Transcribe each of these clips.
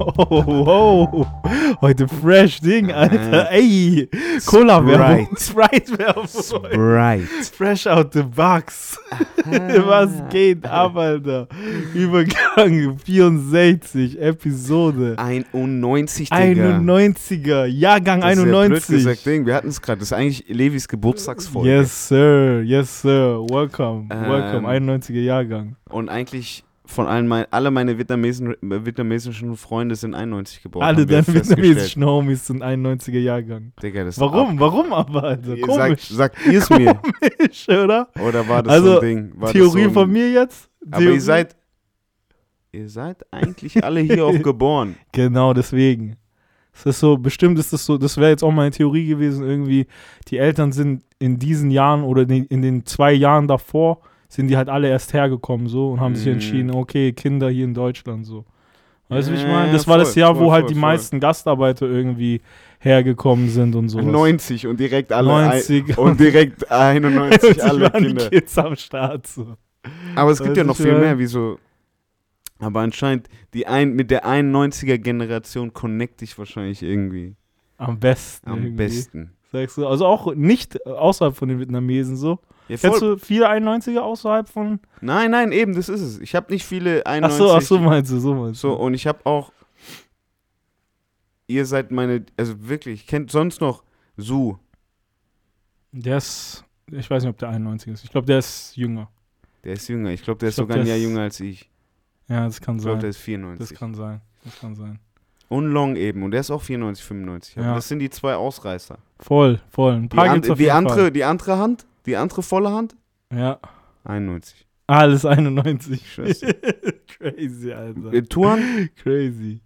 Oh, wow. Heute fresh Ding, Alter. Ey, Cola-Werbung. Sprite-Werbung. Sprite. Fresh out the box. Was geht ab, Alter? Übergang 64, Episode 91, Digga. 91er, Jahrgang Das ist ja blöd 91. gesagt, Ding. Wir hatten es gerade. Das ist eigentlich Levis Geburtstagsfolge. Yes, sir. Yes, sir. Welcome. Ähm, Welcome. 91er Jahrgang. Und eigentlich von allen mein, alle meine vietnamesischen, vietnamesischen Freunde sind 91 geboren. Alle deine vietnamesischen Homies sind 91er Jahrgang. Digga, das Warum? Warum aber, Alter? Ab. Sagt, Komisch, sagt ihr es mir? oder? Oder war das Also, so ein Ding? War das Theorie so ein, von mir jetzt? Aber Theorie? ihr seid, ihr seid eigentlich alle hier auch geboren. Genau, deswegen. Es ist so, bestimmt ist das so, das wäre jetzt auch meine Theorie gewesen, irgendwie, die Eltern sind in diesen Jahren oder in den zwei Jahren davor, sind die halt alle erst hergekommen so und haben sich Mhm. entschieden, okay, Kinder hier in Deutschland so. Weißt du, wie ich meine? ja, Das war das voll, Jahr, wo voll, halt voll, die voll. meisten Gastarbeiter irgendwie hergekommen sind und so. 90 und direkt alle 90 ein, und direkt 91 alle waren die Kinder. Kids am Start so. Aber es gibt Weiß ja noch viel mehr, wie so. Aber anscheinend, die ein, mit der 91er-Generation connecte ich wahrscheinlich irgendwie Am besten. am irgendwie. besten. Sagst du. Also auch nicht außerhalb von den Vietnamesen so. Ja, Kennst du viele 91er außerhalb von. nein, nein, eben, das ist es. Ich habe nicht viele Ach 91. so, ach so meinst du, so meinst du. So, und ich habe auch. Ihr seid meine. Also wirklich, kennt sonst noch Su. Der ist, ich weiß nicht, ob der 91 ist. Ich glaube, der ist jünger. Der ist jünger. Ich glaube, der Ich ist glaub, sogar ein Jahr jünger als ich. Ja, das kann Ich glaube, sein. der ist Das 94. kann sein. Das kann sein. Und Long eben. Und der ist auch 94, 95. Aber Ja. das sind die zwei Ausreißer. Voll, voll. Ein Die, paar an, gibt's auf die, andere, die andere Hand, die andere volle Hand. Ja. 91. Alles 91. Scheiße. Crazy, Alter. Äh, Tuan? Crazy.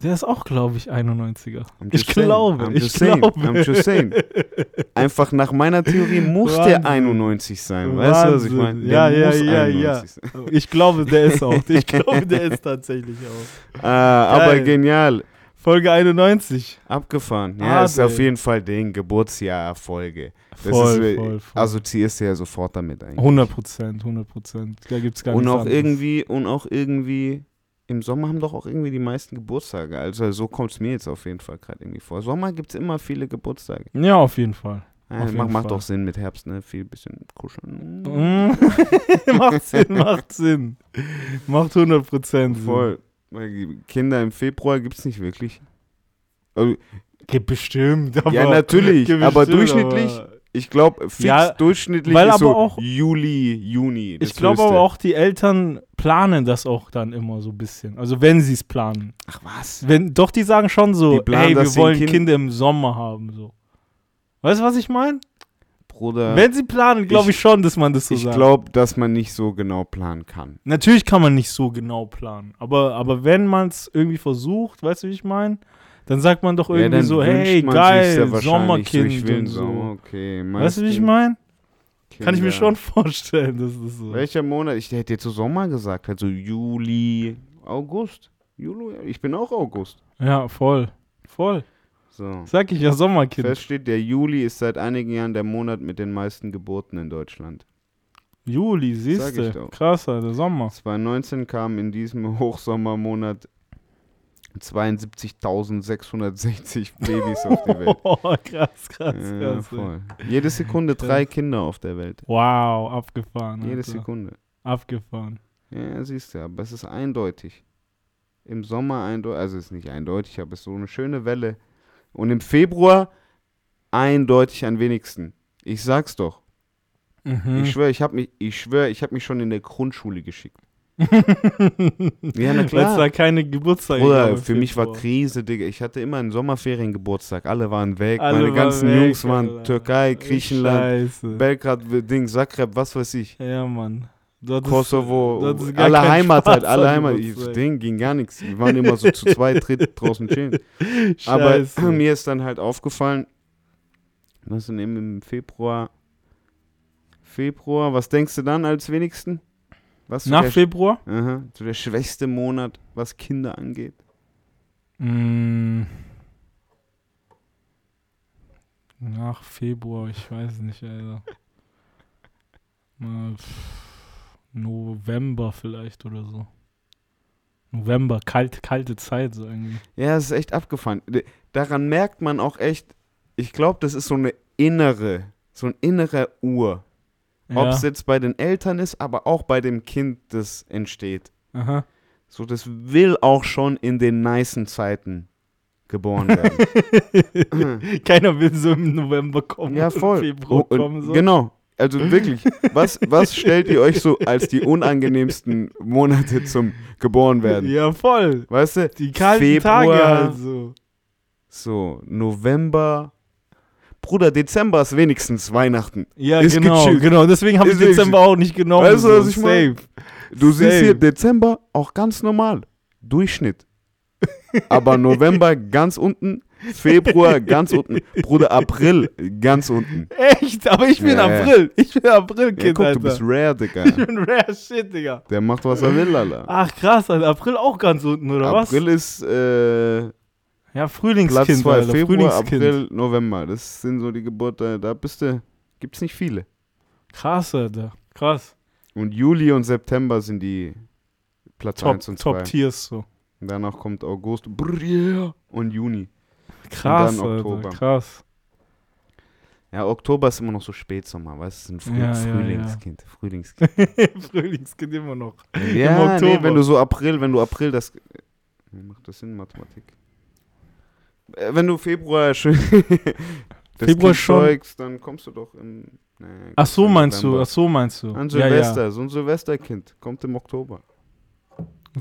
Der ist auch, glaube ich, 91er. I'm Ich saying. glaube, I'm ich saying. glaube. I'm just saying. Einfach nach meiner Theorie muss der Wahnsinn. 91 sein. Weißt du, was ich meine? Der Ja, ja, ja, 91 ja. sein. Ich glaube, der ist auch. Ich glaube, der ist tatsächlich auch. Ah, aber genial. Folge 91. Abgefahren. Ja, Ah, ist auf jeden Fall den Geburtsjahr-Folge. Das Voll, ist, voll, voll. Assoziierst du ja sofort damit eigentlich. 100 Prozent, 100 Prozent. Da gibt es gar und nichts auch anderes. irgendwie, und auch irgendwie, im Sommer haben doch auch irgendwie die meisten Geburtstage. Also so kommt es mir jetzt auf jeden Fall gerade irgendwie vor. Sommer gibt es immer viele Geburtstage. Ja, auf jeden Fall. Ja, Auf macht, macht doch Sinn mit Herbst, ne? Viel bisschen kuscheln. Mm. macht Sinn, macht Sinn. Macht 100 Prozent Sinn. Voll. Kinder im Februar gibt es nicht wirklich. Also, Gibt bestimmt. Aber ja, natürlich. gibt Aber bestimmt, durchschnittlich, aber- ich glaube, fix Ja, durchschnittlich weil ist aber so auch- Juli, Juni. Ich glaube aber auch, die Eltern planen das auch dann immer so ein bisschen. Also wenn sie es planen. Ach was? Wenn, doch, die sagen schon so, planen, hey, wir wollen Kind- Kinder im Sommer haben. So. Weißt du, was ich meine? Bruder, Wenn sie planen, glaube ich, ich- schon, dass man das so ich sagt. glaube, dass man nicht so genau planen kann. Natürlich kann man nicht so genau planen. Aber, aber wenn man es irgendwie versucht, weißt du, wie ich meine? Dann sagt man doch irgendwie so, hey, geil, Sommerkind so, ich will und so. Sommer, okay. Weißt du, wie ich meine? Kann ich mir schon vorstellen, dass das so Welcher Monat? Ich hätte jetzt so Sommer gesagt, also Juli, August. Juli, ich bin auch August. Ja, voll. Voll. So. Sag ich ja Sommerkind. Fest steht, der Juli ist seit einigen Jahren der Monat mit den meisten Geburten in Deutschland. Juli, siehst du. Krass, Alter, Sommer. 2019 kamen in diesem Hochsommermonat 72.660 Babys auf die Welt. Oh, krass, krass, Ja, krass. voll. Jede Sekunde drei Kinder auf der Welt. Wow, abgefahren. Jede Alter. Sekunde. Abgefahren. Ja, siehst du, aber es ist eindeutig. Im Sommer eindeutig, also es ist nicht eindeutig, aber es ist so eine schöne Welle. Und im Februar eindeutig am wenigsten. Ich sag's doch. Mhm. Ich schwöre, ich habe mich, ich schwöre, ich habe mich schon in der Grundschule geschickt. Ja, na Weil klar. da keine Geburtstage Bruder, im für mich war. Krise, Digga. Ich hatte immer einen Sommerferiengeburtstag. Alle waren weg. Alle Meine waren ganzen weg, Jungs waren Alter. Türkei, Griechenland, Scheiße. Belgrad, Ding, Zagreb, was weiß ich. Ja, Mann. Ist- Kosovo, ist alle Heimat Spaß halt, alle Heimat. Ding ging gar nichts. Wir waren immer so zu zweit, dritt draußen chillen. Aber mir ist dann halt aufgefallen, was denn eben im Februar, Februar, was denkst du dann als wenigsten? Was Nach der, Februar? Aha, so der schwächste Monat, was Kinder angeht. Mm. Nach Februar, ich weiß nicht, Alter. Mal pff, November vielleicht oder so. November, kalt, kalte Zeit so irgendwie. Ja, es ist echt abgefahren. Daran merkt man auch echt, ich glaube, das ist so eine innere, so ein innerer Uhr. Ob es jetzt bei den Eltern ist, aber auch bei dem Kind, das entsteht. Aha. So, das will auch schon in den nicen Zeiten geboren werden. Keiner will so im November kommen. ja, voll. Im Februar Oh, kommen, so. Genau. Also wirklich, was, was stellt ihr euch so als die unangenehmsten Monate zum geboren werden? Ja, voll. Weißt du? Die kalten Februar, Tage halt so. November. Bruder, Dezember ist wenigstens Weihnachten. Ja, Ist genau, gechillt. genau. Deswegen habe ich Ist wirklich- Dezember auch nicht genommen. Weißt du, so. was ich meine? Safe. Du siehst Same. hier Dezember auch ganz normal. Durchschnitt. Aber November ganz unten, Februar ganz unten, Bruder April ganz unten. Echt? Aber ich bin Ja. April. Ich bin April-Kind, Ja, guck, Alter. du bist rare, Digga. ich bin rare shit, Digga. Der macht, was er will, Alter. Ach krass, Alter. April auch ganz unten, oder April ist äh, was? Ja, Platz Frühlingskind, 2, Alter. Februar. April, November. Das sind so die Geburte, da bist du, gibt's nicht viele. Krass, Alter. Krass. Und Juli und September sind die Platz Top, 1 und 2. Top Tiers so. Und danach kommt August und Juni. Krass. Alter. Krass. Ja, Oktober ist immer noch so Spätsommer, weißt du? Ein Früh Ja, ja, Frühlingskind. Frühlingskind. Frühlingskind immer noch. ja, Oktober. nee, wenn du so April, wenn du April das. Wie macht das Sinn, Mathematik? Äh, Wenn du Februar schön. Februar Kind schon. zeugst, dann kommst du doch im. Nee, Ach so im meinst du, November. ach so meinst du. An Ja, Silvester, so ein Silvesterkind. Kommt im Oktober.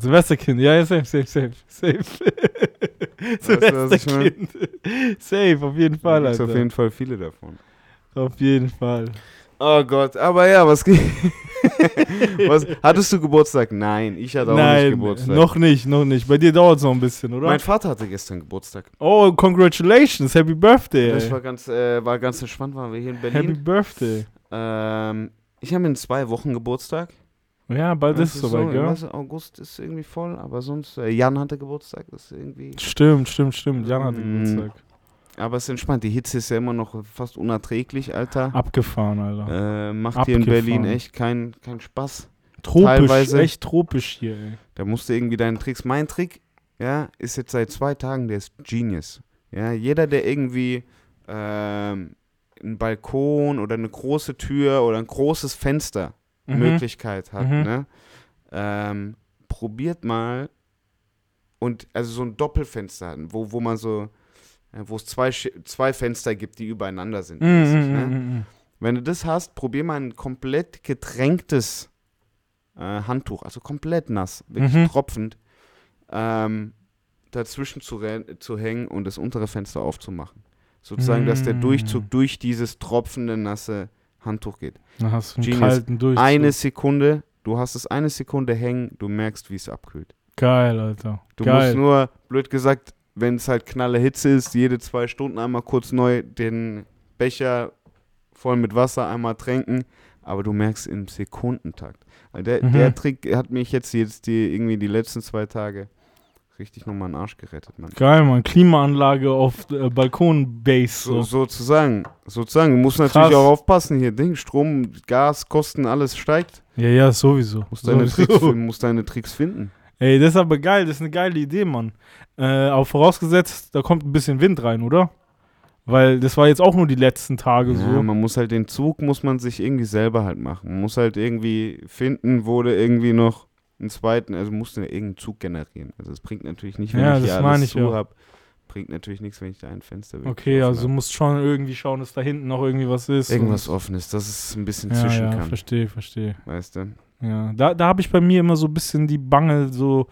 Silvesterkind, ja, ja, safe, safe, safe, safe. Silvesterkind. safe, auf jeden Fall, Alter. auf jeden Fall viele davon. Auf jeden Fall. Oh Gott, aber ja, was, ge- was Hattest du Geburtstag? Nein, ich hatte auch nicht Nein, Geburtstag. noch nicht, noch nicht. Bei dir dauert es noch ein bisschen, oder? Mein Vater hatte gestern Geburtstag. oh, congratulations, happy birthday. Das war ganz, äh, war ganz entspannt, waren wir hier in Happy Berlin. birthday. Ähm, ich habe in zwei Wochen Geburtstag. Ja, bald Das ist es soweit, so, gell? August ist irgendwie voll, aber sonst, äh, Jan hatte Geburtstag, das ist irgendwie. Stimmt, stimmt, stimmt. Jan hatte Mm. Geburtstag. Aber es ist entspannt, die Hitze ist ja immer noch fast unerträglich, Alter. Abgefahren, Alter. Äh, macht hier in Abgefahren. Berlin echt keinen keinen Spaß. Tropisch, teilweise- echt tropisch hier, ey. Da musst du irgendwie deinen Tricks. Mein Trick, ja, ist jetzt seit zwei Tagen, der ist Genius. Ja, jeder, der irgendwie ähm, einen Balkon oder eine große Tür oder ein großes Fenster Mhm. Möglichkeit hat, Mhm. ne? Ähm, probiert mal und also so ein Doppelfenster, wo, wo man so, äh, wo es zwei, zwei Fenster gibt, die übereinander sind. Mhm, mäßig, mhm, ne? mhm, mhm. Wenn du das hast, probier mal ein komplett getränktes äh, Handtuch, also komplett nass, wirklich tropfend, ähm, dazwischen zu, zu hängen und das untere Fenster aufzumachen. Sozusagen, dass der Mm. Durchzug durch dieses tropfende, nasse Handtuch geht. Dann hast du einen Genius. kalten Durchzug. Eine Sekunde, du hast es eine Sekunde hängen, du merkst, wie es abkühlt. Geil, Alter. Du Geil. musst nur, blöd gesagt, wenn es halt knalle Hitze ist, jede zwei Stunden einmal kurz neu den Becher voll mit Wasser einmal tränken, aber du merkst im Sekundentakt. Weil Der, Mhm. der Trick hat mich jetzt, jetzt die, irgendwie die letzten zwei Tage richtig nochmal einen Arsch gerettet, Mann. Geil, Mann. Klimaanlage auf äh, Balkon-Base. So, So. sozusagen, sozusagen. Du musst Krass. natürlich auch aufpassen hier. Ding, Strom, Gas, Kosten, alles steigt. Ja, ja, sowieso. Du musst deine, Sowieso. Tricks, finden, musst deine Tricks finden. Ey, das ist aber geil. Das ist eine geile Idee, Mann. Äh, aber vorausgesetzt, da kommt ein bisschen Wind rein, oder? Weil das war jetzt auch nur die letzten Tage Ja, so. man muss halt den Zug, muss man sich irgendwie selber halt machen. Man muss halt irgendwie finden, wo du irgendwie noch einen zweiten, also musst du ja irgendeinen Zug generieren. Also es bringt natürlich nicht, wenn Ja, ich hier alles ich zu ja. habe, bringt natürlich nichts, wenn ich da ein Fenster wirklich Okay, also du hab. musst schon irgendwie schauen, dass da hinten noch irgendwie was ist. Irgendwas offen ist, dass es ein bisschen Ja, zwischen ja, kann, verstehe, verstehe. weißt du? Ja, da, da habe ich bei mir immer so ein bisschen die Bange, so,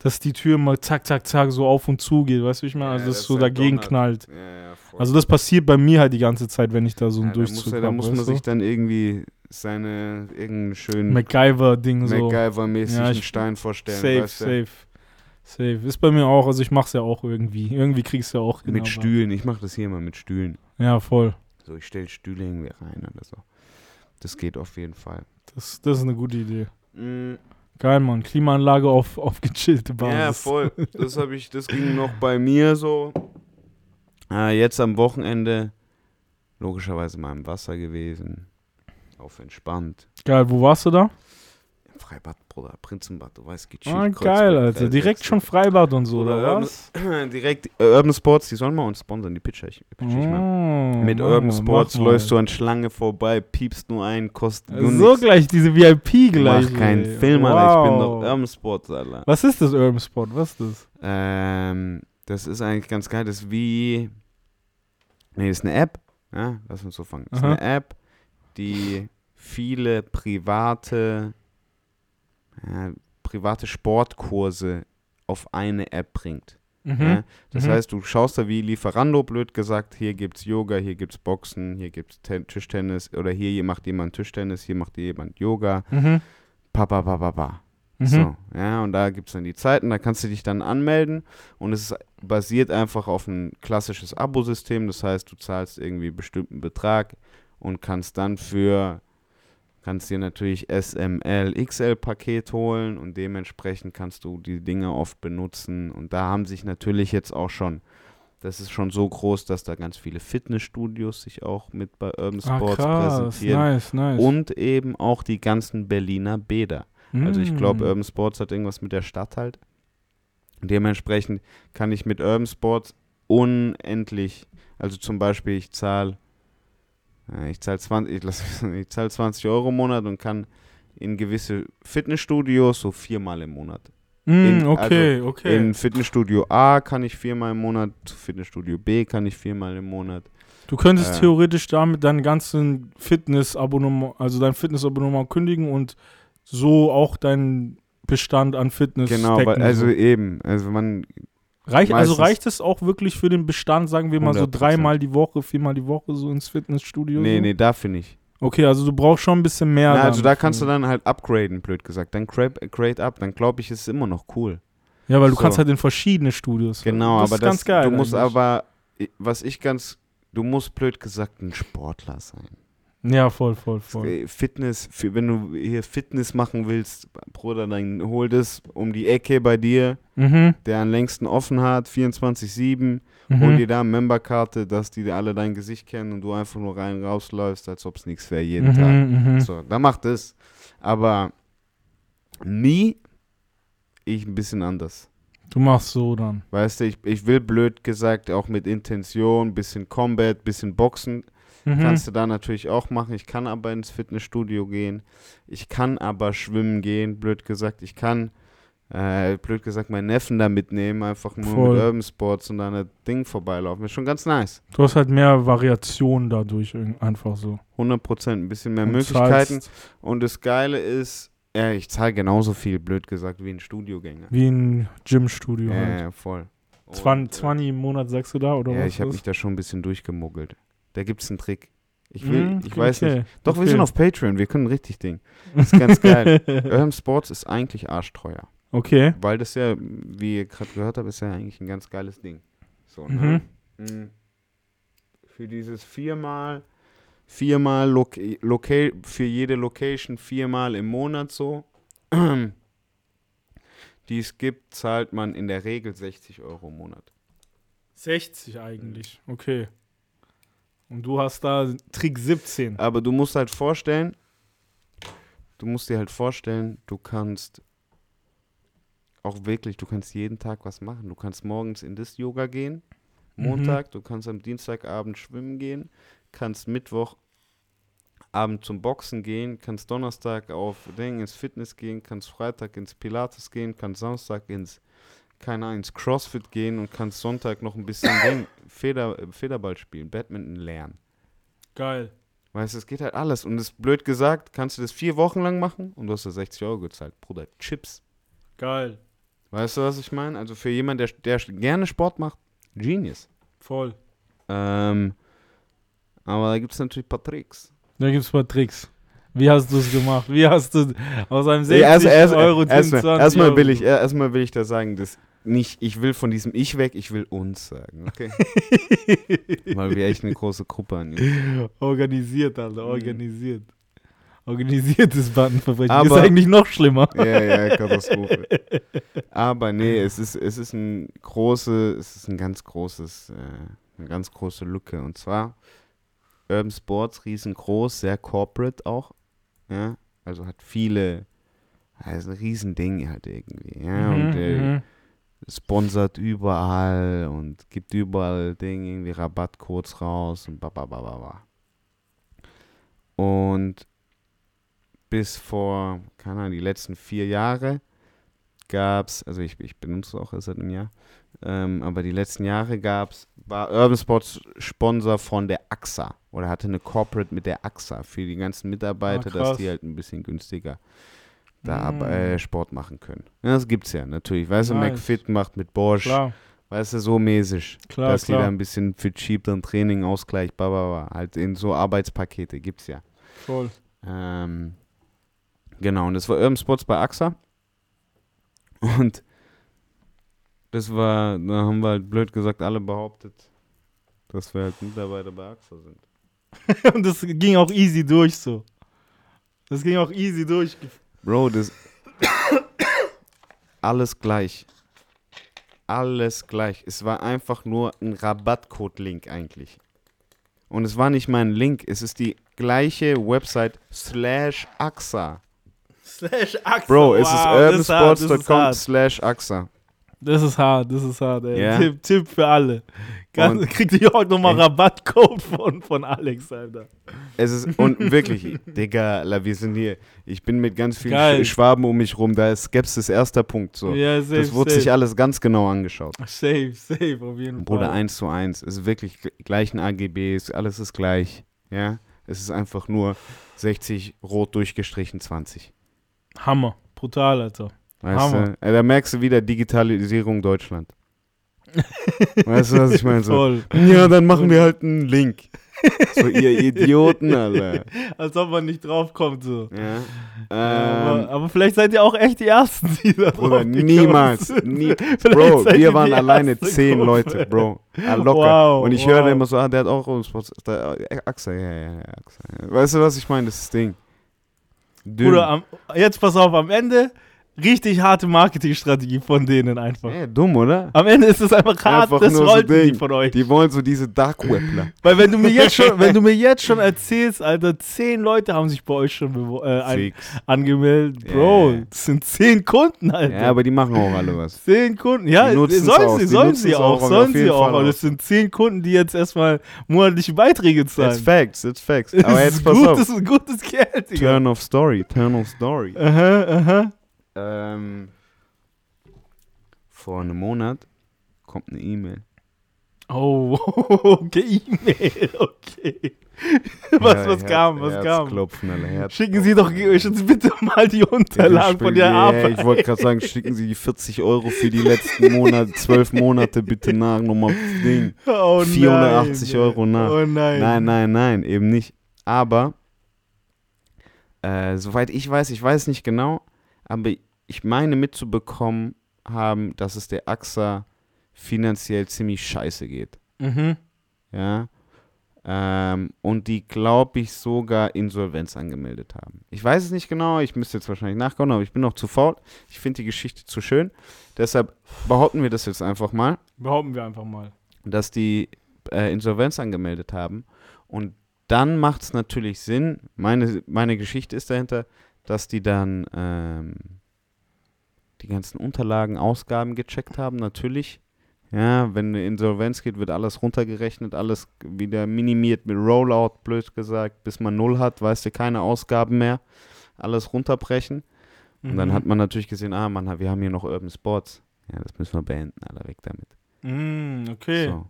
dass die Tür mal zack, zack, zack so auf und zu geht. Weißt du, wie ich meine? Ja, Also, dass das so halt dagegen donnert. knallt. Ja, ja. Also, das passiert bei mir halt die ganze Zeit, wenn ich da so einen ja, da muss, Durchzug er- da habe. muss man sich dann irgendwie seine, irgendeinen schönen MacGyver-Ding so. MacGyver-mäßigen Ja, Stein vorstellen, Safe, weißt du? safe. Safe. Ist bei mir auch, also ich mach's ja auch irgendwie. Irgendwie kriegst du ja auch hin. Mit Stühlen, ich mache das hier mal mit Stühlen. Ja, voll. So, ich stelle Stühle irgendwie rein oder so. Das geht auf jeden Fall. Das, das ist eine gute Idee. Mm, Geil, Mann. Klimaanlage auf, auf gechillte Basis. Ja, voll. Das habe ich, das ging noch bei mir so. Äh, jetzt am Wochenende logischerweise mal im Wasser gewesen. Auf entspannt. Geil, wo warst du da? Freibad, Bruder, Prinzenbad, du weißt, gechillt. Ah, Kreuzberg, geil, Alter. Direkt schon Freibad und so, oder, Oder was? Direkt äh, Urban Sports, die sollen mal uns sponsern, die pitch ich. Pitch ich mal. Oh, Mit Urban Sports läufst du an Schlange vorbei, piepst nur ein, kostet nur So nichts. gleich, diese VIP gleich. Mach keinen ey. Film, Alter. Ich bin Wow. doch Urban Sports, Alter. Was ist das Urban Sport? Was ist das? Ähm, das ist eigentlich ganz geil. Das ist wie. Nee, das ist eine App. Ja, lass uns so fangen. Das ist Aha. eine App, die viele private, ja, private Sportkurse auf eine App bringt. Mhm. Ja? Das Mhm. heißt, du schaust da wie Lieferando, blöd gesagt, hier gibt's Yoga, hier gibt's Boxen, hier gibt's Ten Tischtennis oder hier macht jemand Tischtennis, hier macht jemand Yoga. Mhm. Pa, pa, pa, pa. Mhm. So, ja, und da gibt es dann die Zeiten, da kannst du dich dann anmelden und es basiert einfach auf ein klassisches Abo-System. Das heißt, du zahlst irgendwie einen bestimmten Betrag und kannst dann für, kannst dir natürlich SML, XL-Paket holen und dementsprechend kannst du die Dinge oft benutzen. Und da haben sich natürlich jetzt auch schon, das ist schon so groß, dass da ganz viele Fitnessstudios sich auch mit bei Urban Ah, Sports krass. präsentieren. Nice, nice. Und eben auch die ganzen Berliner Bäder. Also ich glaube, Mm. Urban Sports hat irgendwas mit der Stadt halt. Dementsprechend kann ich mit Urban Sports unendlich, also zum Beispiel ich zahle ich zahle 20, ich, zahl 20 Euro im Monat und kann in gewisse Fitnessstudios so viermal im Monat. Mm, in- okay, okay. In Fitnessstudio A kann ich viermal im Monat, Fitnessstudio B kann ich viermal im Monat. Du könntest Äh. theoretisch damit deinen ganzen Fitnessabonnement, also dein Fitnessabonnement kündigen und so auch deinen Bestand an Fitness Genau, weil, also so. eben, also man, Reich, also reicht es auch wirklich für den Bestand, sagen wir mal so 100%. dreimal die Woche, viermal die Woche so ins Fitnessstudio? nee, so? nee, dafür nicht. Okay, also du brauchst schon ein bisschen mehr. Na, also da kannst du dann halt upgraden, blöd gesagt. Dann grade, grade up, dann glaube ich, ist es immer noch cool. Ja, weil du so. kannst halt in verschiedene Studios. Genau, das aber ist ganz das, geil. du musst eigentlich. aber, was ich ganz, du musst blöd gesagt ein Sportler sein. Ja, voll, voll, voll. Fitness, wenn du hier Fitness machen willst, Bruder, dann hol das um die Ecke bei dir, Mhm. der am längsten offen hat, 24-7. Hol Mhm. dir da eine Memberkarte, dass die alle dein Gesicht kennen und du einfach nur rein rausläufst, als ob es nichts wäre jeden Tag. Mhm, mhm. So, dann macht es. Aber nie ich ein bisschen anders. Du machst so dann. Weißt du, ich, ich will blöd gesagt auch mit Intention, bisschen Combat, bisschen Boxen. Mhm. Kannst du da natürlich auch machen. Ich kann aber ins Fitnessstudio gehen. Ich kann aber schwimmen gehen, blöd gesagt. Ich kann, äh, blöd gesagt, meinen Neffen da mitnehmen, einfach nur Voll. mit Urban Sports und da an Ding vorbeilaufen. Ist schon ganz nice. Du hast halt mehr Variation dadurch einfach so. 100 Prozent, ein bisschen mehr Und Möglichkeiten. zahlst Und das Geile ist, ja, ich zahle genauso viel, blöd gesagt, wie ein Studiogänger. Wie ein Gymstudio Ja, halt. ja, voll. Und, 20, äh, 20 im Monat sagst du da oder Ja, was? ich habe mich da schon ein bisschen durchgemuggelt. Da gibt es einen Trick. Ich will, Mhm, ich weiß okay, nicht. Doch, wir okay. sind auf Patreon, wir können richtig Ding. Das ist ganz geil. Urban Sports ist eigentlich arschteuer. Okay. Weil das ja, wie ihr gerade gehört habt, ist ja eigentlich ein ganz geiles Ding. So, ne? Mhm. Für dieses viermal, viermal Loca Loca für jede Location viermal im Monat so, die es gibt, zahlt man in der Regel 60 Euro im Monat. 60 eigentlich. Okay. Und du hast da Trick 17. Aber du musst halt vorstellen, du musst dir halt vorstellen, du kannst auch wirklich, du kannst jeden Tag was machen. Du kannst morgens in das Yoga gehen, Mhm. Montag, du kannst am Dienstagabend schwimmen gehen, kannst Mittwoch Abend zum Boxen gehen, kannst Donnerstag auf Ding ins Fitness gehen, kannst Freitag ins Pilates gehen, kannst Samstag ins keine Ahnung, ins Crossfit gehen und kannst Sonntag noch ein bisschen Ding, Feder, Federball spielen, Badminton lernen. Geil. Weißt du, es geht halt alles. Und das blöd gesagt, kannst du das vier Wochen lang machen und du hast da 60 Euro gezahlt. Bruder, Chips. Geil. Weißt du, was ich meine? Also für jemanden, der, der gerne Sport macht, Genius. Voll. Ähm, aber da gibt es natürlich ein paar Tricks. Da gibt's ein paar Tricks. Wie hast du es gemacht? Wie hast du aus einem 60 Ey, erst- erst- Euro Erstmal 20 erstmal Euro? will, ich, erstmal will ich da sagen, dass nicht, ich will von diesem Ich weg, ich will uns sagen, okay? Weil wir echt eine große Gruppe an Jungs. Organisiert, Alter, organisiert. Organisiertes Bandenverbrechen. Aber- ist eigentlich noch schlimmer. Ja, ja, Katastrophe. Aber nee, es ist, es ist ein große, es ist ein ganz großes, äh, eine ganz große Lücke. Und zwar Urban Sports, riesengroß, sehr corporate auch. Ja, also hat viele, ist ein Riesending halt irgendwie. Ja, Mhm, und äh, mhm. Sponsert überall und gibt überall Ding, irgendwie Rabattcodes raus und babababa. Und bis vor, keine Ahnung, die letzten vier Jahre gab es, also ich, ich benutze es auch erst seit einem Jahr, ähm, aber die letzten Jahre gab es, war Urban Sports Sponsor von der AXA oder hatte eine Corporate mit der AXA für die ganzen Mitarbeiter, dass krass. die halt ein bisschen günstiger da Mm. ab, äh, Sport machen können. Ja, das gibt's ja natürlich. Weißt du, Nice. McFit macht mit Bosch, Klar, weißt du, so mäßig, klar, dass die da klar. ein bisschen für cheap dann Training, Ausgleich, bababa, halt in so Arbeitspakete gibt's ja. Voll. Ähm, genau, und das war Urban Sports bei AXA. Und das war, da haben wir halt blöd gesagt alle behauptet, dass wir halt Mitarbeiter bei AXA sind. Und das ging auch easy durch so. Das ging auch easy durch. Bro, das. alles gleich. Alles gleich. Es war einfach nur ein Rabattcode-Link eigentlich. Und es war nicht mein Link, es ist die gleiche Website slash AXA. Slash Axel. Bro, es ist wow, das ist urbansports.com slash AXA. Das ist hart, das ist hart, ey. Ja. Tipp, Tipp für alle. Ganz, Und- kriegt ihr heute nochmal. Rabattcode von, von Alex, Alter. Es ist, und wirklich, Digga, la, wir sind hier. Ich bin mit ganz vielen Geil. Sch Schwaben um mich rum, da ist Skepsis erster Punkt. So. Ja, safe, das wurde safe. sich alles ganz genau angeschaut. Safe, safe, auf jeden Bruder, Fall. eins zu eins. Es ist wirklich gl- gleichen AGBs, alles ist gleich. Ja, es ist einfach nur 60 rot durchgestrichen 20. Hammer. Brutal, Alter. Weißt Hammer. du? Äh, Da merkst du wieder Digitalisierung Deutschland. weißt du, was ich meine? So, ja, dann machen wir halt einen Link. So, ihr Idioten, Alter. Als ob man nicht draufkommt, so. Ja. aber, Ähm, aber vielleicht seid ihr auch echt die Ersten, die da Bruder, draufgekommen niemals. Nie, Bro, wir waren alleine zehn. Leute, Bro. Ah, locker. Wow, Und ich wow. höre immer so, ah, der hat auch. Da, äh, Axa, ja, ja, ja. Ja. Weißt du, was ich meine? Das ist das Ding. Dünn. Bruder, am, jetzt pass auf, am Ende richtig harte Marketingstrategie von denen einfach. ja, dumm, oder? Am Ende ist es einfach hart, Einfach das nur so wollten die von euch. Die wollen so diese Dark Webler. Weil wenn du mir jetzt schon, wenn du mir jetzt schon erzählst, Alter, zehn Leute haben sich bei euch schon äh, ein, angemeldet, Bro, ja. das sind zehn Kunden, Alter. Ja, aber die machen auch alle was. Zehn Kunden, ja, sollen sie, sollen sie auch, sollen sie auch, aber das sind zehn Kunden, die jetzt erstmal monatliche Beiträge zahlen. That's facts, that's facts. Aber jetzt pass gutes, auf. gutes Geld, Digga. Turn of Story, Turn of Story. Aha, aha. Ähm, vor einem Monat kommt eine E-Mail. Oh, okay, E-Mail, okay. Was, was Herz- kam, was kam? Herzklopfen. Schicken Sie doch bitte mal die Unterlagen von der Ja, Arbeit. Ich wollte gerade sagen, schicken Sie die 40 Euro für die letzten Monate, 12 Monate bitte nach, nochmal Ding. Oh 480 nein, Euro nach. Oh nein. Nein, nein, nein, eben nicht. Aber, äh, soweit ich weiß, ich weiß nicht genau, aber ich meine mitzubekommen haben, dass es der AXA finanziell ziemlich scheiße geht. Mhm. Ja. Ähm, und die, glaube ich, sogar Insolvenz angemeldet haben. Ich weiß es nicht genau, ich müsste jetzt wahrscheinlich nachkommen, aber ich bin noch zu faul. Ich finde die Geschichte zu schön. Deshalb behaupten wir das jetzt einfach mal, Behaupten wir einfach mal. dass die äh, Insolvenz angemeldet haben. Und dann macht es natürlich Sinn, meine, meine Geschichte ist dahinter, dass die dann ähm, die ganzen Unterlagen, Ausgaben gecheckt haben, natürlich. Ja, wenn eine Insolvenz geht, wird alles runtergerechnet, alles wieder minimiert mit Rollout, blöd gesagt, bis man null hat, weißt du, keine Ausgaben mehr, alles runterbrechen. Und dann Mhm. hat man natürlich gesehen, ah, man, wir haben hier noch Urban Sports. Ja, das müssen wir beenden, Alter, weg damit. Mm, okay. So.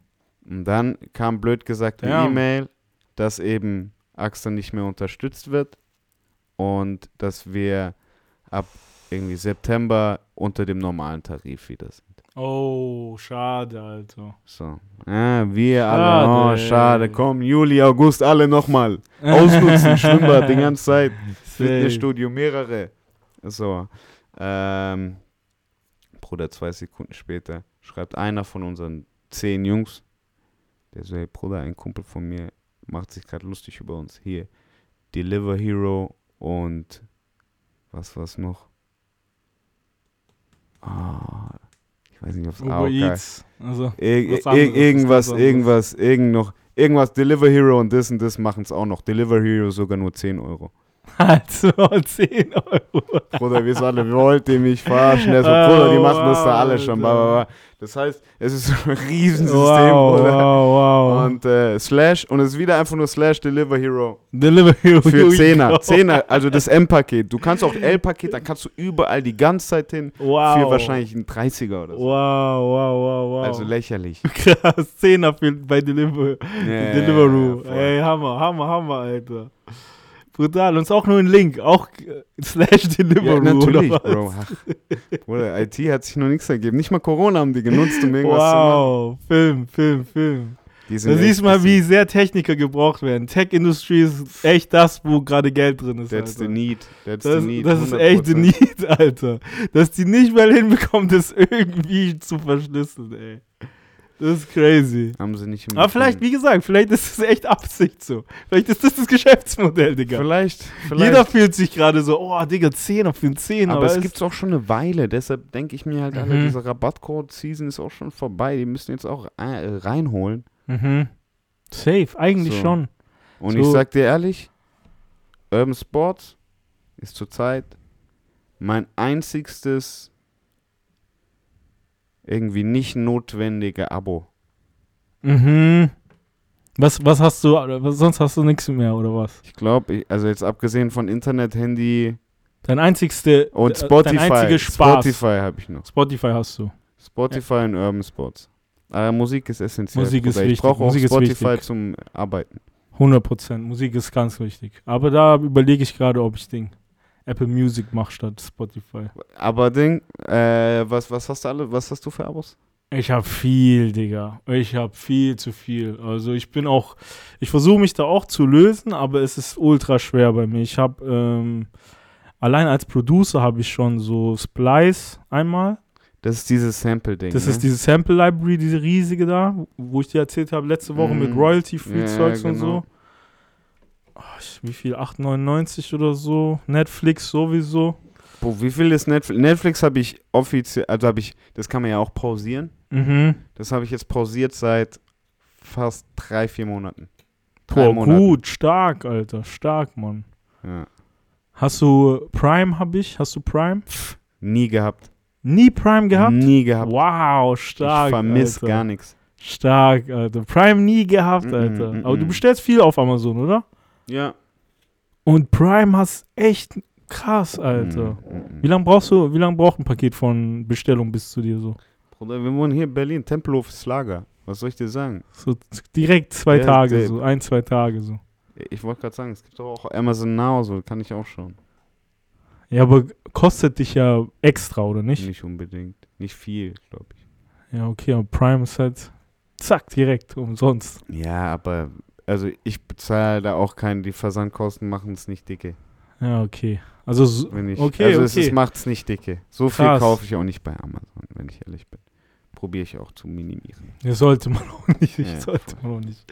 Und dann kam blöd gesagt eine Ja. E-Mail, dass eben Axter nicht mehr unterstützt wird und dass wir ab irgendwie September unter dem normalen Tarif wieder sind. Oh, schade, Alter. So. Ja, wir alle, Schade. oh, schade, komm, Juli, August, alle nochmal. Ausnutzen, Schwimmbad die ganze Zeit, Fitnessstudio, mehrere. So. Ähm, Bruder, zwei Sekunden später schreibt einer von unseren zehn Jungs, der so, hey Bruder, ein Kumpel von mir macht sich gerade lustig über uns. Hier, Deliver Hero und was war's noch? Ah, ich weiß nicht, ob es Uber AOK Eats. Also, Ir anderes, irgendwas, irgendwas, irgend noch, irgendwas, Deliver Hero und das und das machen es auch noch. Deliver Hero sogar nur 10 Euro. Also 10 Euro. Bruder, wir alle, wollt ihr mich verarschen? Der so, Oh, Bruder, die machen das da wow, alle schon. Bla. Das heißt, es ist ein Riesensystem, Wow, Bruder. wow, wow. Und äh, Slash, und es ist wieder einfach nur Slash Deliver Hero. Delivery Für Zehner. Zehner, also das M-Paket. Du kannst auch L-Paket, dann kannst du überall die ganze Zeit hin. Wow. Für wahrscheinlich einen 30er oder Wow, so. wow, wow, wow. Also lächerlich. Krass, 10er für, bei Deliver Ja, Deliveroo. Ey, Hammer, Hammer, Hammer, Alter. Brutal. Und ist auch nur ein Link. Auch äh, slash Deliveroo. Ja, natürlich, oder was? Bro. Ach, Bruder, IT hat sich noch nichts ergeben. Nicht mal Corona haben die genutzt, um irgendwas zu machen. Wow, Film, Film, Film. Da siehst du mal, wie sehr Techniker gebraucht werden. Tech-Industrie ist echt das, wo gerade Geld drin ist. That's the Alter. need. That's Das, the need. das ist echt the 100%. Need, Alter. Dass die nicht mal hinbekommen, das irgendwie zu verschlüsseln, ey. Das ist crazy. Haben sie nicht Aber vielleicht, wie gesagt, vielleicht ist es echt Absicht so. Vielleicht ist das das Geschäftsmodell, Digga. Vielleicht, vielleicht. Jeder fühlt sich gerade so, oh, Digga, 10 für einen 10. aber es weißt- gibt auch schon eine Weile, deshalb denke ich mir halt, alle, Mhm. diese Rabattcode-Season ist auch schon vorbei. Die müssen jetzt auch äh, reinholen. Mhm. Safe, eigentlich So. schon. Und So. ich sag dir ehrlich, Urban Sports ist zurzeit mein einzigstes irgendwie nicht notwendige Abo. Mhm. Was, was hast du, sonst hast du nichts mehr, oder was? Ich glaube, also jetzt abgesehen von Internet, Handy Dein einzigste, und äh, Spotify. dein einziger Spaß. Spotify habe ich noch. Spotify hast du. Spotify und Urban Sports. Aber Musik ist essentiell. Musik ist Bruder. Ich wichtig, brauche auch Spotify wichtig. zum Arbeiten. 100 Prozent. Musik ist ganz wichtig. Aber da überlege ich gerade, ob ich Ding Apple Music mache statt Spotify. Aber Ding, äh, was, was hast du alle, was hast du für Abos? Ich habe viel, Digga. Ich habe viel zu viel. Also ich bin auch, ich versuche mich da auch zu lösen, aber es ist ultra schwer bei mir. Ich habe, ähm, allein als Producer habe ich schon so Splice einmal. Das ist dieses Sample-Ding. Das ne? ist diese Sample Library, diese riesige da, wo ich dir erzählt habe letzte Woche mit Mhm. Royalty-Free-Zeugs Ja, und genau. so. Wie viel? 8,99 oder so. Netflix sowieso. Boah, wie viel ist Netflix? Netflix habe ich offiziell, also habe ich, das kann man ja auch pausieren. Mhm. Das habe ich jetzt pausiert seit fast drei, vier Monaten. Drei Boah, Monaten. gut, stark, Alter. Stark, Mann. Ja. Hast du Prime, hab ich? Hast du Prime? Nie gehabt. Nie Prime gehabt? Nie gehabt. Wow, stark. ich vermisse gar nichts. Stark, Alter. Prime nie gehabt, Alter. mhm, Aber du bestellst viel auf Amazon, oder? Ja. Und Prime hast echt krass, Alter. Mhm, mhm. Wie lange brauchst du, wie lange braucht ein Paket von Bestellung bis zu dir so? Bruder, wir wohnen hier in Berlin, Tempelhof ist Lager. Was soll ich dir sagen? So direkt zwei Der- Tage, so ein, zwei Tage so. Ich wollte gerade sagen, es gibt doch auch Amazon Now, so kann ich auch schon. Ja, aber kostet dich ja extra, oder nicht? Nicht unbedingt. Nicht viel, glaube ich. Ja, okay, aber Prime ist halt zack, direkt, umsonst. Ja, aber also ich bezahle da auch keinen, die Versandkosten machen es nicht dicke. Ja, okay. Also, so- Wenn ich, Okay, also es okay. ist, macht es nicht dicke. So viel Krass. kaufe ich auch nicht bei Amazon, wenn ich ehrlich bin. Probiere ich auch zu minimieren. das sollte man auch nicht. Ja, sollte man auch nicht.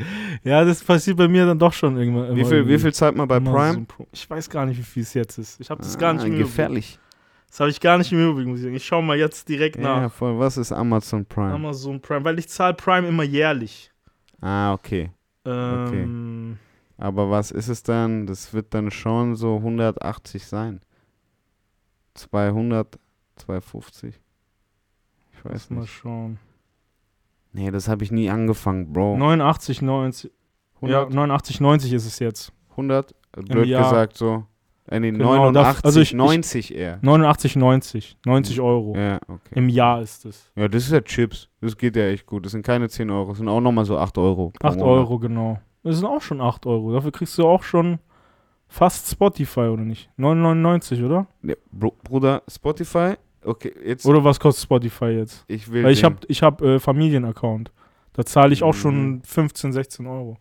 Ja, das passiert bei mir dann doch schon irgendwann. Wie viel, wie viel zahlt man bei Prime? Pro- Ich weiß gar nicht, wie viel es jetzt ist. Ich habe das Ah, gar nicht im gefährlich. Das habe ich gar nicht im Überblick, muss ich sagen. Ich schaue mal jetzt direkt Ja, nach. voll. Was ist Amazon Prime? Amazon Prime, weil ich zahle Prime immer jährlich. ah, okay. Ähm, Aber was ist es dann? Das wird dann schon so 180 sein. 200, 250. Ich weiß Lass mal nicht. schauen. Nee, das habe ich nie angefangen, Bro. 89, 90. Ja, 100, 89, 90 ist es jetzt. 100 blöd gesagt so. Äh, nee, Genau, 89, darf- also ich- ich- 90 eher. 89, 90. 90 Euro. Ja, okay. Im Jahr ist es. Ja, das ist ja Chips. Das geht ja echt gut. Das sind keine 10 Euro. Das sind auch nochmal so 8 Euro. pro 8 Monat. Euro, genau. Das sind auch schon 8 Euro. Dafür kriegst du auch schon fast Spotify, oder nicht? 9,99, oder? Nee, Bro Bruder, Spotify. Okay, jetzt. Oder was kostet Spotify jetzt? ich will. Weil ich habe ich hab, äh, Familienaccount. Da zahle ich auch Mhm. schon 15, 16 Euro.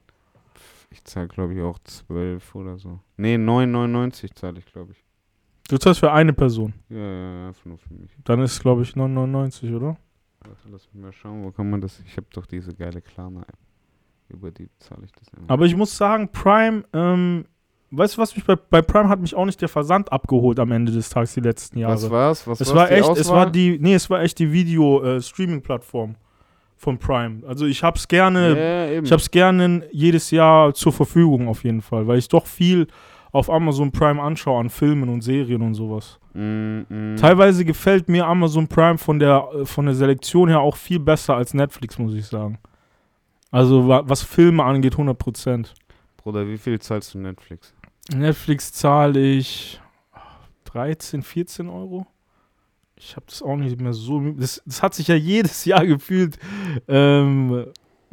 Ich zahle, glaube ich, auch 12 oder so. Nee, 9,99 zahle ich, glaube ich. Du zahlst für eine Person. Ja, ja, ja, einfach nur für mich. Dann ist es, glaube ich, 9,99, oder? Warte, lass mich mal schauen, wo kann man das. Ich habe doch diese geile Klarna-App. Über die zahle ich das immer. Aber ich muss sagen, Prime, ähm, weißt du, was mich bei, bei Prime hat mich auch nicht der Versand abgeholt am Ende des Tages die letzten Jahre. Was war's? Was es war's, war echt, es war die, nee, es war echt die Video-Streaming-Plattform von Prime. Also ich hab's gerne, eben. ich hab's gerne jedes Jahr zur Verfügung auf jeden Fall, weil ich doch viel auf Amazon Prime anschaue an Filmen und Serien und sowas. Mm, mm. Teilweise gefällt mir Amazon Prime von der, äh, von der Selektion her auch viel besser als Netflix, muss ich sagen. Also wa- was Filme angeht, 100%. Bruder, wie viel zahlst du Netflix? Netflix zahle ich 13, 14 Euro. Ich habe das auch nicht mehr so. Das, das hat sich ja jedes Jahr gefühlt ähm,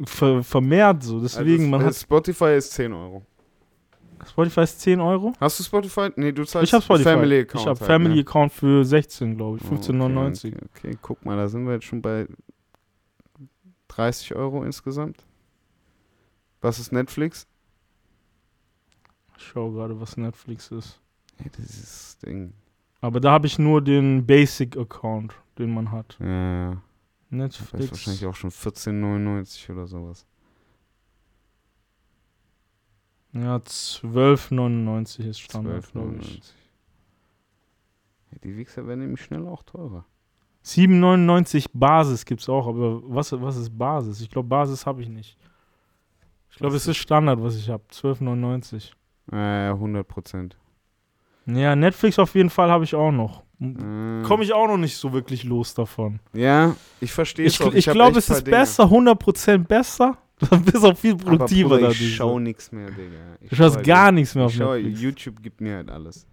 ver, vermehrt so. Deswegen, also, man hat. Spotify ist 10 Euro. Spotify ist 10 Euro. Hast du Spotify? Nee, du zahlst Ich habe Spotify. Family Account. ich habe halt, Family ne? Account für 16, glaube ich. Oh, 15,99. Okay, okay, okay, guck mal, da sind wir jetzt schon bei 30 Euro insgesamt. Was ist Netflix? Ich schaue gerade, was Netflix ist. Ey, dieses Ding. Aber da habe ich nur den Basic Account, den man hat. Ja, ja. Das ist Netflix. wahrscheinlich auch schon 14,99 oder sowas. Ja, 12,99 ist Standard, glaube 12,99. ich. Ja, die Wichser werden nämlich schnell auch teurer. 7,99 Basis gibt es auch, aber was, was ist Basis? Ich glaube, Basis habe ich nicht. Ich glaube, es ist Standard, was ich habe. 12,99. Ja, ja, 100 Prozent. Ja, Netflix auf jeden Fall habe ich auch noch. Äh, Komme ich auch noch nicht so wirklich los davon. Ja, ich verstehe Ich, auch. ich hab glaube, es ist Dinge. besser, 100% besser. Du bist auch viel produktiver dadurch. ich schau nichts mehr, Digga. Ich Du schaust schau- gar nichts mehr auf ich schau, Netflix. YouTube gibt mir halt alles.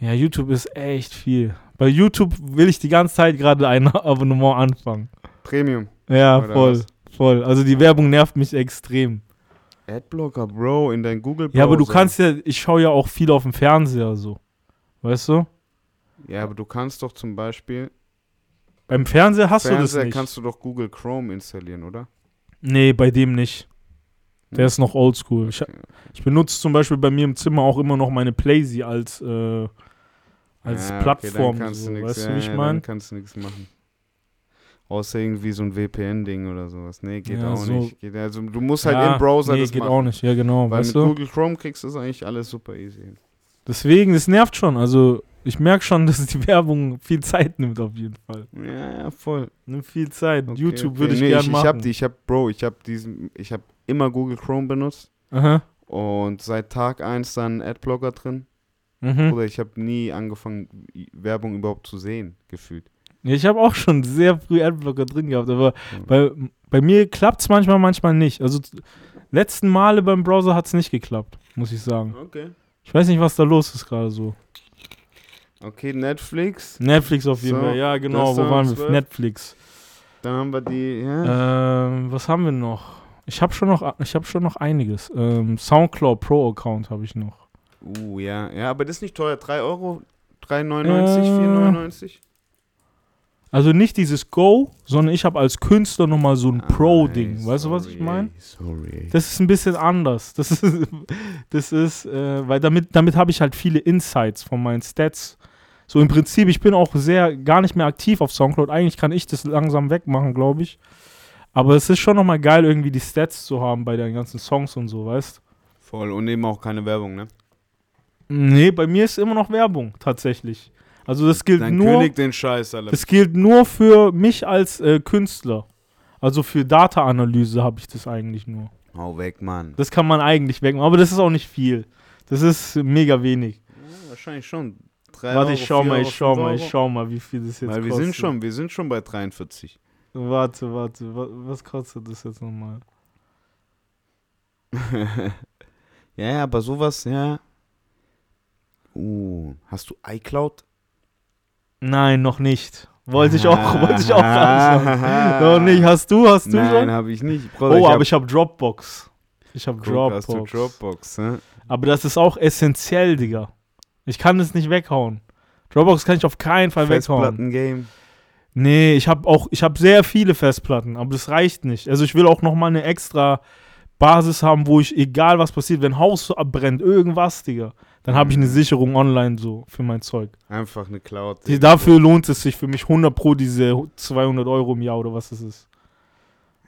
Ja, YouTube ist echt viel. Bei YouTube will ich die ganze Zeit gerade ein Abonnement anfangen. Premium. Ja, voll, was? voll. Also die Werbung nervt mich extrem. Adblocker, Bro, in dein Google Ja, aber du Browser. kannst ja, ich schaue ja auch viel auf dem Fernseher so. Weißt du? Ja, aber du kannst doch zum Beispiel. Beim Fernseher hast du Fernseher das nicht. kannst du doch Google Chrome installieren, oder? nee, bei dem nicht. Der Hm. ist noch oldschool. Ich, Okay. ich benutze zum Beispiel bei mir im Zimmer auch immer noch meine Playsee als, äh, als Ja, okay, Plattform. kannst so. du weißt ja, du, wie ich meine? Dann kannst du nichts machen. Außer irgendwie so ein VPN-Ding oder sowas. Nee, geht Ja, auch so- nicht. Geht, also du musst halt Ja, im Browser nee, das geht machen. auch nicht. Ja, genau. Weil mit du? Google Chrome kriegst du das eigentlich alles super easy. Deswegen, das nervt schon. Also, ich merke schon, dass die Werbung viel Zeit nimmt, auf jeden Fall. Ja, ja, voll. Nimmt viel Zeit. Okay, YouTube okay. würde ich nee, gerne ich, machen. ich hab die, ich hab, Bro, ich hab diesen, ich hab immer Google Chrome benutzt Aha. und seit Tag 1 dann Adblocker drin. Mhm. Oder ich habe nie angefangen, Werbung überhaupt zu sehen, gefühlt. Ja, ich habe auch schon sehr früh Adblocker drin gehabt, aber Mhm. bei, bei mir klappt es manchmal, manchmal nicht. Also, letzten Male beim Browser hat es nicht geklappt, muss ich sagen. Okay. Ich weiß nicht, was da los ist gerade so. Okay, Netflix. Netflix auf jeden So, Fall. Ja, genau. Wo waren wir? 12. Netflix. Dann haben wir die, ja. Ähm, was haben wir noch? Ich habe schon noch, ich habe schon noch einiges. Ähm, Soundcloud Pro Account habe ich noch. Uh, ja. Ja, aber das ist nicht teuer. 3 Euro, 3,99, Äh. 4,99. Also nicht dieses Go, sondern ich habe als Künstler nochmal so ein Ah, Pro-Ding. Weißt du, was ich meine? Sorry. Das ist ein bisschen anders. Das ist, das ist äh, weil damit, damit habe ich halt viele Insights von meinen Stats. So im Prinzip, ich bin auch sehr gar nicht mehr aktiv auf Soundcloud. Eigentlich kann ich das langsam wegmachen, glaube ich. Aber es ist schon nochmal geil, irgendwie die Stats zu haben bei den ganzen Songs und so, weißt Voll. Und eben auch keine Werbung, ne? Nee, bei mir ist immer noch Werbung, tatsächlich. Also das gilt Dein nur. König den Scheiß, Alter. Das gilt nur für mich als äh, Künstler. Also für Data-Analyse habe ich das eigentlich nur. Hau weg, Mann. Das kann man eigentlich wegmachen, aber das ist auch nicht viel. Das ist mega wenig. Ja, wahrscheinlich schon. Drei Warte, Euro, ich schau mal, ich schau mal, ich schau mal, wie viel das jetzt Weil wir kostet. sind schon, wir sind schon bei 43. Warte, warte, wa was kostet das jetzt nochmal? ja, ja, aber sowas, ja. Uh, hast du iCloud? Nein, noch nicht. Wollte ich auch, wollte ich auch anschauen. Noch nicht. Hast du, hast du Nein, schon? habe ich nicht. Bruder, Oh, hab- aber ich habe Dropbox. Ich habe Dropbox. Hast du Dropbox, hä? Aber das ist auch essentiell, Digga. Ich kann es nicht weghauen. Dropbox kann ich auf keinen Fall weghauen. Festplatten-Game. Nee, ich habe auch, ich habe sehr viele Festplatten, aber das reicht nicht. Also ich will auch noch mal eine extra Basis haben, wo ich, egal was passiert, wenn Haus abbrennt, irgendwas, Digga, dann habe ich eine Mhm. Sicherung online so für mein Zeug. Einfach eine Cloud. Die, dafür lohnt es sich für mich 100 pro diese 200 Euro im Jahr oder was ist es?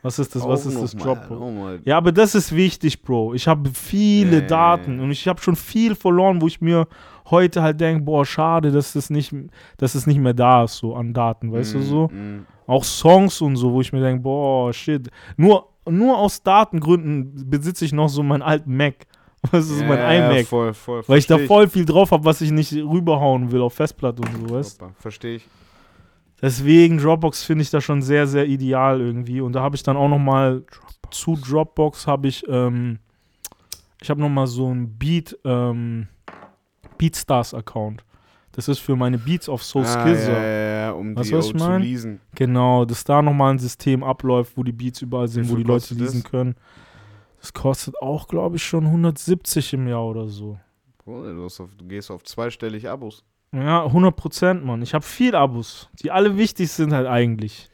Was ist das, was ist das noch mal. Ja, aber das ist wichtig, Bro. Ich habe viele ja, Daten ja. und ich habe schon viel verloren, wo ich mir heute halt denke, boah, schade, dass das nicht, dass es nicht mehr da ist, so an Daten, weißt du Mm, so? mm. Auch Songs und so, wo ich mir denke, boah, shit. Nur, nur aus Datengründen besitze ich noch so meinen alten Mac, Das ist mein Ja, iMac. Voll, voll, weil ich da voll viel drauf habe, was ich nicht rüberhauen will auf Festplatte und so, weißt Verstehe ich. Deswegen Dropbox finde ich da schon sehr, sehr ideal irgendwie. Und da habe ich dann auch noch mal zu Dropbox habe ich, ähm, ich habe noch mal so ein Beat, ähm, Beatstars Account. Das ist für meine Beats auf Soul ah, Skizzer. ja, ja, ja, um Weißt die was ich zu mein? lesen. Genau, dass da noch mal ein System abläuft, wo die Beats überall sind, wo die Leute lesen können. Das kostet auch, glaube ich, schon 170 im Jahr oder so. Bruder, du, auf, du gehst auf zweistellig Abos. Ja, 100 Prozent, Mann. Ich habe viel Abos, die alle wichtig sind halt eigentlich.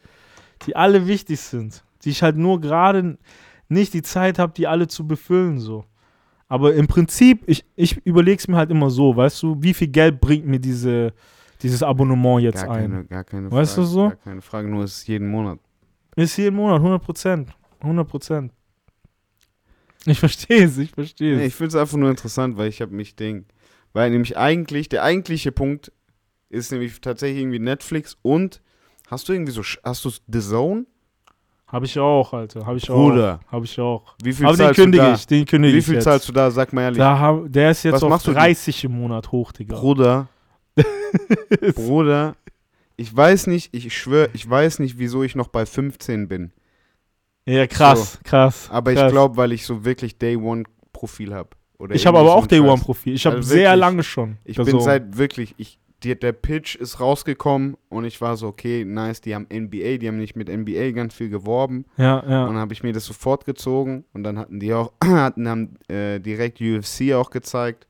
Die alle wichtig sind. Die ich halt nur gerade nicht die Zeit habe, die alle zu befüllen, so. Aber im Prinzip, ich, ich überlege es mir halt immer so, weißt du, wie viel Geld bringt mir diese, dieses Abonnement jetzt Gar ein? keine, gar keine Weißt Frage. du so? Gar keine Frage, nur es ist jeden Monat. Ist jeden Monat, 100 Prozent. 100 Prozent. Ich verstehe es, ich verstehe es. Nee, ich finde es einfach nur interessant, weil ich habe mich Ding. Weil nämlich eigentlich, der eigentliche Punkt ist nämlich tatsächlich irgendwie Netflix und hast du irgendwie so, hast du The Zone? Habe ich auch, Alter. Habe ich Bruder. auch. Habe ich auch. Wie viel Aber den zahlst du kündige da? ich, den kündige Wie ich viel jetzt. zahlst du da? Sag mal ehrlich. Da hab, der ist jetzt Was auf machst du denn? 30 im Monat hoch, Digga. Bruder, Bruder, ich weiß nicht, ich schwöre, ich weiß nicht, wieso ich noch bei 15 bin. Ja, krass, krass. Aber ich krass. glaube, weil ich so wirklich Day One Profil habe. Ich habe aber auch Day One Profil. Ich habe Also sehr lange schon. Ich bin so. seit wirklich, ich, die, der Pitch ist rausgekommen und ich war so, okay, nice, die haben NBA, die haben nicht mit NBA ganz viel geworben. Ja, Und ja. dann habe ich mir das sofort gezogen und dann hatten die auch, hatten, haben äh, direkt UFC auch gezeigt.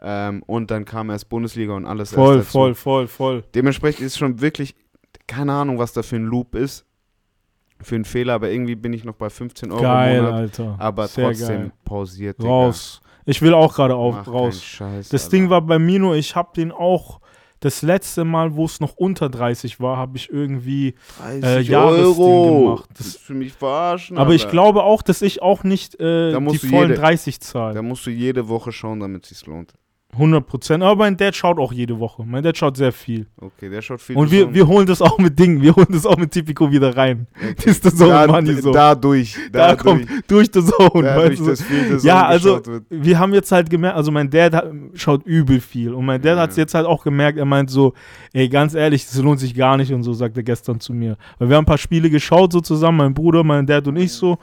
Ähm, und dann kam erst Bundesliga und alles Voll, voll, voll, voll. Dementsprechend ist schon wirklich, keine Ahnung, was da für ein Loop ist, für einen Fehler, aber irgendwie bin ich noch bei 15 Euro Geil, im Monat, Alter. aber Sehr trotzdem geil. pausiert. Digga. Raus. Ich will auch gerade auf Mach raus. Scheiß, Das Alter. Ding war bei mir nur, ich habe den auch das letzte Mal, wo es noch unter 30 war, habe ich irgendwie 30 äh, Jahresding gemacht. Das ist für mich verarschen. Aber ich Alter. glaube auch, dass ich auch nicht äh, Da die vollen jede- 30 Da zahle. musst du jede Woche schauen, damit es sich lohnt. 100 Prozent. Aber mein Dad schaut auch jede Woche. Mein Dad schaut sehr viel. Okay, der schaut viel Und wir, wir holen das auch mit Dingen. Wir holen das auch mit Tipico wieder rein. Okay. ist das so da, Money so. Dadurch, Da dadurch, kommt durch the Zone. dadurch, weißt du? dass viel Zone Ja, also wir haben jetzt halt gemerkt, also mein Dad hat, schaut übel viel und mein Dad Ja. hat es jetzt halt auch gemerkt, er meint so, ey, ganz ehrlich, das lohnt sich gar nicht und so, sagt er gestern zu mir. Weil wir haben ein paar Spiele geschaut so zusammen, mein Bruder, mein Dad und ich so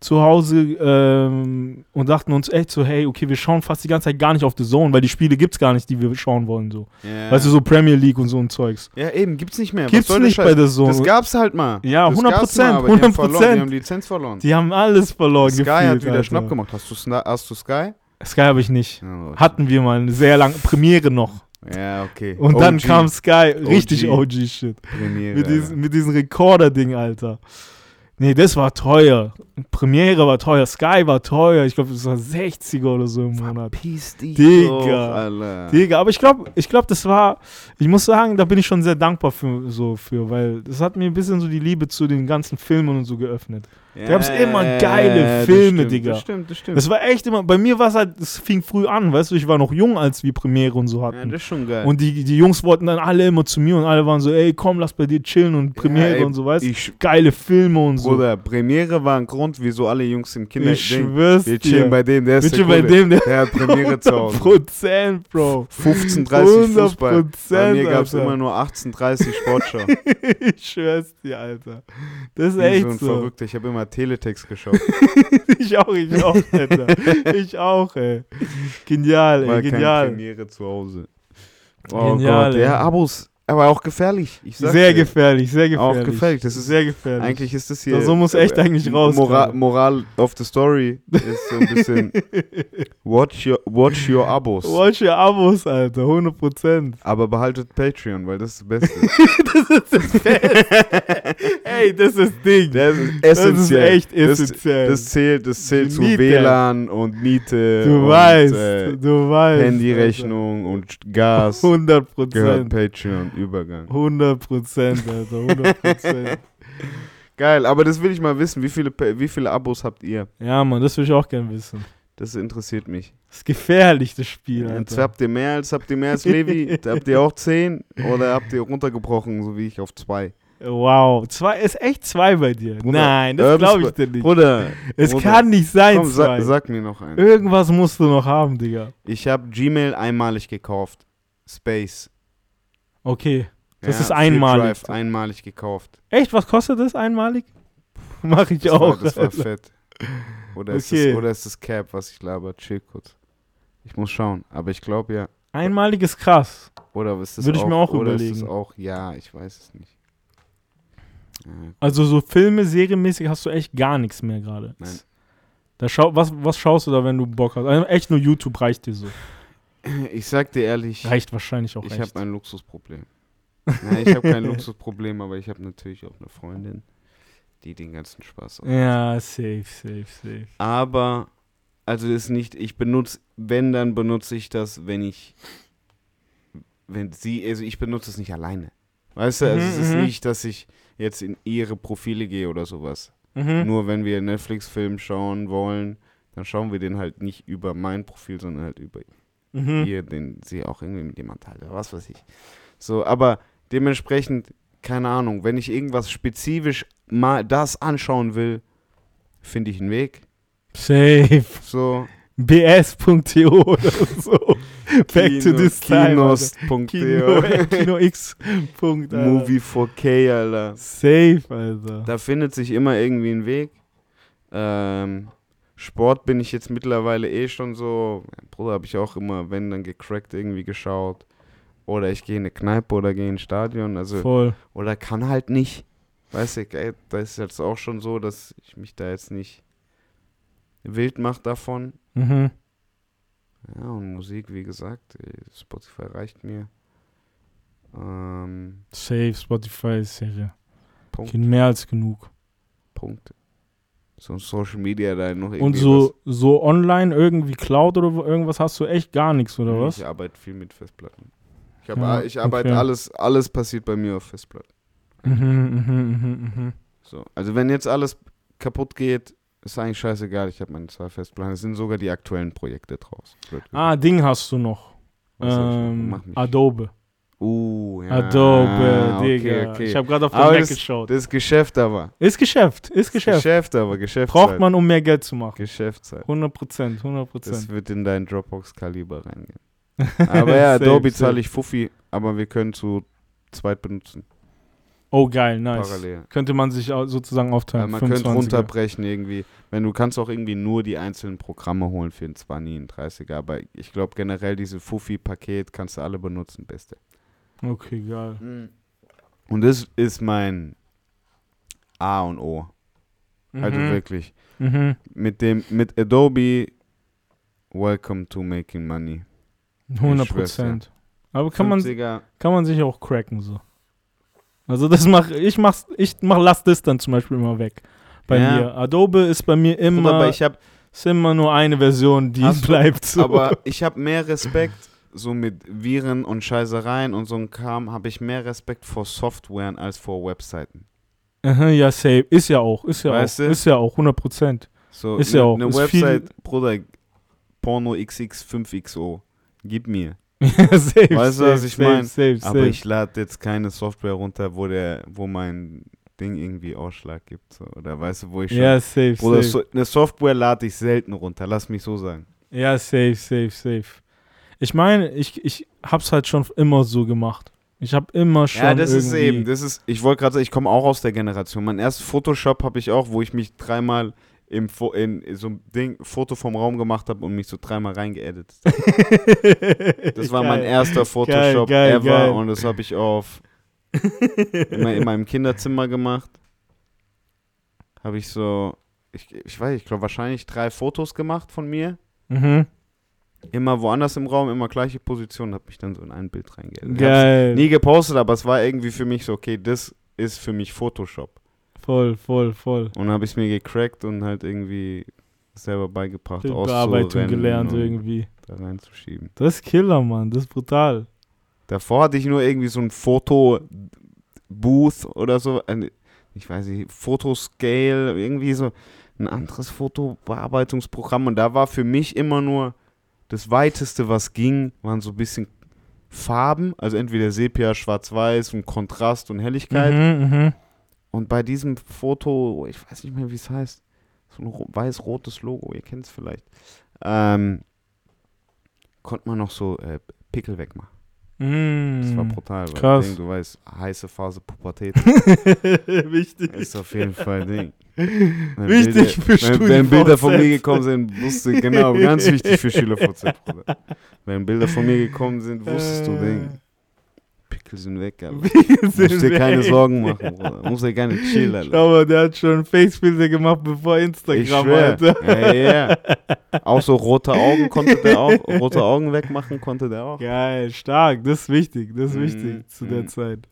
zu Hause ähm, und dachten uns echt so, hey, okay, wir schauen fast die ganze Zeit gar nicht auf The Zone, weil die Spiele gibt's gar nicht, die wir schauen wollen so. Ja. Weißt du, so Premier League und so ein Zeugs. ja, eben, gibt's nicht mehr. Gibt's soll der nicht bei The Zone. Das gab's halt mal. Ja, Das 100 gab's mal, aber die haben 100 verloren, Die haben Lizenz verloren. Die haben alles verloren Sky gefühlt, hat wieder Alter. Schnapp gemacht. Hast du, hast du Sky? Sky habe ich nicht. Hatten wir mal eine sehr lange Premiere noch. Ja, okay. Und dann OG, kam Sky, richtig OG. OG-Shit. Premiere. Mit, diesen, mit diesem Rekorder-Ding, Alter. Nee, das war teuer. Premiere war teuer, Sky war teuer. Ich glaube, das war 60er oder so im Monat. Peace Digga. Digga, aber ich glaube, ich glaub, das war, ich muss sagen, da bin ich schon sehr dankbar für, so für, weil das hat mir ein bisschen so die Liebe zu den ganzen Filmen und so geöffnet. Da gab's immer geile das Filme, stimmt, Digga. Das stimmt, das stimmt. Das war echt immer, bei mir war es halt, es fing früh an, weißt du, ich war noch jung, als wir Premiere und so ja, hatten. das ist schon geil. und die, die Jungs wollten dann alle immer zu mir und alle waren so, ey, komm, lass bei dir chillen und Premiere ey, und so, weißt du. ich, Geile Filme und so. Bruder, Premiere war ein Grund, wieso alle Jungs im Kinder ich schwör's Wir dir. chillen bei dem, der Wir ist der chillen bei dem, der Der hat Premiere zu Hause. 100%, Bro. 15, 30 Fußball. 100%, Bei mir gab es immer nur 18, 30 Sportschau. ich schwör's dir, Alter. Das ist echt so ein so. Verrückter. Ich habe immer Teletext geschaut. ich auch, ich auch, Alter. ich auch, ey. Genial, ey, kein genial. Premiere zu Hause. Oh Genial, Gott, ey. ja, Abos. Aber auch gefährlich. Sehr dir. gefährlich, sehr Auch gefährlich. gefährlich, das ist- sehr gefährlich. Eigentlich ist das hier. Da so muss echt eigentlich raus Moral. Moral of the Story ist so ein bisschen. watch, your, watch your Abos. Watch your Abos, Alter, 100%. Aber behaltet Patreon, weil das ist das Beste. das ist das Beste.Ey, das ist Ding. Das ist Das ist essentiell. echt Das- essentiell. Das zählt, das zählt zu. WLAN und Miete. du und, weißt, Äh, du weißt. Handyrechnung und Gas. Alter. 100 Gehört Prozent. Patreon, Übergang. 100 Prozent, Alter, 100 Prozent. Geil, aber das will ich mal wissen. Wie viele, wie viele Abos habt ihr? ja, Mann, das will ich auch gern wissen. Das interessiert mich. Das ist gefährlich, das Spiel, Jetzt Alter. habt ihr mehr als, habt ihr mehr als Levi? habt ihr auch 10? Oder habt ihr runtergebrochen, so wie ich, auf 2? Wow. Zwei, ist echt zwei bei dir. Bruder, Nein, das glaube ich dir nicht. Bruder, es Bruder. kann nicht sein, komm, zwei. sag, sag mir noch einen. Irgendwas musst du noch haben, Digga. Ich habe Gmail einmalig gekauft. Space. Okay. Das ist Flip einmalig. Drive einmalig gekauft. Echt, was kostet das einmalig? Mach ich Das auch. war, das war fett. Oder, ist Okay. das, oder ist das Cap, was ich laber? Chill kurz. Ich muss schauen. Aber ich glaube ja. Einmalig ist krass. Oder ist das Würde ich auch, mir auch oder Ist das überlegen. auch, ja, ich weiß es nicht. Ja, Also so Filme, serienmäßig hast du echt gar nichts mehr gerade. Nein. Da schau, was, was schaust du da, wenn du Bock hast? Also echt nur YouTube reicht dir so. Ich sag dir ehrlich, Reicht wahrscheinlich auch ich habe ein Luxusproblem. Nein, ich habe kein Luxusproblem, aber ich habe natürlich auch eine Freundin, die den ganzen Spaß hat. ja, safe, safe, safe. Aber, also ist nicht, ich benutze, wenn, dann benutze ich das, wenn ich, wenn sie, also ich benutze es nicht alleine. Weißt du, also Mhm, es ist mhm. nicht, dass ich jetzt in ihre Profile gehe oder sowas. Mhm. Nur wenn wir Netflix-Film schauen wollen, dann schauen wir den halt nicht über mein Profil, sondern halt über Mhm. ihr, den sie auch irgendwie mit jemand teilt oder was weiß ich. So, aber dementsprechend, keine Ahnung, wenn ich irgendwas spezifisch mal das anschauen will, finde ich einen Weg. Safe. So, bs.to oder so. Back to this time. Alter. Kino, Kinos.de Kino. Movie 4K, Alter. Safe, Alter. Da findet sich immer irgendwie ein Weg. Ähm, Sport bin ich jetzt mittlerweile eh schon so. Bruder, habe ich auch immer, wenn dann gecrackt irgendwie geschaut. Oder ich gehe in eine Kneipe oder gehe in ein Stadion. Also, Voll. oder kann halt nicht. Weißt du, ey, da ist jetzt auch schon so, dass ich mich da jetzt nicht wild mache davon. Mhm. Ja, und Musik, wie gesagt, Spotify reicht mir. Ähm, Safe, Spotify ist Serie. Punkt, mehr als genug. Punkt. So ein Social Media da noch irgendwie Und so, so online irgendwie Cloud oder irgendwas hast du echt gar nichts, oder was? Ich arbeite viel mit Festplatten. Ich, hab, Ja, ich arbeite okay. alles, alles passiert bei mir auf Festplatten. Mhm, mhm, mhm, mhm. So. Also wenn jetzt alles kaputt geht, ist eigentlich scheißegal. Ich habe meine zwei Festplatten. Es sind sogar die aktuellen Projekte draus. Ah, Ding hast du noch. Was noch? Ähm, mich. Adobe. Uh, ja. Adobe, okay, Digga. okay. Ich habe gerade auf Aber den Mac das- geschaut. Das ist Geschäft aber. Ist Geschäft, ist Geschäft. Geschäft aber, Geschäft. Braucht man, um mehr Geld zu machen. Geschäftszeit. 100 Prozent, 100% Das Prozent. wird in dein Dropbox-Kaliber reingehen. Aber ja, Safe, Adobe zahle ich Fuffi, aber wir können zu zweit benutzen. Oh, geil, nice. Parallel. Könnte man sich sozusagen Ja, aufteilen. man könnte 25er. runterbrechen irgendwie. Wenn du kannst auch irgendwie nur die einzelnen Programme holen für einen 20, einen 30er. Aber ich glaube generell diese Fuffi-Paket kannst du alle benutzen, beste. Okay, geil. Und das ist mein A und O. Also Mhm. wirklich. Mhm. Mit dem, mit Adobe, welcome to making money. 100 schwör's dir. Prozent. Aber kann man, 50er, kann man sich auch cracken so. Also das mach ich mach's ich mach Last Distance zum Beispiel immer weg. Bei Ja. mir. Adobe ist bei mir immer aber ich habe ist immer nur eine Version, die bleibt so. Aber ich habe mehr Respekt, so mit Viren und Scheißereien und so ein Kram, habe ich mehr Respekt vor Softwaren als vor Webseiten. Aha, ja, safe. Ist ja auch, ist ja Weißt auch, du? ist ja auch 100 Prozent. So, Ist ja auch, Eine Website, Bruder, Porno XX5XO, gib mir. safe, Weißt du, was ich safe, mein? Safe, Aber ich lade jetzt keine Software runter, wo der, wo mein Ding irgendwie Ausschlag gibt. So. Oder weißt du, wo ich schon. ja, safe, Bruder, safe. so, eine Software lade ich selten runter, lass mich so sagen. Ja, safe, safe, safe. Ich meine, ich, ich hab's halt schon immer so gemacht. Ich hab immer schon Ja, das ist eben, das ist, ich wollte gerade sagen, ich komme auch aus der Generation. Mein erstes Photoshop habe ich auch, wo ich mich dreimal im Fo in so ein Ding, Foto vom Raum gemacht habe und mich so dreimal reingeedit. Das war mein Geil. erster Photoshop geil, ever geil. und das habe ich auf immer in meinem Kinderzimmer gemacht. Habe ich so, ich, ich weiß, ich glaube wahrscheinlich drei Fotos gemacht von mir. Mhm. Immer woanders im Raum, immer gleiche Position, habe mich dann so in ein Bild reingeedit. Geil. Nie gepostet, aber es war irgendwie für mich so, okay, das ist für mich Photoshop. Voll, voll, voll. Und dann habe ich es mir gecrackt und halt irgendwie selber beigebracht, auszurennen gelernt irgendwie. da reinzuschieben. Das ist Killer, Mann. Das ist brutal. Davor hatte ich nur irgendwie so ein Foto-Booth oder so, ich weiß nicht, Fotoscale, irgendwie so ein anderes Fotobearbeitungsprogramm und da war für mich immer nur das weiteste, was ging, waren so ein bisschen Farben, also entweder Sepia, Schwarz-Weiß und Kontrast und Helligkeit. Mhm, mhm. Und bei diesem Foto, ich weiß nicht mehr, wie es heißt, so ein ro- weiß-rotes Logo, ihr kennt es vielleicht, ähm, konnte man noch so äh, Pickel wegmachen. Das war Mhm. brutal. Weil krass. Ding, du weißt, heiße Phase Pubertät Wichtig. ist auf jeden Fall Ding. Wenn Wichtig Bilder, für wenn, wenn Bilder von mir gekommen sind, wusste ich, genau, ganz wichtig für Bruder. Wenn Bilder von mir gekommen sind, wusstest du, Ding, Pickel sind weg, Alter. Wir Musst sind dir keine weg. Sorgen machen, Bruder. Musst dir keine chill, Alter. Schau mal, der hat schon Facebilder gemacht bevor Ich Instagram, schwör. Alter. Ja, ja. Auch so rote Augen konnte der auch, rote Augen wegmachen konnte der auch. Geil, stark, das ist wichtig, das ist Mhm, wichtig zu der mhm. Zeit.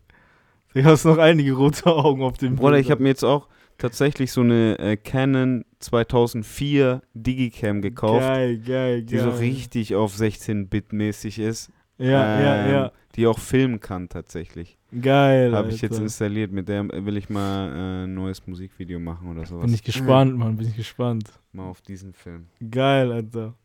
Du hast noch einige rote Augen auf dem Bruder, ich Bild. habe mir jetzt auch tatsächlich so eine äh, Canon 2004 Digicam gekauft, Geil, geil, geil. die so richtig auf 16-Bit-mäßig ist. Ja, ja, ähm, ja. Die auch filmen kann tatsächlich. Geil. Habe ich jetzt installiert. Mit der will ich mal äh, ein neues Musikvideo machen oder sowas. Bin ich gespannt, Mann, bin ich gespannt. Mal auf diesen Film. Geil, Alter.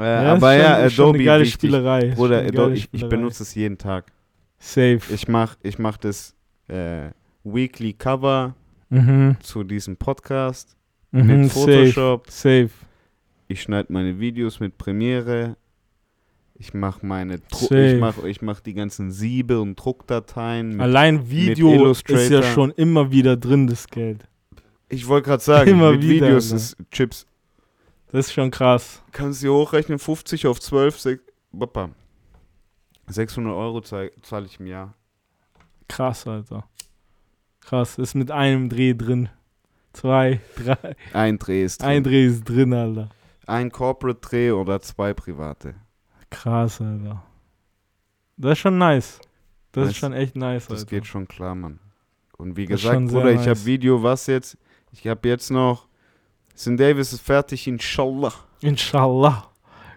Äh, Ja, aber ist ja, schon, ist schon Adobe, eine geile wichtig. Spielerei. Bruder, Adobe, ich, ich benutze es jeden Tag. Safe. Ich mach, ich mach das äh, Weekly Cover mhm. zu diesem Podcast Mhm, mit safe. Photoshop. Safe. Ich schneide meine Videos mit Premiere. Ich mache meine Dru Safe. ich mach, ich mach die ganzen Siebe und Druckdateien. Mit, Allein Video ist ja schon immer wieder drin, das Geld. ich wollte gerade sagen, Immer mit wieder, Videos ne? ist Chips. Das ist schon krass. Kannst du hochrechnen, 50 auf 12, sech- Bapa. 600 Euro zahl- zahle ich im Jahr. Krass, Alter. Krass. Ist mit einem Dreh drin. Zwei, drei. Ein Dreh ist drin. Ein Dreh ist drin, Alter. Ein Corporate-Dreh oder zwei private. Krass, Alter. Das ist schon nice. Das Nice. ist schon echt nice, Das Alter. geht schon klar, Mann. Und wie Das ist gesagt, Bruder, ich habe nice. Video, was jetzt? Ich habe jetzt noch. St. Davis ist fertig, inshallah. Inshallah.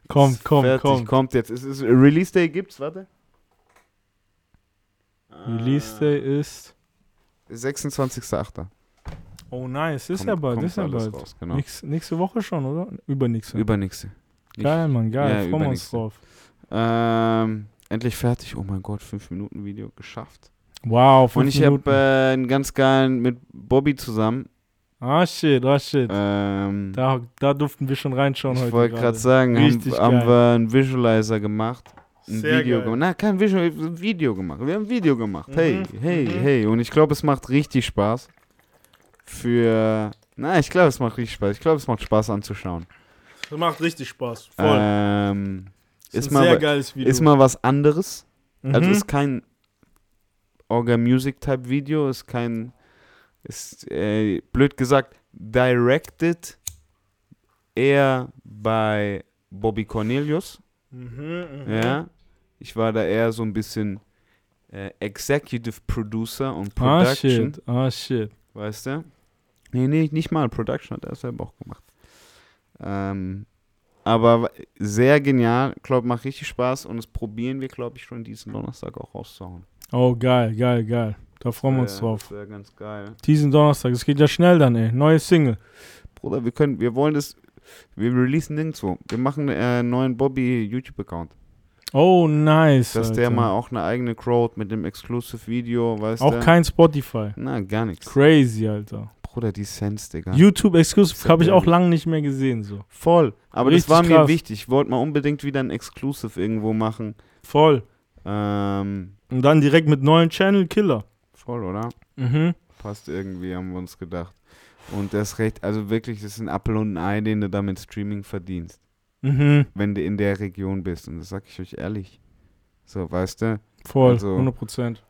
Kommt, Ist kommt, fertig, kommt. kommt jetzt. Es ist, Release Day gibt's, warte. Release Day ist. 26.8. Oh, nice. Ist Kommt- ja bald. Ist ja bald. raus, genau. Nächst, nächste Woche schon, oder? Übernächste. Übernächste. Nicht- geil, Mann, geil. Ja, Freuen wir uns drauf. Ähm, endlich fertig. Oh mein Gott, 5 Minuten Video geschafft. Wow, fünf Und ich Minuten. habe äh, einen ganz geilen mit Bobby zusammen. ah, shit, ah, shit. Ähm, Da, da durften wir schon reinschauen ich heute. wollte gerade sagen, haben, haben wir einen Visualizer gemacht. Ein Sehr Video geil. gemacht. Na, kein Visual, ein Video gemacht. Wir haben ein Video gemacht. Hey, Mhm, hey, mhm. hey. Und ich glaube, es macht richtig Spaß. Für. Na, ich glaube, es macht richtig Spaß. Ich glaube, es macht Spaß anzuschauen. Das macht richtig Spaß. Voll. Ähm, ist, ein mal, ist mal was anderes. Also Mhm. ist kein Orga Music Type Video, ist kein, ist äh, blöd gesagt, directed eher bei Bobby Cornelius. Mhm, mhm. Ja. Ich war da eher so ein bisschen äh, Executive Producer und Ah, Production, shit. Ah, shit. weißt du? Nee, nee, nicht mal. Production hat er selber auch gemacht. Ähm, aber sehr genial, glaube macht richtig Spaß und das probieren wir, glaube ich, schon diesen Donnerstag auch rauszuhauen. Oh, geil, geil, geil. Da freuen wir uns Äh, drauf. Das wäre ganz geil. Diesen Donnerstag. Es geht ja schnell dann, ey. Neue Single. Bruder, wir können, wir wollen das, wir releasen nirgendwo. Wir machen äh, einen neuen Bobby YouTube-Account. Oh, nice. Dass der Alter. mal auch eine eigene Crowd mit dem Exclusive-Video, weißt Auch du? kein Spotify. Na, gar nichts. Crazy, Alter. Bruder, die Sense, Digga. YouTube Exclusive habe ich auch lange nicht mehr gesehen, so. Voll. Aber Richtig das war mir krass. wichtig. Ich wollte mal unbedingt wieder ein Exclusive irgendwo machen. Voll. Ähm, Und dann direkt mit neuen Channel Killer. voll, oder? Mhm. Passt irgendwie, haben wir uns gedacht. Und das recht, also wirklich, das ist ein Apfel und ein Ei, den du damit Streaming verdienst. Mhm. wenn du in der Region bist. Und das sag ich euch ehrlich. So, weißt du, Voll. Also- 100 Prozent.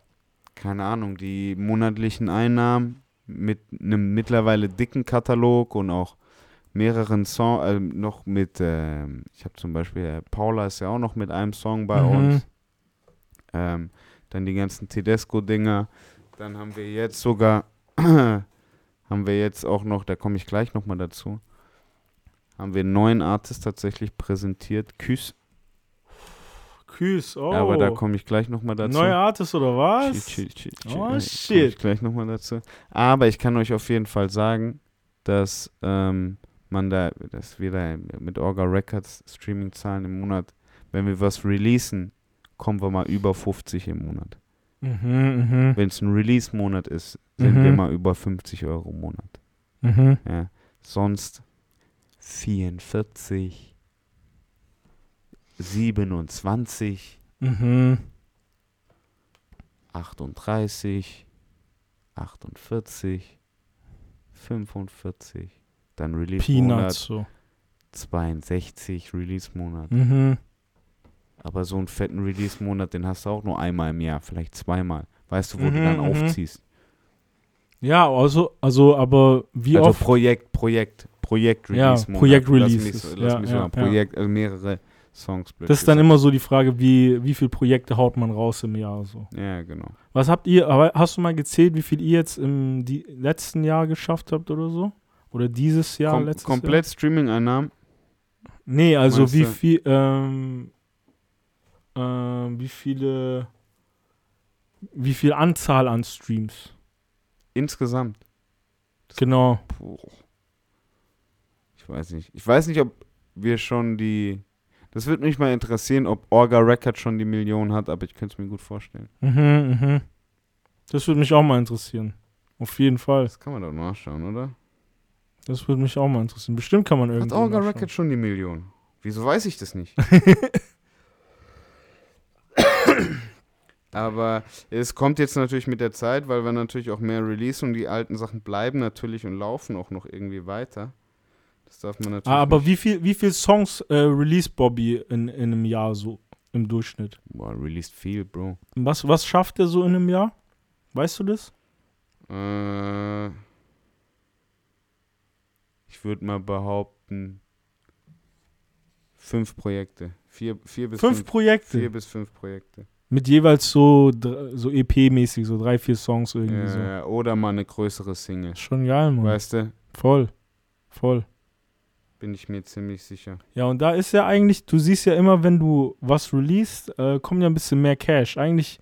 keine Ahnung, die monatlichen Einnahmen mit einem mittlerweile dicken Katalog und auch mehreren Songs, äh, noch mit, ähm, ich habe zum Beispiel, äh, Paula ist ja auch noch mit einem Song bei Mhm. uns. Ähm, dann die ganzen Tedesco-Dinger. Dann haben wir jetzt sogar, haben wir jetzt auch noch, da komme ich gleich nochmal dazu, haben wir einen neuen Artist tatsächlich präsentiert, Küss. Küss, oh. Aber da komme ich gleich nochmal dazu. Neue Artist oder was? Chill, chill, chill. Oh, shit. Ich gleich nochmal dazu. Aber ich kann euch auf jeden Fall sagen, dass ähm, man da, dass wir da mit Orga Records Streaming-Zahlen im Monat, wenn wir was releasen, kommen wir mal über 50 im Monat. Mhm, mhm, Wenn es ein Release-Monat ist, sind wir Mhm. mal über 50 Euro im Monat. mhm. Ja. Sonst 44, 27, Mhm. 38, 48, 45, dann Release-Monat Peanuts so. 62, Release-Monat. Mhm. Aber so einen fetten Release-Monat, den hast du auch nur einmal im Jahr, vielleicht zweimal. Weißt du, wo du Mhm, dann mhm. aufziehst? Ja, also, also, aber wie also oft? Projekt, Projekt, Projekt-Release-Monat. Ja, Projekt-Releases. Lass mich lass Ja, mich ja. Projekt, also mehrere Songs. Das ist dann immer so die Frage, wie, wie viele Projekte haut man raus im Jahr so. Ja, genau. Was habt ihr, hast du mal gezählt, wie viel ihr jetzt im die letzten Jahr geschafft habt oder so? Oder dieses Jahr, Kom letztes komplett Streaming-Einnahmen. Jahr? Nee, also Meinst wie viel, ähm, ähm, wie viele, wie viel Anzahl an Streams? Insgesamt. Genau. Puh. Ich weiß nicht. Ich weiß nicht, ob wir schon die. Das würde mich mal interessieren, ob Orga Record schon die Million hat, aber ich könnte es mir gut vorstellen. Mhm, mhm. Das würde mich auch mal interessieren. Auf jeden Fall. Das kann man doch nachschauen, oder? Das würde mich auch mal interessieren. Bestimmt kann man Hat irgendwie. Orga nachschauen. Record schon die Million? Wieso weiß ich das nicht? Aber es kommt jetzt natürlich mit der Zeit, weil wir natürlich auch mehr releasen und die alten Sachen bleiben natürlich und laufen auch noch irgendwie weiter. Das darf man natürlich. Ah, aber nicht. wie viel, wie viel Songs äh, release Bobby in, in einem Jahr so im Durchschnitt? Boah, released viel, Bro. Was, was schafft er so in einem Jahr? Weißt du das? Äh, ich würde mal behaupten, fünf Projekte. Vier, vier bis Fünf fünf, Projekte. vier bis fünf Projekte. Mit jeweils so, so EP-mäßig, so drei, vier Songs irgendwie Ja, so. oder mal eine größere Single. Schon geil, Mann. Weißt du, Voll. Voll. Bin ich mir ziemlich sicher. Ja, und da ist ja eigentlich, du siehst ja immer, wenn du was releast, äh, kommt ja ein bisschen mehr Cash. Eigentlich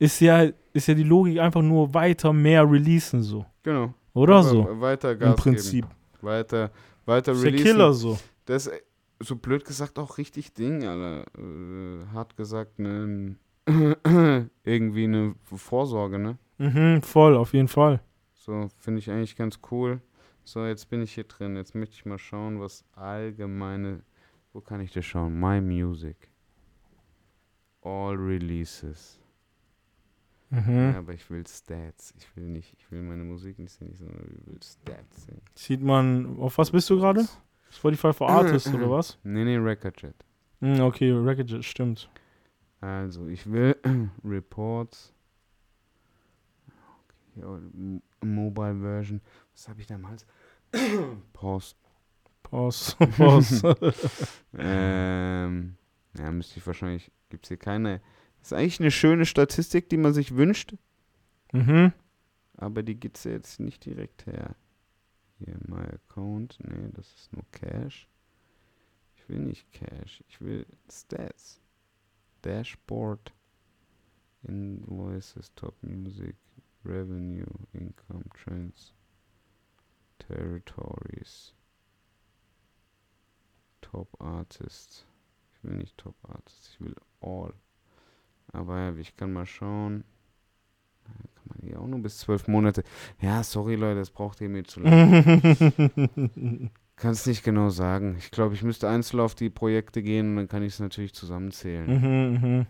ist ja, ist ja die Logik einfach nur weiter mehr releasen so. Genau. Oder Aber so? Weiter Gas Im Prinzip. Geben. Weiter, weiter Ist der releasen. Killer so. Das ist, so blöd gesagt, auch richtig Ding, Alter. Äh, hart gesagt, ne, irgendwie eine Vorsorge, ne? Mhm, voll, auf jeden Fall. So, finde ich eigentlich ganz cool. So, jetzt bin ich hier drin. Jetzt möchte ich mal schauen, was allgemeine. Wo kann ich das schauen? My Music. All Releases. Mhm. Ja, aber ich will Stats. Ich will nicht, ich will meine Musik nicht sehen, sondern ich will Stats sehen. Sieht man, auf was bist du gerade? Spotify for Artists oder was? Nee, nee, Recordjet. Hm, okay, Record stimmt. Also, ich will Reports. Okay, Mobile Version. Was habe ich da im Hals? Pause. Pause. Pause. Ähm, ja, müsste ich wahrscheinlich. Gibt es hier keine. Das ist eigentlich eine schöne Statistik, die man sich wünscht, mhm. aber die gibt es jetzt nicht direkt her. Hier, My Account. Nee, das ist nur Cash. Ich will nicht Cash. Ich will Stats. Dashboard. Invoices, Top Music, Revenue, Income, Trends, Territories, Top Artists. Ich will nicht Top Artists, ich will All. Aber ich kann mal schauen. Kann man hier auch nur bis zwölf Monate. Ja, sorry Leute, das braucht ihr mir zu lange. Kann es nicht genau sagen. Ich glaube, ich müsste einzeln auf die Projekte gehen und dann kann ich es natürlich zusammenzählen. mhm, mhm.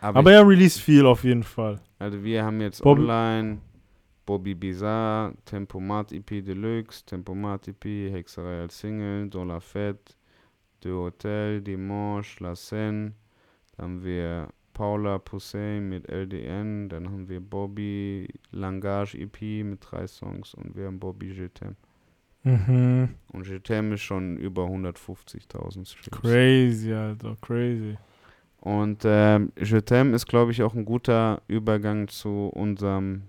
Aber, Aber er release viel auf jeden Fall. Also wir haben jetzt Bob- online Bobby Bizarre, Tempomat EP Deluxe, Tempomat EP, Hexerei als Single, Dollar Fett, De Hotel, Dimanche, La Seine. Dann haben wir Paula Poussin mit LDN, dann haben wir Bobby Langage EP mit drei Songs und wir haben Bobby Jetem. Mhm. Und Jetem ist schon über 150.000 Streams. Crazy, Alter, crazy. Und ähm, Jetem ist, glaube ich, auch ein guter Übergang zu unserem,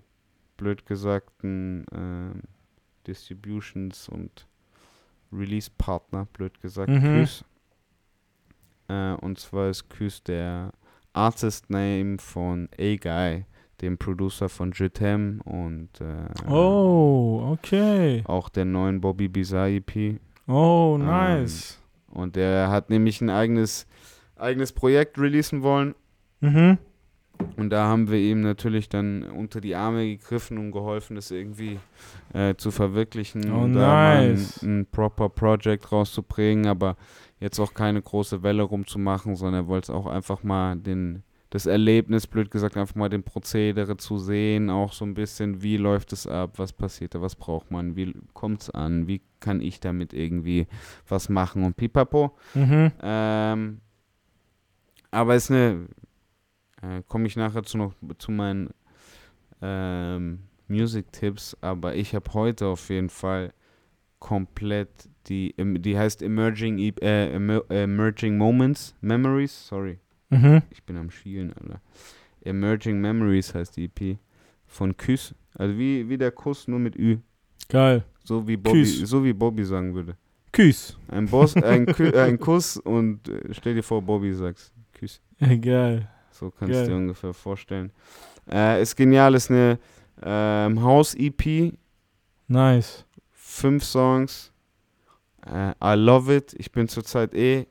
blöd gesagten, ähm, Distributions- und Release-Partner, blöd gesagt, Mhm. Küss. Äh, und zwar ist Küss der Artist-Name von A-Guy, dem Producer von Jetem und äh, Oh, okay. auch der neuen Bobby Bizarre EP. Oh, Ähm, nice. Und der hat nämlich ein eigenes, eigenes Projekt releasen wollen. Mhm. Und da haben wir ihm natürlich dann unter die Arme gegriffen und geholfen, das irgendwie äh, zu verwirklichen Oh, und da mal nice. ein, ein proper Project rauszubringen, aber jetzt auch keine große Welle rumzumachen, sondern er wollte es auch einfach mal den, das Erlebnis, blöd gesagt, einfach mal den Prozedere zu sehen, auch so ein bisschen, wie läuft es ab, was passiert da, was braucht man, wie kommt es an, wie kann ich damit irgendwie was machen und pipapo. Mhm. Ähm, aber ist eine, äh, komme ich nachher zu noch zu meinen ähm, Music-Tipps, aber ich habe heute auf jeden Fall komplett die, die heißt Emerging, E- äh, Emer- Emerging Moments, Memories, sorry, Mhm. ich bin am Schielen, Alter. Emerging Memories heißt die EP von Küss, also wie, wie der Kuss, nur mit Ü, Geil. so wie Bobby, Küss. so wie Bobby sagen würde. Küss. Ein Boss, ein, Kü ein Kuss und äh, stell dir vor, Bobby sagst Küss. Geil. So kannst du dir ungefähr vorstellen. Äh, ist genial, ist eine ähm, House-EP, Nice. fünf Songs. Äh, I love it. Ich bin zurzeit eh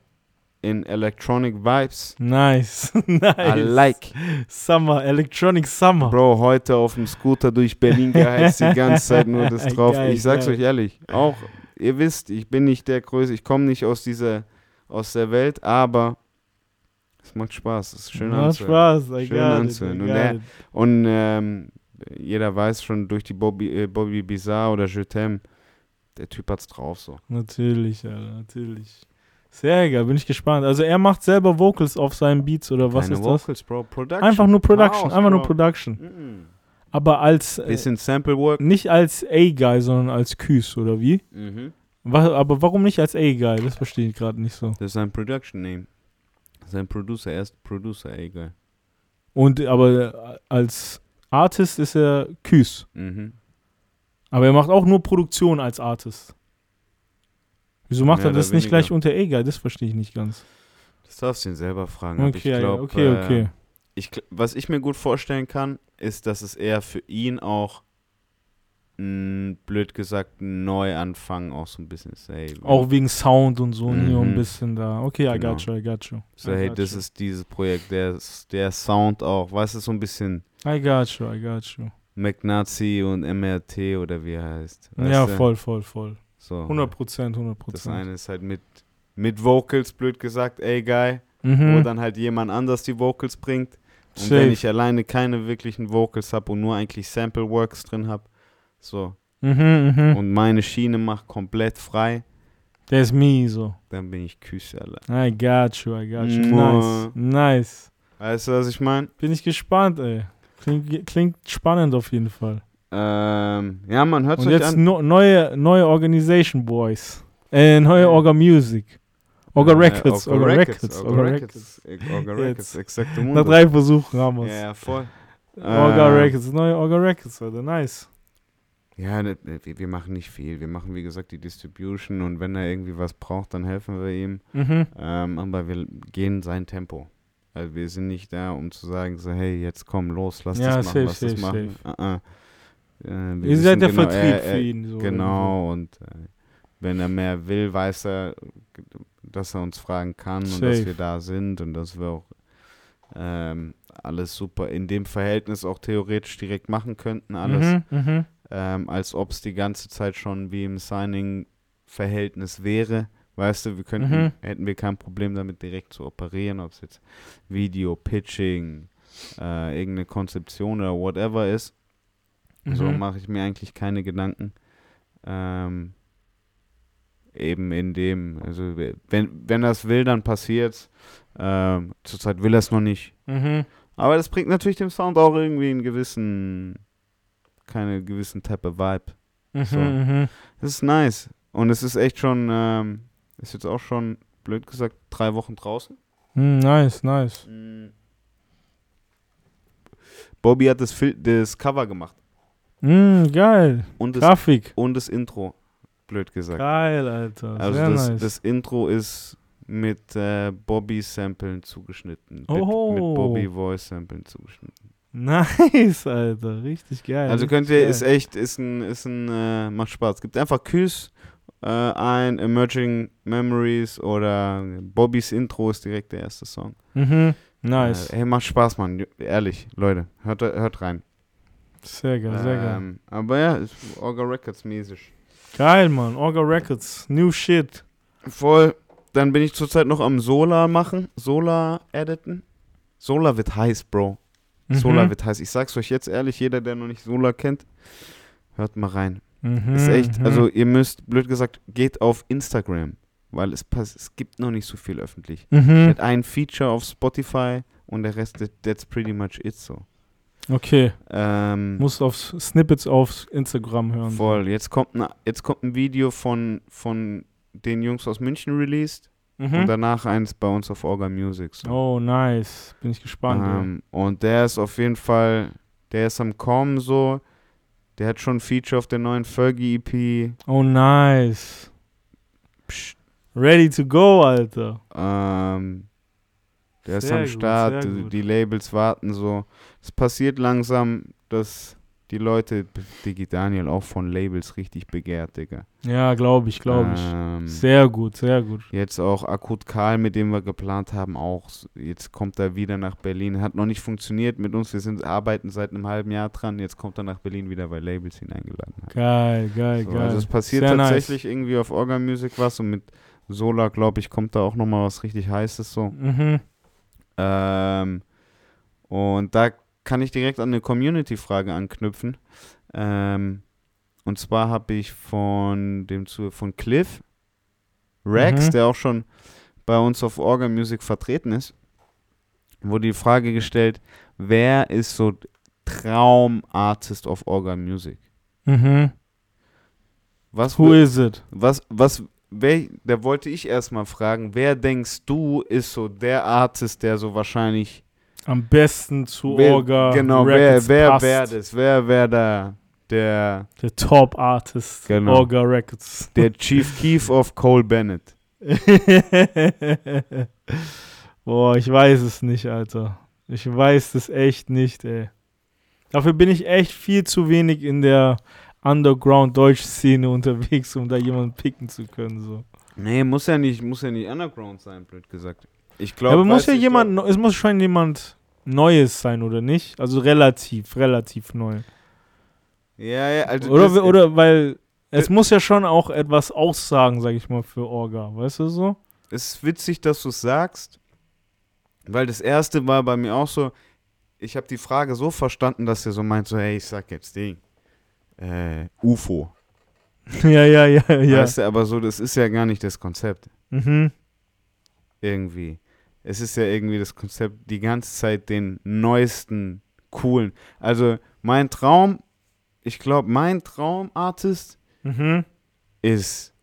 in Electronic Vibes. Nice. nice. I like. Summer, Electronic Summer. Bro, heute auf dem Scooter durch Berlin geheizt, die ganze Zeit nur das drauf. Geil, ich sag's geil. euch ehrlich, auch, ihr wisst, ich bin nicht der Größte, ich komme nicht aus dieser, aus der Welt, aber es macht Spaß, es ist schön Macht anzuhören. Spaß. I Schön it, anzuhören. I Und der- it. Und ähm, jeder weiß schon durch die Bobby, äh, Bobby Bizarre oder Je t'aime, der Typ hat's drauf so. Natürlich, Alter, natürlich. Sehr geil, bin ich gespannt. Also er macht selber Vocals auf seinen Beats oder was Keine ist das? Vocals, Bro, Production. Einfach nur Production, House, einfach nur Bro. Production. Mhm. Aber als äh, Bisschen Sample Work. nicht als A-Guy, sondern als Küs oder wie? Mhm. Wa- aber warum nicht als A-Guy? Das verstehe ich gerade nicht so. Das ist sein Production Name. Sein Producer, er ist Producer, egal. Und aber äh, als Artist ist er Küs. Mhm. Aber er macht auch nur Produktion als Artist. Wieso macht Mehr er das nicht gleich unter A-Guy? Das verstehe ich nicht ganz. Das darfst du ihn selber fragen. Okay, ich glaub, okay, äh, okay. Ich, gl- was ich mir gut vorstellen kann, ist, dass es eher für ihn auch, blöd gesagt, Neuanfang auch so ein bisschen ist. Hey, Auch wegen Sound und so, Mhm. nur ein bisschen da. Okay, I Genau. got you, I got you. so, I hey, das you. ist dieses Projekt, der, der Sound auch, weißt du, so ein bisschen I got you, I got you. McNazi und MRT oder wie er heißt. Ja, du? voll, voll, voll. So, 100 Prozent, 100% Das Prozent. eine ist halt mit, mit Vocals, blöd gesagt, ey, Guy, wo Mhm. dann halt jemand anders die Vocals bringt. Und Safe. wenn ich alleine keine wirklichen Vocals habe und nur eigentlich Sample Works drin habe, so, Mhm, mhm. und meine Schiene macht komplett frei, Der ist me so. dann bin ich Küsse, Alter. I got you, I got you. Mua. Nice, nice. Weißt du, was ich meine? Bin ich gespannt, ey. Klingt, klingt spannend auf jeden Fall. Ähm, ja, man hört Und euch jetzt an. no, neue, neue Organisation Boys. Äh, neue. Orga Music. Orga Records, Orga Records, Orga Records. Orga. Records, exakte Nach drei Versuchen haben wir Ja, es. ja, voll. Orga Äh, Records, neue Orga Records, Alter. Nice. Ja, ne, ne, wir, machen nicht viel. Wir machen, wie gesagt, die Distribution und wenn er irgendwie was braucht, dann helfen wir ihm. Mhm. Ähm, aber wir gehen sein Tempo. Also wir sind nicht da, um zu sagen, so, hey, jetzt komm, los, lass Ja, das machen, safe, lass das safe, machen. Uh -uh. Äh, wir Ihr seid der genau, Vertrieb er- für er- ihn. So Genau, und äh, wenn er mehr will, weiß er, dass er uns fragen kann und dass Safe. wir da sind und dass wir auch ähm, alles super in dem Verhältnis auch theoretisch direkt machen könnten, alles, Mhm, mhm. Ähm, als ob es die ganze Zeit schon wie im Signing-Verhältnis wäre. Weißt du, wir könnten, Mhm. hätten wir kein Problem damit direkt zu operieren, ob es jetzt Video, Pitching, äh, irgendeine Konzeption oder whatever ist. So Mhm. mache ich mir eigentlich keine Gedanken. Ähm, eben in dem, also wenn, wenn es will, dann passiert's. Ähm, zurzeit will er es noch nicht. Mhm. Aber das bringt natürlich dem Sound auch irgendwie einen gewissen, keine gewissen Type of Vibe. Mhm. So. Mhm. Das ist nice. Und es ist echt schon, ähm, ist jetzt auch schon, blöd gesagt, drei Wochen draußen. Mhm, Nice, nice. Bobby hat das, Fil das Cover gemacht. Mhm, geil. Und das, Grafik. und das Intro, blöd gesagt. Geil, Alter. Also Sehr das, nice. das Intro ist mit äh, Bobby-Samplen zugeschnitten. Mit, Oh. mit Bobby-Voice-Samplen zugeschnitten. Nice, Alter. Richtig geil. also könnt ihr, geil. ist echt, ist ein, ist ein, äh, macht Spaß. Gibt einfach Küss äh, ein, Emerging Memories oder Bobbys Intro ist direkt der erste Song. Mhm. Nice. Äh, hey, macht Spaß, Mann. Ehrlich, Leute. Hört, hört rein. Sehr geil, sehr geil. Ähm, aber ja, ist Orga Records mäßig. Geil, Mann. Orga Records. New shit. Voll. Dann bin ich zurzeit noch am Solar machen. Solar editen. Solar wird heiß, Bro. Solar Mhm. wird heiß. Ich sag's euch jetzt ehrlich, jeder, der noch nicht Solar kennt, hört mal rein. Mhm, Ist echt, mhm. also ihr müsst, blöd gesagt, geht auf Instagram, weil es pass es gibt noch nicht so viel öffentlich. Mhm. Mit ein Feature auf Spotify und der Rest, that- that's pretty much it so. Okay. Ähm, Muss auf Snippets auf Instagram hören. voll. Jetzt kommt, ein, jetzt kommt ein Video von, von den Jungs aus München released und Mhm. danach eins bei uns auf Orga Music. So. Oh, nice. Bin ich gespannt. Ähm, und der ist auf jeden Fall, der ist am Kommen so. Der hat schon ein Feature auf der neuen Fergie EP. Oh, nice. Psst, Ready to go, Alter. ähm, der ist Sehr am gut, Start, die Labels warten so. Es passiert langsam, dass die Leute, Digi Daniel, auch von Labels richtig begehrt, Digga. Ja, glaube ich, glaube ich. Ähm, Sehr gut, sehr gut. Jetzt auch Akut Karl, mit dem wir geplant haben, auch. Jetzt kommt er wieder nach Berlin. Hat noch nicht funktioniert mit uns. Wir sind arbeiten seit einem halben Jahr dran. Jetzt kommt er nach Berlin wieder, weil Labels ihn eingeladen haben. Geil, geil, So, geil. also es passiert Sehr tatsächlich irgendwie auf Orga Music was und mit Solar, glaube ich, kommt da auch nochmal was richtig Heißes so. Nice. Mhm. Ähm, und da kann ich direkt an eine Community-Frage anknüpfen. Ähm, und zwar habe ich von dem zu von Cliff Rex, Mhm. der auch schon bei uns auf Orga Music vertreten ist, wurde die Frage gestellt, wer ist so Traumartist auf Orga Music? Mhm. Was Who is it? was, was, wer, da wollte ich erstmal fragen, wer denkst du ist so der Artist, der so wahrscheinlich, Am besten zu wer, Orga genau, Records wer, wer passt. wäre das, wer wäre da der, Der Top Artist. Genau. Orga Records. der Chief Keef of Cole Bennett? Boah, ich weiß es nicht, Alter. Ich weiß es echt nicht, ey. Dafür bin ich echt viel zu wenig in der Underground-Deutsch-Szene unterwegs, um da jemanden picken zu können. So. Nee, muss ja nicht, muss ja nicht Underground sein, blöd gesagt. Ich glaube, aber muss ja jemand, es muss schon jemand Neues sein, oder nicht? Also relativ, relativ neu. Ja, ja, also Oder, oder weil es das- muss ja schon auch etwas aussagen, sag ich mal, für Orga. Weißt du so? es ist witzig, dass du es sagst, weil das erste war bei mir auch so, ich habe die Frage so verstanden, dass er so meint, so, hey, ich sag jetzt Ding, äh, UFO. ja, ja, ja, ja. Weißt du, aber so, das ist ja gar nicht das Konzept, Mhm. Irgendwie. Es ist ja irgendwie das Konzept, die ganze Zeit den neuesten, coolen. Also, mein Traum, ich glaube, mein Traumartist Mhm. ist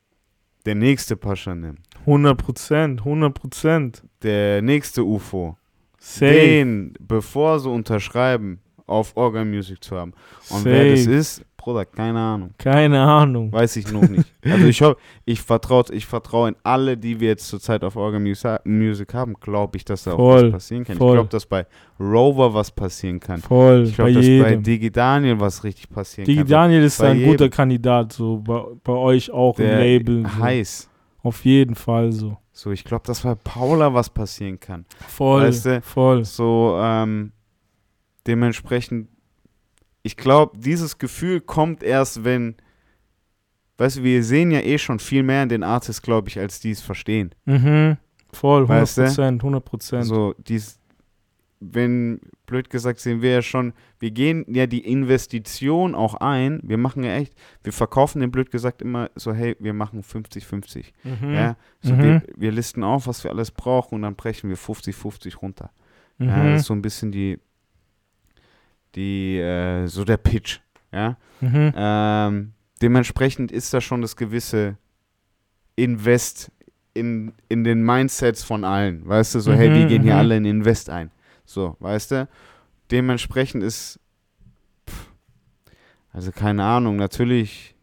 der nächste Paschanim, 100 Prozent, 100 Prozent. der nächste UFO. Safe. den, bevor sie unterschreiben, auf Organ Music zu haben. Und wer das Safe. ist, Bruder, keine Ahnung. Keine Ahnung. Weiß ich noch nicht. Also ich hoffe, ich vertraue ich vertrau in alle, die wir jetzt zurzeit auf Organ Musa- Music haben, glaube ich, dass da auch Voll, was passieren kann. voll. Ich glaube, dass bei Rover was passieren kann. Voll, Ich bei glaube, dass bei jedem. Digi Daniel was richtig passieren Digi kann. Daniel ist bei ein guter jedem. Kandidat, so bei, bei euch auch im der Label. So. heiß. Auf jeden Fall so. So, ich glaube, dass bei Paula was passieren kann. Voll, Weißt du, voll. So, ähm, dementsprechend, ich glaube, dieses Gefühl kommt erst, wenn, weißt du, wir sehen ja eh schon viel mehr in den Artists, glaube ich, als die es verstehen. Mhm. Voll, 100 Weißt du? Prozent, 100 Prozent. So, dies, wenn, blöd gesagt, sehen wir ja schon, wir gehen ja die Investition auch ein. Wir machen ja echt, wir verkaufen den blöd gesagt immer so, hey, wir machen 50-50. Mhm. Ja, so Mhm. wir, wir listen auf, was wir alles brauchen und dann brechen wir 50-50 runter. Ja, Mhm. das ist so ein bisschen die, die, äh, so der Pitch. Ja, Mhm. ähm, dementsprechend ist da schon das gewisse Invest in, in den Mindsets von allen. Weißt du, so, hey, wir Mhm, gehen hier mhm. alle in Invest ein. So, weißt du? Dementsprechend ist, pff, also keine Ahnung, natürlich,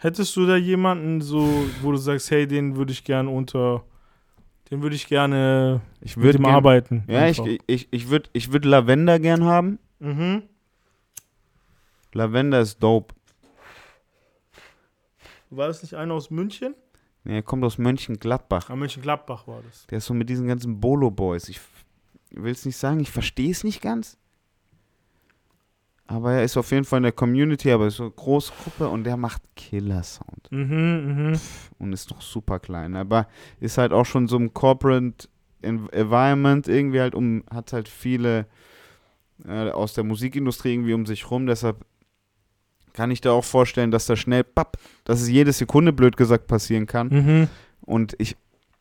Hättest du da jemanden so, wo du sagst, hey, den würde ich gerne unter, den würde ich gerne ich mit würde dem arbeiten. ja, ich, einfach. ich, ich würde ich würd Lavender gern haben. Mhm. Lavender ist dope. War das nicht einer aus München? Nee, er kommt aus Mönchengladbach. Ah, Mönchengladbach war das. Der ist so mit diesen ganzen Bolo-Boys. Ich, will es nicht sagen, ich verstehe es nicht ganz. Aber er ist auf jeden Fall in der Community, aber ist so eine große Gruppe und der macht Killer-Sound. Mhm, mhm. Und ist noch super klein. Aber ist halt auch schon so im Corporate En- Environment irgendwie halt um, hat halt viele äh, aus der Musikindustrie irgendwie um sich rum. Deshalb kann ich da auch vorstellen, dass da schnell, papp, dass es jede Sekunde, blöd gesagt, passieren kann. Mhm. Und ich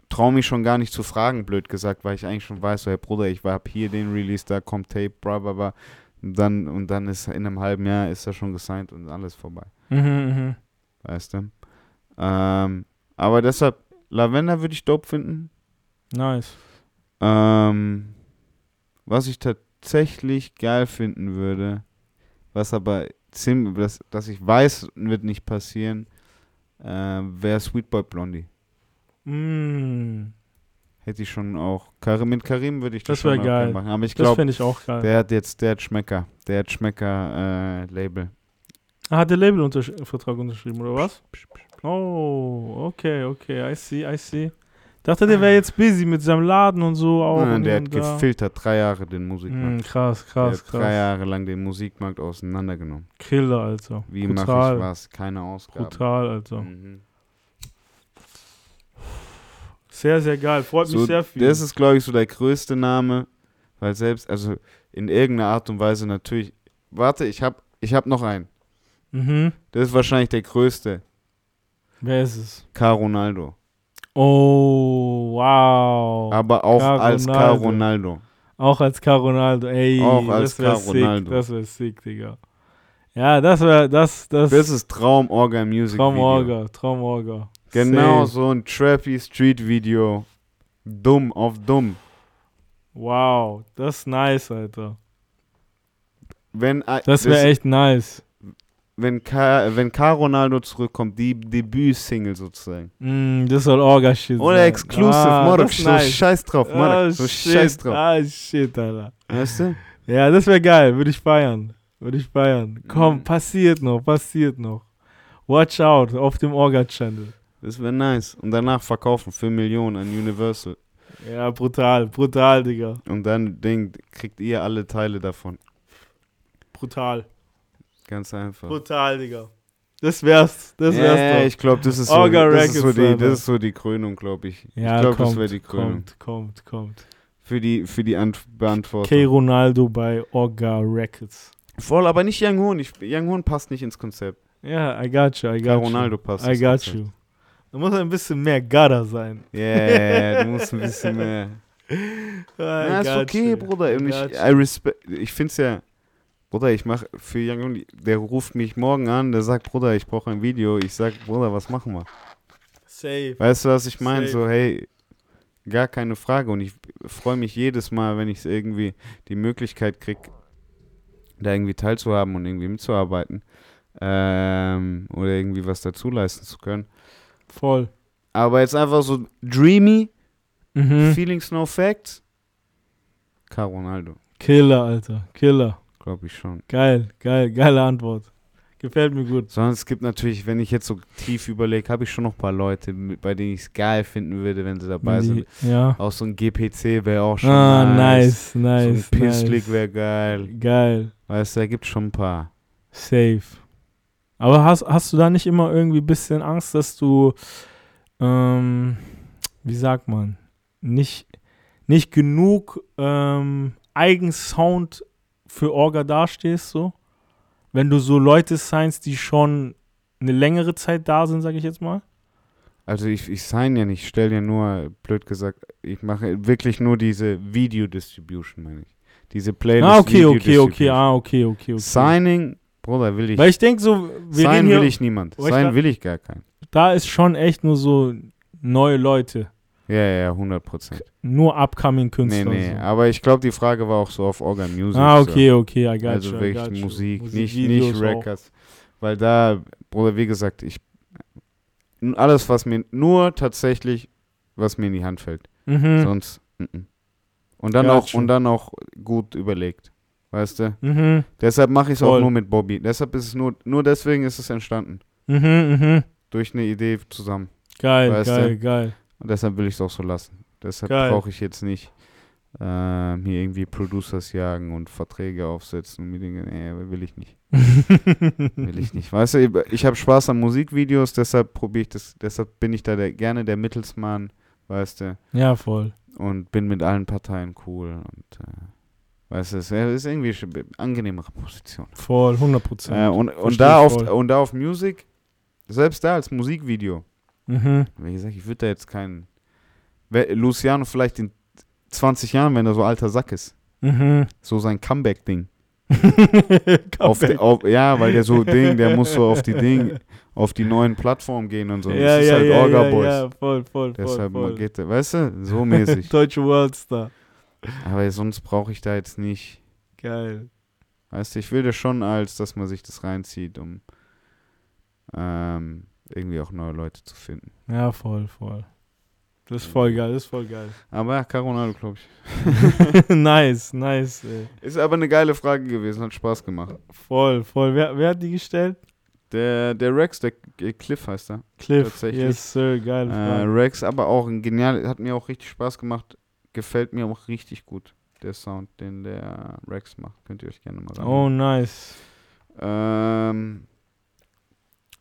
traue mich schon gar nicht zu fragen, blöd gesagt, weil ich eigentlich schon weiß, so, hey Bruder, ich war hab hier den Release, da kommt Tape, bla bla bla. Und dann, und dann ist in einem halben Jahr ist er schon gesigned und alles vorbei. Mhm, mhm. Weißt du? Ähm, aber deshalb, Lavender würde ich dope finden. Nice. Ähm, was ich tatsächlich geil finden würde, was aber ziemlich, das, dass ich weiß, wird nicht passieren, äh, wäre Sweetboy Blondie. Mm, Hätte ich schon auch. Karim, mit Karim würde ich das, Das schon geil. machen. Aber ich das glaube, finde ich auch geil. der hat jetzt, der hat Schmecker. Der hat Schmecker-Label. Ah, hat der Labelvertrag unterschrieben, oder was? Oh, okay, okay, I see, I see. Dachte, der wäre jetzt busy mit seinem Laden und so auch. Nein, der hat gefiltert drei Jahre den Musikmarkt. Mm, krass, der krass, hat drei krass. Jahre lang den Musikmarkt auseinandergenommen. Killer, Alter. Wie mache ich was? Keine Ausgaben. Brutal, Alter. Mhm. Sehr, sehr geil. Freut mich So, sehr viel. das ist, glaube ich, so der größte Name, weil selbst, also in irgendeiner Art und Weise natürlich. Warte, ich habe ich hab noch einen. mhm. Das ist wahrscheinlich der größte. Wer ist es? Car Ronaldo. Oh, wow. Aber auch Car als Car Ronaldo. Ronaldo. Auch als Car Ronaldo. Ey, Auch als das wäre sick. Das wäre sick, Digga. Ja, das wäre, das, das, Das ist Traum Orga Music. Traumorga, Traumorga. Genau Safe. so ein Trappy Street Video. Dumm auf dumm. Wow, das ist nice, Alter. Wenn, äh, Das wäre echt nice. Wenn Car, wenn Car Ronaldo zurückkommt, die Debüt-Single sozusagen. Mm, das soll Orga-Shit Oder sein. Exclusive, ah, ist so nice. scheiß drauf, Ah, so shit. scheiß drauf. Ah, shit, Alter. Weißt du? Ja, das wäre geil. Würde ich feiern. Würde ich feiern. Komm, Mhm. passiert noch, passiert noch. Watch out auf dem Orga-Channel. Das wäre nice. Und danach verkaufen für Millionen an Universal. Ja, brutal, brutal, Digga. Und dann Ding, kriegt ihr alle Teile davon. Brutal. Ganz einfach. Brutal, Digga. Das wär's. Das wär's ja, doch. ich glaube, das ist so, das ist so die, das ist so die Krönung, glaube ich. ja, ich glaube, das wäre die Krönung. kommt, kommt, kommt. Für die, für die Ant Beantwortung. K. Ronaldo bei Orga Records. Voll, aber nicht Young Hoon. Ich, Young Hoon passt nicht ins Konzept. Ja, I got you, I got Ronaldo you. passt I got Konzept. you. Da muss ein bisschen mehr Gutter sein. Yeah, du musst ein bisschen mehr. Ja, ist okay, you. Bruder. Ich, I respect, ich finde es ja, Bruder, ich mache für Young der ruft mich morgen an, der sagt, Bruder, ich brauche ein Video. Ich sag, Bruder, was machen wir? Safe. Weißt du, was ich meine? So, hey, gar keine Frage. Und ich freue mich jedes Mal, wenn ich irgendwie die Möglichkeit kriege, da irgendwie teilzuhaben und irgendwie mitzuarbeiten. Ähm, oder irgendwie was dazu leisten zu können. Voll. Aber jetzt einfach so dreamy, Mhm. Feelings No Facts. Car Ronaldo, Killer, Alter. Killer. Glaube ich schon. Geil, geil, geile Antwort. Gefällt mir gut. Sonst es gibt natürlich, wenn ich jetzt so tief überlege, habe ich schon noch ein paar Leute, bei denen ich es geil finden würde, wenn sie dabei sind. Die- Ja. Auch so ein GPC wäre auch schon Ah, nice. nice, nice. so ein Pisslick nice. wäre geil. Geil. Weißt du, da gibt schon ein paar. Safe. Aber hast, hast du da nicht immer irgendwie ein bisschen Angst, dass du, ähm, wie sagt man, nicht, nicht genug ähm, Eigensound für Orga dastehst, so? Wenn du so Leute signst, die schon eine längere Zeit da sind, sag ich jetzt mal? Also ich, ich sign ja nicht, ich stelle ja nur, blöd gesagt, ich mache wirklich nur diese Video-Distribution, meine ich. Diese Playlist. ah, okay, okay, okay, ah, okay, okay, okay. Signing, Bruder, will ich. Weil ich denke so, wir Sign will hier, ich niemand. Sign will ich gar keinen. da ist schon echt nur so neue Leute, Ja, ja, ja, 100 Prozent. nur upcoming Nee, Künstler. nee, so. aber ich glaube, die Frage war auch so auf Organ Music. Ah, so. okay, okay, I got Also you, wirklich got you. Musik, nicht, Musikvideos nicht auch. Records. Weil da, Bruder, wie gesagt, ich. n- Alles, was mir. Nur tatsächlich, was mir in die Hand fällt. Mhm. Sonst. mm, mm. Und dann Got auch you. und dann auch gut überlegt. Weißt du? Mhm. Deshalb mache ich es auch nur mit Bobby. Deshalb ist es nur, nur deswegen ist es entstanden. Mhm, mhm. Durch eine Idee zusammen. Geil, Weißt geil, du? geil. Und deshalb will ich es auch so lassen. Deshalb brauche ich jetzt nicht ähm, hier irgendwie Producers jagen und Verträge aufsetzen und mir denke, nee, will ich nicht. will ich nicht. Weißt du, ich habe Spaß an Musikvideos, deshalb probiere ich das, deshalb bin ich da der, gerne der Mittelsmann, weißt du, Ja, voll. und bin mit allen Parteien cool und äh, weißt du, es ist irgendwie eine angenehmere Position. Voll, 100 Prozent. Äh, und, und, da auf, voll. und da auf Music, selbst da als Musikvideo, mhm. wie gesagt, ich würde da jetzt keinen. Luciano vielleicht in 20 Jahren, wenn er so alter Sack ist. Mhm. So sein Comeback-Ding. Auf die, Comeback. auf, ja, weil der so Ding, der muss so auf die Ding, auf die neuen Plattformen gehen und so. ja, das ist ja, halt ja, Orga ja, Boys. ja, voll, voll, voll, Deshalb voll. geht der, weißt du, so mäßig. Deutsche Worldstar. Aber sonst brauche ich da jetzt nicht. Geil. Weißt du, ich will das schon als, dass man sich das reinzieht, um ähm, irgendwie auch neue Leute zu finden. Ja, voll, voll. Das ist voll geil, das ist voll geil. Aber ja, Caronado, glaube ich. nice, nice, ey. Ist aber eine geile Frage gewesen, hat Spaß gemacht. Voll, voll. Wer, wer hat die gestellt? Der, der Rex, der äh, Cliff heißt er. Cliff. Tatsächlich. Yes, Sir, geil. Äh, Rex, aber auch ein genial, hat mir auch richtig Spaß gemacht. Gefällt mir auch richtig gut, der Sound, den der Rex macht. Könnt ihr euch gerne mal oh, anhören. nice. Ähm,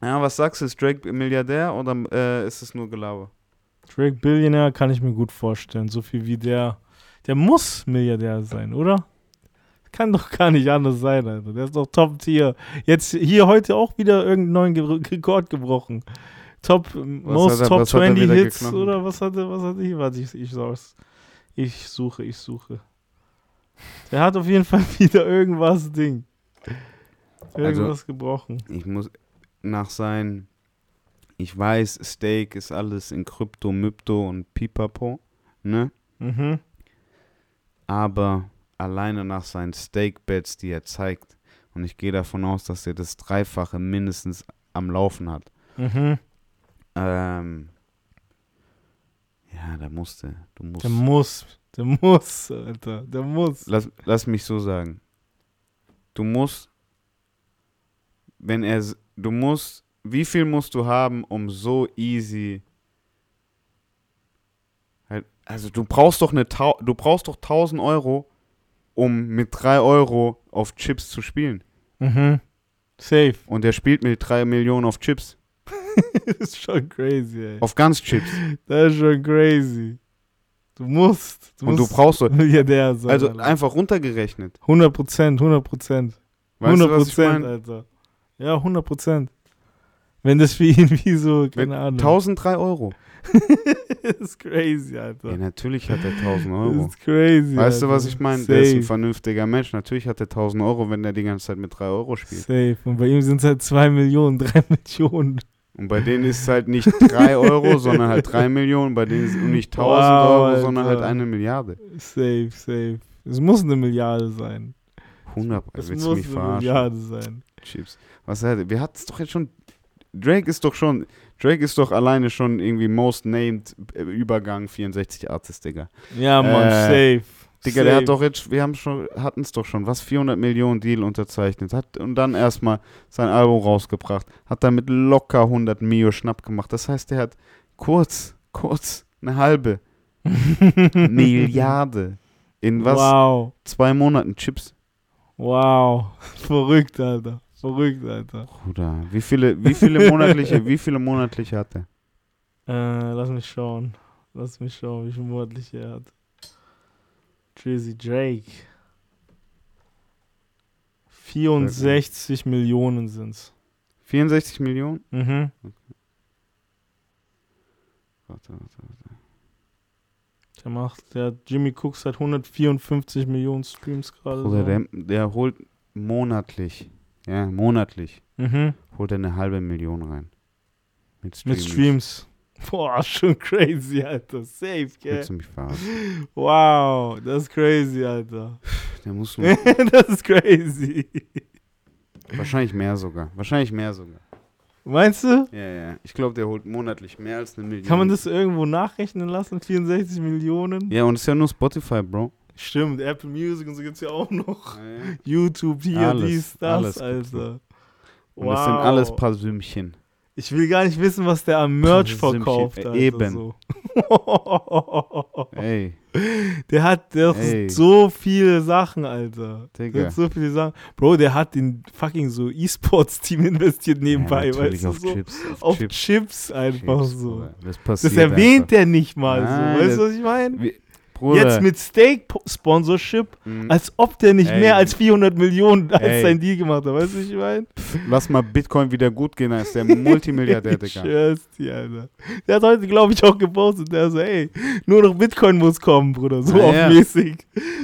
ja, was sagst du? Ist Drake Milliardär oder äh, ist es nur Gelaber? Drake Billionär kann ich mir gut vorstellen. So viel wie der. Der muss Milliardär sein, oder? Kann doch gar nicht anders sein, Alter. Der ist doch Top-Tier. Jetzt hier heute auch wieder irgendeinen neuen Ge Rekord gebrochen. Top, most hat er- Top was hat er 20 wieder Hits geknackt? oder was hatte, was hatte ich? Warte, ich, ich, sag's. ich suche, ich suche. Der hat auf jeden Fall wieder irgendwas Ding. Also Irgendwas gebrochen. Ich muss nach sein, ich weiß, Steak ist alles in Krypto, Mypto und Pipapo, ne? Mhm. aber alleine nach seinen Stake-Bets, die er zeigt, und ich gehe davon aus, dass er das Dreifache mindestens am Laufen hat. Mhm. Ähm, ja, da musste, du musst. Der muss, der muss, Alter. Der muss. lass, lass mich so sagen. Du musst, wenn er, du musst, wie viel musst du haben, um so easy, halt, also du brauchst doch eine, du brauchst doch 1000 Euro, um mit 3 Euro auf Chips zu spielen. Mhm. Safe. Und er spielt mit 3 Millionen auf Chips. das ist schon crazy, ey. Auf ganz Chips. Das ist schon crazy. Du musst. Du Und du musst brauchst so, Milliardär sein. also Alter. einfach runtergerechnet. 100 Prozent, 100 Prozent. Weißt 100 du, was ich Prozent? Alter. Ja, 100 Prozent. Wenn das für ihn wie so, keine Ahnung. 1003 Euro. das ist crazy, Alter. Ja, natürlich hat er 1000 das Euro. ist crazy. Weißt du, Alter. was ich meine? Der ist ein vernünftiger Mensch. Natürlich hat er 1000 Euro, wenn der die ganze Zeit mit 3 Euro spielt. Safe. Und bei ihm sind es halt 2 Millionen, 3 Millionen. Und bei denen ist es halt nicht 3 Euro, sondern halt 3 Millionen. Bei denen ist es nicht 1000 Wow, Euro, Alter. sondern halt eine Milliarde. Safe, safe. Es muss eine Milliarde sein. 100. Es Willst du muss eine verarschen? Milliarde sein. Chips. Was hat er? Wir hatten es doch jetzt schon. Drake ist doch schon. Drake ist doch alleine schon irgendwie most named äh, Übergang 64 Artist, Digga. Ja, Mann, Äh, safe. Digga, der safe. hat doch jetzt, wir haben schon, hatten es doch schon, was, 400 Millionen Deal unterzeichnet, hat und dann erstmal sein Album rausgebracht, hat damit locker 100 Mio Schnapp gemacht. Das heißt, der hat kurz, kurz, eine halbe Milliarde in was, Wow. zwei Monaten Chips. Wow. Verrückt, Alter. Verrückt, Alter. Bruder, wie viele, wie viele monatliche, wie viele monatliche hat er? Äh, lass mich schauen. Lass mich schauen, wie viel monatlich er hat. Drizzy Drake. 64 Millionen sind's. 64 Millionen? Mhm. Warte, warte, warte. Der macht, der Jimmy Cooks hat 154 Millionen Streams gerade. So. der, der holt monatlich, ja, monatlich, Mhm. holt er eine halbe Million rein. Mit Mit Streams. Streams. Boah, schon crazy, Alter. Safe, gell? Willst du mich verarschen? Wow, das ist crazy, Alter. Der muss nur, das ist crazy. wahrscheinlich mehr sogar. Wahrscheinlich mehr sogar. Meinst du? Ja, ja. Ich glaube, der holt monatlich mehr als eine Million. Kann man das irgendwo nachrechnen lassen? 64 Millionen? Ja, und es ist ja nur Spotify, Bro. Stimmt, Apple Music und so gibt's ja auch noch. Ja, ja. YouTube hier, Alles, dies, das, Alter. Und das sind alles paar Sümmchen. Ich will gar nicht wissen, was der am Merch verkauft. äh, Alter, eben. So. Ey, Der hat der hat Ey. so viele Sachen, Alter. Der Digga. hat so viele Sachen. Bro, der hat in fucking so E-Sports-Team investiert nebenbei, ja, weißt du, auf so. Chips. auf Chips, Chips einfach Chips, so. Das Das erwähnt einfach. der nicht mal Nein, so. Weißt du, was ich meine? Bruder. Jetzt mit Steak-Sponsorship, Mhm. als ob der nicht Ey. mehr als 400 Millionen als Ey. sein Deal gemacht hat. Weißt du, was ich meine? Lass mal Bitcoin wieder gut gehen, da ist der Multimilliardär, Ich Digga. schwör's dir, Alter. Der hat heute, glaube ich, auch gepostet. Der so, ey, nur noch Bitcoin muss kommen, Bruder. So ja. auf mäßig.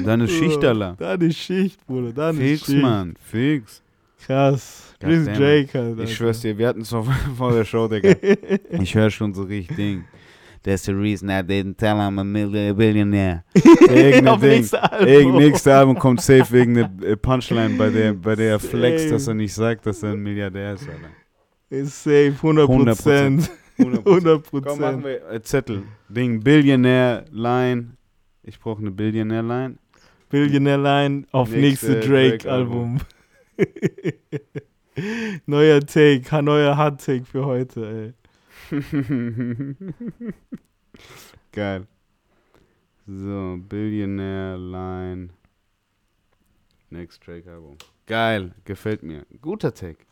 Deine Schicht, Alter. Da eine Schicht, Bruder. Da eine Fix, Schicht. Mann, fix. Krass. Chris. Drake halt. Ich schwör's dir, wir hatten es vor, vor der Show, Digga. Ich höre schon so richtig Ding. That's the reason I didn't tell him I'm a million- billionaire. Auf Ding. nächste Album. Nächstes Album kommt safe wegen der äh, Punchline, bei der, bei der er flext, dass er nicht sagt, dass er ein Milliardär ist, Alter. Ist safe, 100 Prozent. 100%. 100 Komm, machen wir äh, Zettel. Ding, Billionaire Line. Ich brauche eine Billionaire Line. Billionaire Line auf Nächste nächste Drake-Album. Drake-Album. neuer Take, neuer Hard-Take für heute, ey. Geil. So, Billionaire Line. Next Drake Album. Geil, gefällt mir. Guter Take.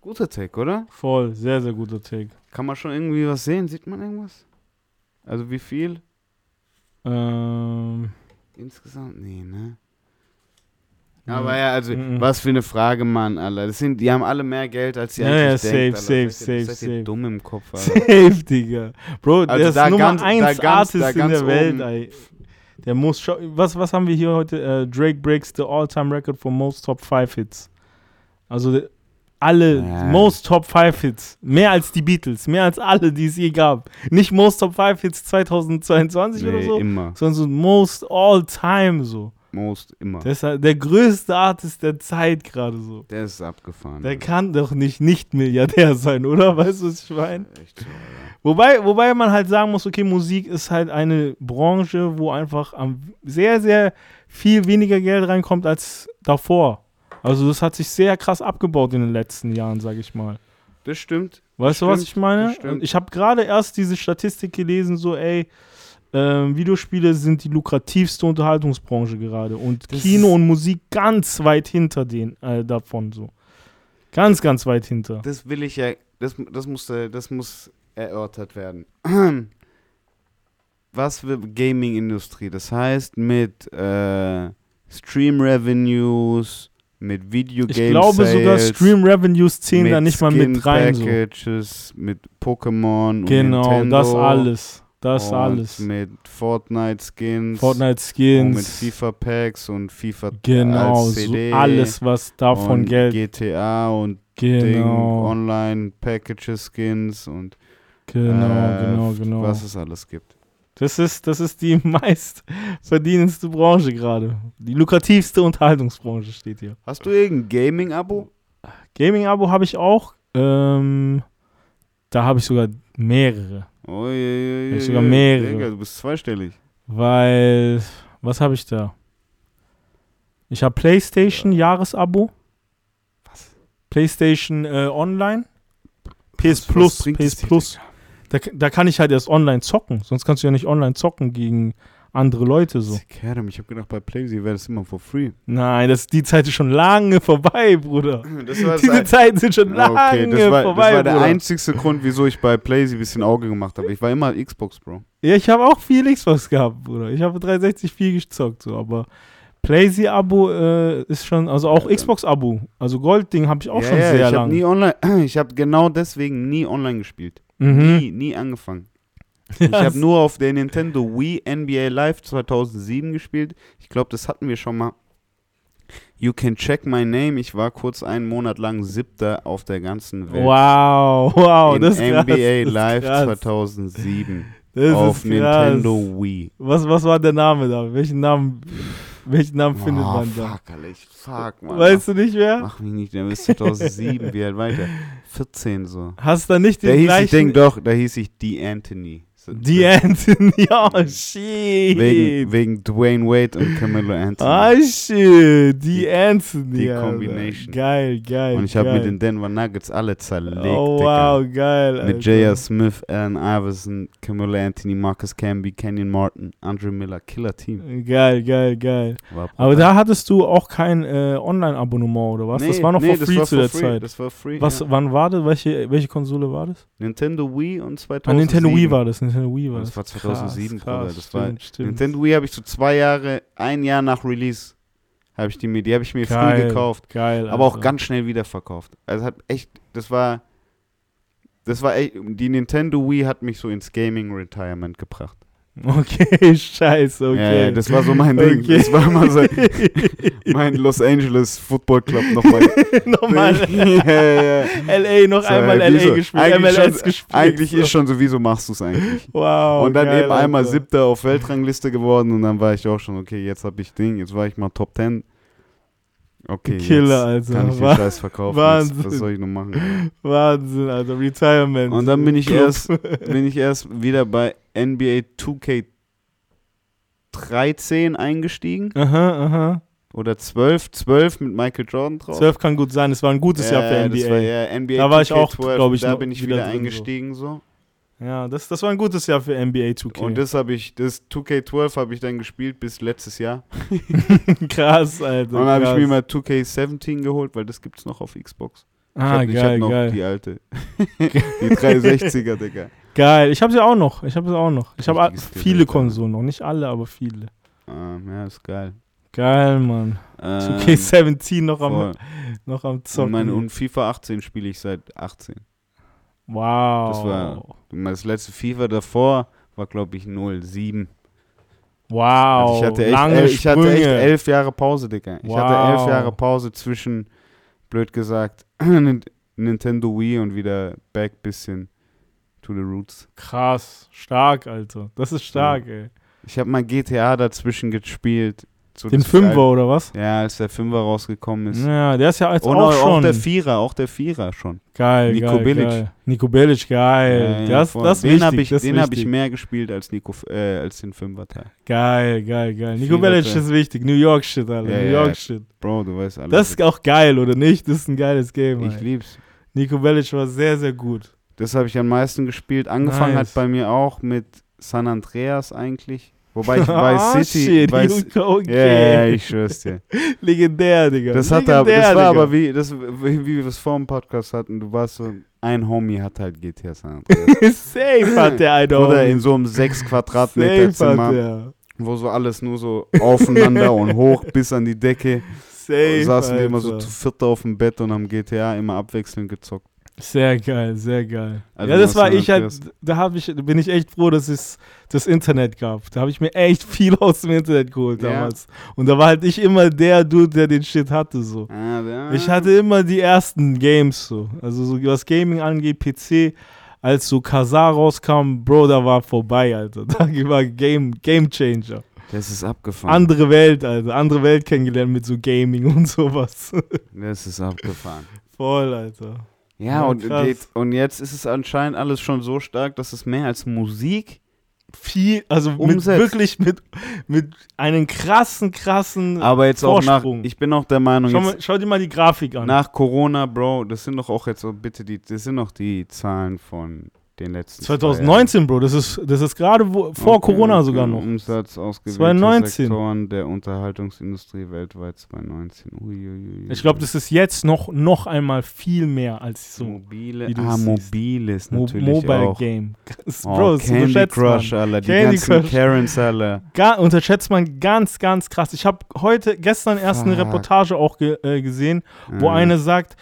Guter Take, oder? Voll, sehr, sehr guter Take. Kann man schon irgendwie was sehen? Sieht man irgendwas? Also wie viel? Ähm, Insgesamt? Nee, ne? Aber ja, also, Mhm. was für eine Frage, Mann, Alter. Das sind, die haben alle mehr Geld, als sie Ja, eigentlich ja, denkt, safe, Alter. safe, ihr, safe, safe. dumm im Kopf, Alter. Safe, Digga. Bro, Also der ist Nummer ganz- da 1 ganz- da Artist in ganz der Welt, oben. ey. Der muss was, was haben wir hier heute? Äh, Drake breaks the all-time record for most Top 5 Hits. Also alle Ja. most Top 5 Hits. Mehr als die Beatles, mehr als alle, die es je gab. Nicht most Top 5 Hits 2022 oder Nee, so, immer. sondern so most all-time so. Most immer. Der ist halt der größte Artist der Zeit gerade so. Der ist abgefahren. Der Alter. kann doch nicht nicht Milliardär sein, oder? Weißt du, was ich meine? Echt so, Alter. Wobei, wobei man halt sagen muss, okay, Musik ist halt eine Branche, wo einfach am sehr, sehr viel weniger Geld reinkommt als davor. Also das hat sich sehr krass abgebaut in den letzten Jahren, sag ich mal. Das stimmt. Weißt du, was stimmt, ich meine? das ich habe gerade erst diese Statistik gelesen, so ey, ähm, Videospiele sind die lukrativste Unterhaltungsbranche gerade und Das Kino und Musik ganz weit hinter den äh, davon so. Ganz, ganz weit hinter. Das will ich ja, das, das, muss, äh, das muss erörtert werden. Was für Gaming-Industrie? Das heißt mit äh, Stream-Revenues, mit Videogame Ich glaube sogar Stream Revenues zählen da nicht mal mit rein. So. Packages, mit Pokémon und Genau, Nintendo das alles. Das und alles. mit Fortnite-Skins. Fortnite Und mit. FIFA-Packs und FIFA Genau, als so alles, was davon und Geld. GTA und Ding, Genau, Online-Packages-Skins und genau, äh, genau, genau. was es alles gibt. Das ist, das ist die meist verdienendste Branche gerade. Die lukrativste Unterhaltungsbranche steht hier. Hast du irgendein Gaming-Abo? Gaming-Abo habe ich auch. Ähm, da habe ich sogar mehrere. Oh, je, je, je, Ich sogar mehrere. Digga, du bist zweistellig. Weil, was habe ich da? Ich habe PlayStation Jahresabo. Was? PlayStation äh, Online. PS Was- was Plus, bringt PS Plus. Da, da kann ich halt erst online zocken. Sonst kannst du ja nicht online zocken gegen andere Leute so. Kerem, ich habe gedacht, bei PlayStation wäre das immer for free. Nein, das, die Zeit ist schon lange vorbei, Bruder. Diese Zeiten sind schon lange okay, das war, vorbei, das war der Bruder. einzigste Grund, wieso ich bei PlayStation ein bisschen Auge gemacht habe. Ich war immer Xbox, Bro. Ja, ich habe auch viel Xbox gehabt, Bruder. Ich habe 360 viel gezockt, so, aber PlayStation-Abo äh, ist schon, also auch Ja, Xbox-Abo. Also Gold-Ding habe ich auch ja, schon ja, sehr ich habe lange. nie online, ich habe genau deswegen nie online gespielt. Mhm. Nie, nie angefangen. Ich habe nur auf der Nintendo Wii NBA Live 2007 gespielt. Ich glaube, das hatten wir schon mal. You can check my name. Ich war kurz einen Monat lang siebter auf der ganzen Welt. Wow, wow, in das ist krass. NBA ist Live krass. 2007 Das auf ist. Nintendo Wii. Was, was war der Name da? Welchen Namen, welchen Namen findet oh, man da? fuck, Alter, ich fuck, Mann. Weißt du nicht mehr? Mach mich nicht, der ist 2007, wie alt weiter? 14 so. Hast du da nicht Da den hieß ich, gleichen... denk doch, da hieß ich D. Anthony. Die Anthony, oh shit. Wegen, wegen Dwayne Wade und Camilo Anthony. Ah shit, die Anthony. die. Combination. Geil, geil. und ich habe mit den Denver Nuggets alle zerlegt, Oh Digga. wow, geil. Mit. J.R. Smith, Allen Iverson, Camilo Anthony, Marcus Camby, Kenyon Martin, Andre Miller, Killer Team. Geil, geil, geil. Aber da hattest du auch kein äh, Online-Abonnement oder was? das war noch nee, for free zu der free. Zeit. Das war free. Was, ja. wann war das? Welche, welche Konsole war das? Nintendo Wii und 2007. Ah, Nintendo Wii war das. Nintendo Wii war Das das. war 2007, krass, krass, Das war- stimmt. Nintendo Wii habe ich so zwei Jahre, ein Jahr nach Release, habe ich die mir, die habe ich mir geil, früh gekauft. Geil. aber auch Alter. ganz schnell wieder verkauft. Also hat echt, das war, das war echt, die Nintendo Wii hat mich so ins Gaming Retirement gebracht. Okay, scheiße, okay. Ja, das war so mein Ding. Okay. Das war mal so mein Los Angeles Football Club nochmal. Nochmal ja, ja. LA, noch So, einmal LA so. gespielt, Eigentlich MLS schon- gespielt. Eigentlich so. ist schon so, wieso machst du es eigentlich? Wow. und dann geil, eben einmal Alter. siebter auf Weltrangliste geworden und dann war ich auch schon, okay, jetzt habe ich Ding, jetzt war ich mal Top 10. Okay, Killer, Alter. kann ich den Scheiß verkaufen. Wahnsinn. Jetzt, was soll ich noch machen? Wahnsinn, Alter. Retirement. Und dann bin ich erst, bin ich erst wieder bei NBA 2K13 eingestiegen. Aha, aha. Oder 12, 12 mit Michael Jordan drauf. 12 kann gut sein. Es war ein gutes Jahr für Ja, NBA. Das war, ja, NBA Da war ich auch, 2K12, glaub ich, Da bin ich wieder wieder, drin, so. eingestiegen so. Ja, das, das war ein gutes Jahr für NBA 2K. Und das habe ich, das 2K12 habe ich dann gespielt bis letztes Jahr. krass, Alter. Und dann habe ich mir mal 2K17 geholt, weil das gibt's noch auf Xbox. Ah, ich hab, ich hab geil, noch geil. die alte. die 360er, Digga. Geil. Ich habe sie auch noch. Ich habe sie auch noch. Ich habe viele. Konsolen noch. Nicht alle, aber viele. Ähm, ja, ist geil. Geil, Mann. Ähm, 2K17 noch am, noch am und, Zocken. meine, und FIFA 18 spiele ich seit 18. wow. Das war- Das letzte FIFA davor war, glaube ich, 07. wow. Also ich hatte echt, lange el- ich hatte echt elf Jahre Pause, Digga. Ich hatte elf Wow. Jahre Pause zwischen, blöd gesagt, Nin- Nintendo Wii und wieder back bisschen to the roots. Krass. Stark, Alter. Das ist stark, ey. Ich habe mal GTA dazwischen gespielt. So Den Fünfer oder was? Ja, als der Fünfer rausgekommen ist. Ja, der ist ja jetzt Und auch auch, schon. der Vierer, auch der Vierer schon. geil, Nico geil, Bilic. Geil. Nico Bilic, geil. Ja, ja, das, voll. das den habe ich, den hab ich mehr gespielt als, Nico, äh, als den Fünfer-Teil. Geil, geil, geil. Nico Vierer Bilic ist wichtig. New York Shit, Alter. Ja, New ja. York Shit. Bro, du weißt alles. Das ist auch geil, oder nicht? Das ist ein geiles Game. ich ey. lieb's. Nico Bellic war sehr, sehr gut. Das habe ich am meisten gespielt. Angefangen Nice. hat bei mir auch mit San Andreas eigentlich. Wobei ich bei Ah, City. shit, bei, okay. ja, ja, ich schwör's dir. Legendär, Digga. Das, hat aber, Legendär, das war Digga. aber wie, das, wie, wie wir es vor dem Podcast hatten. Du warst so, ein Homie hat halt GTA San Andreas. Safe hat der eine Oder in so einem 6 Quadratmeter Safe hat Zimmer, der. wo so alles nur so aufeinander und hoch bis an die Decke. Safe, saßen wir immer so Alter. zu viert auf dem Bett und haben GTA immer abwechselnd gezockt. Sehr geil, sehr geil. Also ja, das war ich halt, da hab ich, bin ich echt froh, dass es das Internet gab. Da habe ich mir echt viel aus dem Internet geholt Ja. damals. Und da war halt ich immer der Dude, der den Shit hatte so. Ah, ja. Ich hatte immer die ersten Games so. Also so was Gaming angeht, PC, als so Kazar rauskam, Bro, da war vorbei, Alter. Da war Game, Game Changer. Das ist abgefahren. Andere Welt, Alter. Andere Welt kennengelernt mit so Gaming und sowas. das ist abgefahren. Voll, Alter. Ja, Ja, und, geht, und jetzt ist es anscheinend alles schon so stark, dass es mehr als Musik. Viel, also mit, Umsetzt. wirklich mit, mit einem krassen, krassen. Aber jetzt auch nach. Vorsprung. Ich bin auch der Meinung, schau, jetzt, mal, schau dir mal die Grafik an. nach Corona, Bro, das sind doch auch jetzt so bitte die, das sind noch die Zahlen von den letzten zwei 2019, Bro, das ist, das ist gerade wo- vor Okay, Corona okay. sogar noch. Umsatz ausgewählte 2019. Sektoren der Unterhaltungsindustrie weltweit 2019. Uiuiui. Ich glaube, das ist jetzt noch, noch einmal viel mehr als so mobile. Ah, mobiles Mo natürlich Mobile auch. Game. Oh, Bro, das Candy unterschätzt Crush, man. Alter. Die Candy ganzen Crush. Karens, Alter. Ga unterschätzt man ganz, ganz krass. Ich habe heute, gestern erst eine Fuck. Reportage auch ge äh, gesehen, wo Mhm. eine sagt,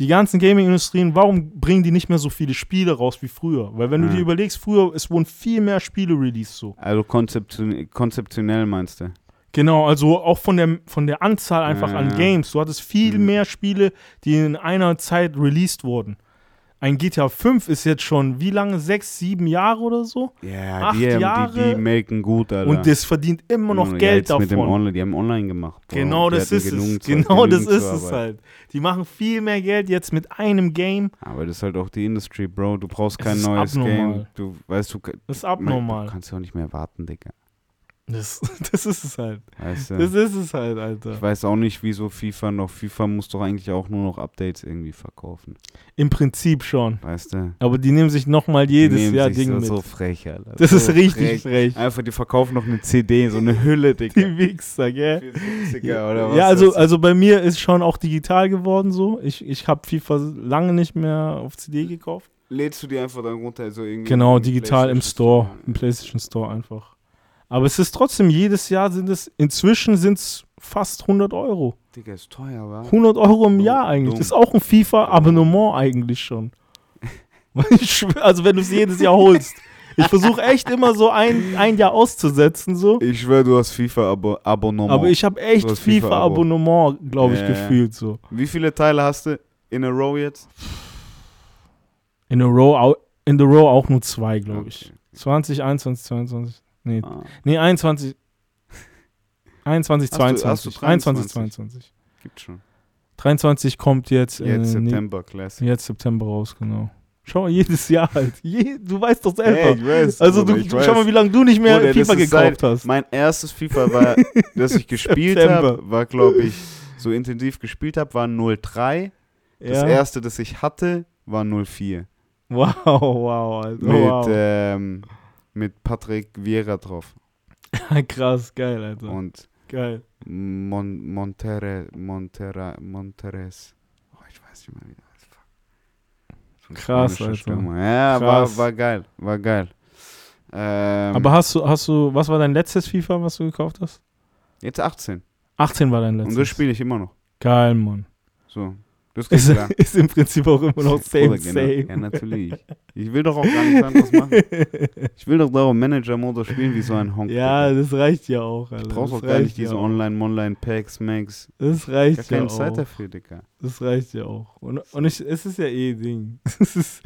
die ganzen Gaming-Industrien, warum bringen die nicht mehr so viele Spiele raus wie früher? Weil wenn du Mhm. dir überlegst, früher, es wurden viel mehr Spiele released so. Also konzeption konzeptionell meinst du? Genau, also auch von der, von der Anzahl einfach Ja, an ja. Games. Du hattest viel Mhm. mehr Spiele, die in einer Zeit released wurden. Ein GTA 5 ist jetzt schon, wie lange? Sechs, sieben Jahre oder so? Ja, Acht die, haben- die, Jahre. die melken gut, Alter. Und das verdient immer noch Ja, Geld jetzt Mit dem davon. Online, die haben online gemacht. Bro. Genau Die das ist es. Zeit- Genau das ist es halt. Die machen viel mehr Geld jetzt mit einem Game. Aber das ist halt auch die Industry, Bro. Du brauchst kein neues abnormal. Game. Du weißt, du, Das ist abnormal. du kannst ja auch nicht mehr warten, Digga. Das, das ist es halt. Weißt du? Das ist es halt, Alter. ich weiß auch nicht, wieso FIFA noch. FIFA muss doch eigentlich auch nur noch Updates irgendwie verkaufen. Im Prinzip schon. Weißt du? Aber die nehmen sich nochmal jedes Jahr Dinge so, mit. so frech, Alter. das so ist richtig frech. Einfach, die verkaufen noch eine CD, so eine Hülle, Digga. Die Wichser, gell? 70er oder was Ja, also, also bei mir ist schon auch digital geworden so. Ich, ich habe FIFA lange nicht mehr auf CD gekauft. lädst du die einfach dann runter, so irgendwie. Genau, digital im Store, im PlayStation Store einfach. Aber es ist trotzdem, jedes Jahr sind es, inzwischen sind es fast 100 Euro. Digga, ist teuer, wa? 100 Euro im Jahr eigentlich. dumm. Ist auch ein FIFA-Abonnement eigentlich schon. Ich schwör- also wenn du es jedes Jahr holst. Ich versuche echt immer so ein, ein Jahr auszusetzen so. Ich schwör, du hast FIFA-Abonnement. Aber ich habe echt. FIFA-Abonnement, glaube ich, ja. gefühlt so. Wie viele Teile hast du in a row jetzt? In a row, in the row auch nur zwei, glaube ich. Okay. 20, 21, 22. Nee, Ah, nee 21. 21, Hast du- 22. hast du 21, 23? 22. gibt schon. 23 kommt jetzt, Jetzt äh, nee, September, Classic. jetzt September raus, genau. Schau, jedes Jahr halt. Je, du weißt doch selber. Ey, ich weiß, also Bruder, du, ich weiß. schau mal, wie lange du nicht mehr Bruder, FIFA gekauft hast. Mein erstes FIFA war, das ich gespielt habe, war glaube ich, so intensiv gespielt habe, war 03. Das ja. erste, das ich hatte, war 04. Wow, wow, Alter. Mit, wow. ähm, mit Patrick Vieira drauf. Krass, geil, Alter. Und geil. Mon Montere, Montera, Monteres. Oh, ich weiß nicht mehr, wie das Fuck. So ein Krass, Alter. Stürmer. Ja, Krass. War, war geil, war geil. Ähm, Aber hast du, hast du, was war dein letztes FIFA, was du gekauft hast? jetzt 18. 18 war dein letztes. Und das spiele ich immer noch. Geil, Mann. So. Das Ist, klar. ist im Prinzip auch immer noch same, genau. same. Ja, natürlich. Ich will doch auch gar nichts anderes machen. Ich will doch darum Manager-Modus spielen wie so ein Honk. ja, das reicht ja auch, Alter. Du brauchst das auch gar nicht diese. Online-Monline-Packs, Max. Das reicht ja keine auch. Zeit dafür, Digga. Das reicht ja auch. Und, und ich, es ist ja eh Ding. Es, ist,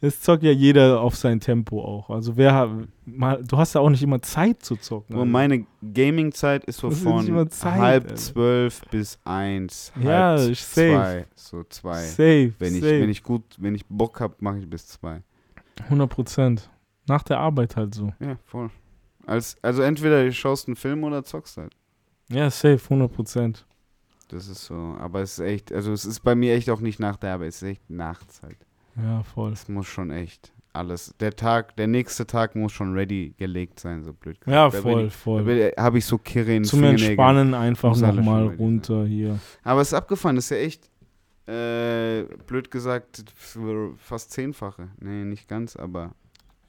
es zockt ja jeder auf sein Tempo auch. Also wer mal, du hast ja auch nicht immer Zeit zu zocken. Nur meine Gaming-Zeit ist so Das ist von Zeit, halb Alter. zwölf bis eins, Ja, halb ich- safe. zwei, so zwei. Safe, Wenn ich, safe. wenn ich gut, wenn ich Bock hab, mache ich bis zwei. 100 Prozent. Nach der Arbeit halt so. Ja, voll. Als, also entweder du schaust einen Film oder zockst halt. Ja, safe, 100 Prozent. Das ist so, aber es ist echt, also es ist bei mir echt auch nicht nach der Arbeit, es ist echt nachts halt. Ja, voll. Es muss schon echt alles, der Tag, der nächste Tag muss schon ready gelegt sein, so blöd. Ja, Da bin voll, ich- voll. Da habe ich so Kirre in den Zum Fingernägeln. Entspannen einfach nochmal ready sein. runter hier. Aber es ist abgefahren, das ist ja echt, äh, blöd gesagt, fast zehnfache. Nee, nicht ganz, aber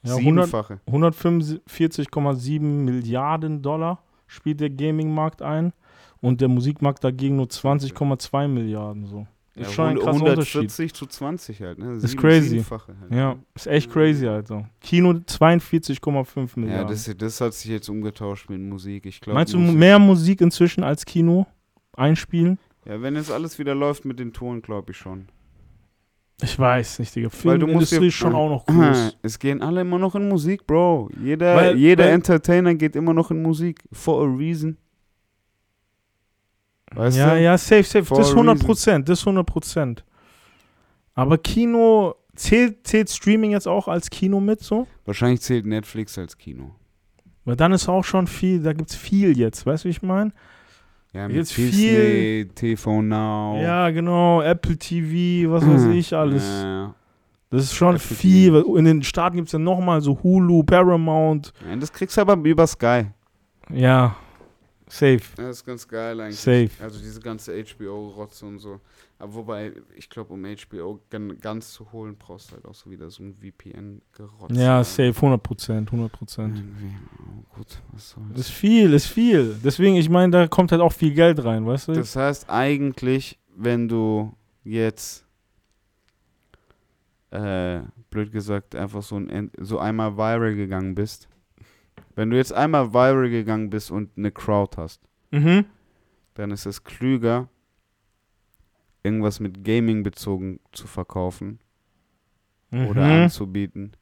Ja, 100, siebenfache. 145,7 Milliarden Dollar spielt der Gaming-Markt ein und der Musikmarkt dagegen nur 20,2 Milliarden. So. Ist Ja, schon ein 100 krasser Unterschied. 140 zu 20 halt, ne? Ist crazy. Halt, Ja, ist echt crazy, Alter. Kino 42,5 Milliarden. Ja, das, das hat sich jetzt umgetauscht mit Musik. Ich glaube, Meinst du mehr Musik inzwischen als Kino einspielen? Ja, wenn jetzt alles wieder läuft mit den Touren, glaube ich schon. Ich weiß nicht, Digga. Filmindustrie dir- ist schon auch noch groß. Es gehen alle immer noch in Musik, Bro. Jeder, Weil- jeder weil- Entertainer geht immer noch in Musik. For a reason. Weißt ja, du? ja, safe, safe. For Das a 100 reason. Prozent, das 100 Prozent. Aber Kino, zählt, zählt Streaming jetzt auch als Kino mit so? Wahrscheinlich zählt Netflix als Kino. Weil dann ist auch schon viel, da gibt's viel jetzt, weißt du, wie ich meine? Ja, mit Jetzt Disney, TV Now. Ja, genau, Apple TV, was weiß ich alles. Ja, Das ist schon Apple viel. TV. In den Staaten gibt's ja nochmal so Hulu, Paramount. ja, das kriegst du aber über Sky. Ja, safe. Das ist ganz geil eigentlich. Safe. Also diese ganze HBO-Rotze und so. Aber wobei, ich glaube, um HBO gan- ganz zu holen, brauchst du halt auch so wieder so ein VPN-Gerotz. Ja, safe, 100 Prozent, 100 Prozent. Oh, gut, was soll's. Ist viel, ist viel. Deswegen, ich meine, da kommt halt auch viel Geld rein, weißt du? Das heißt eigentlich, wenn du jetzt, äh, blöd gesagt, einfach so, ein, so einmal viral gegangen bist, wenn du jetzt einmal viral gegangen bist und eine Crowd hast, Mhm. dann ist es klüger, irgendwas mit Gaming bezogen zu verkaufen, oder Mhm. anzubieten,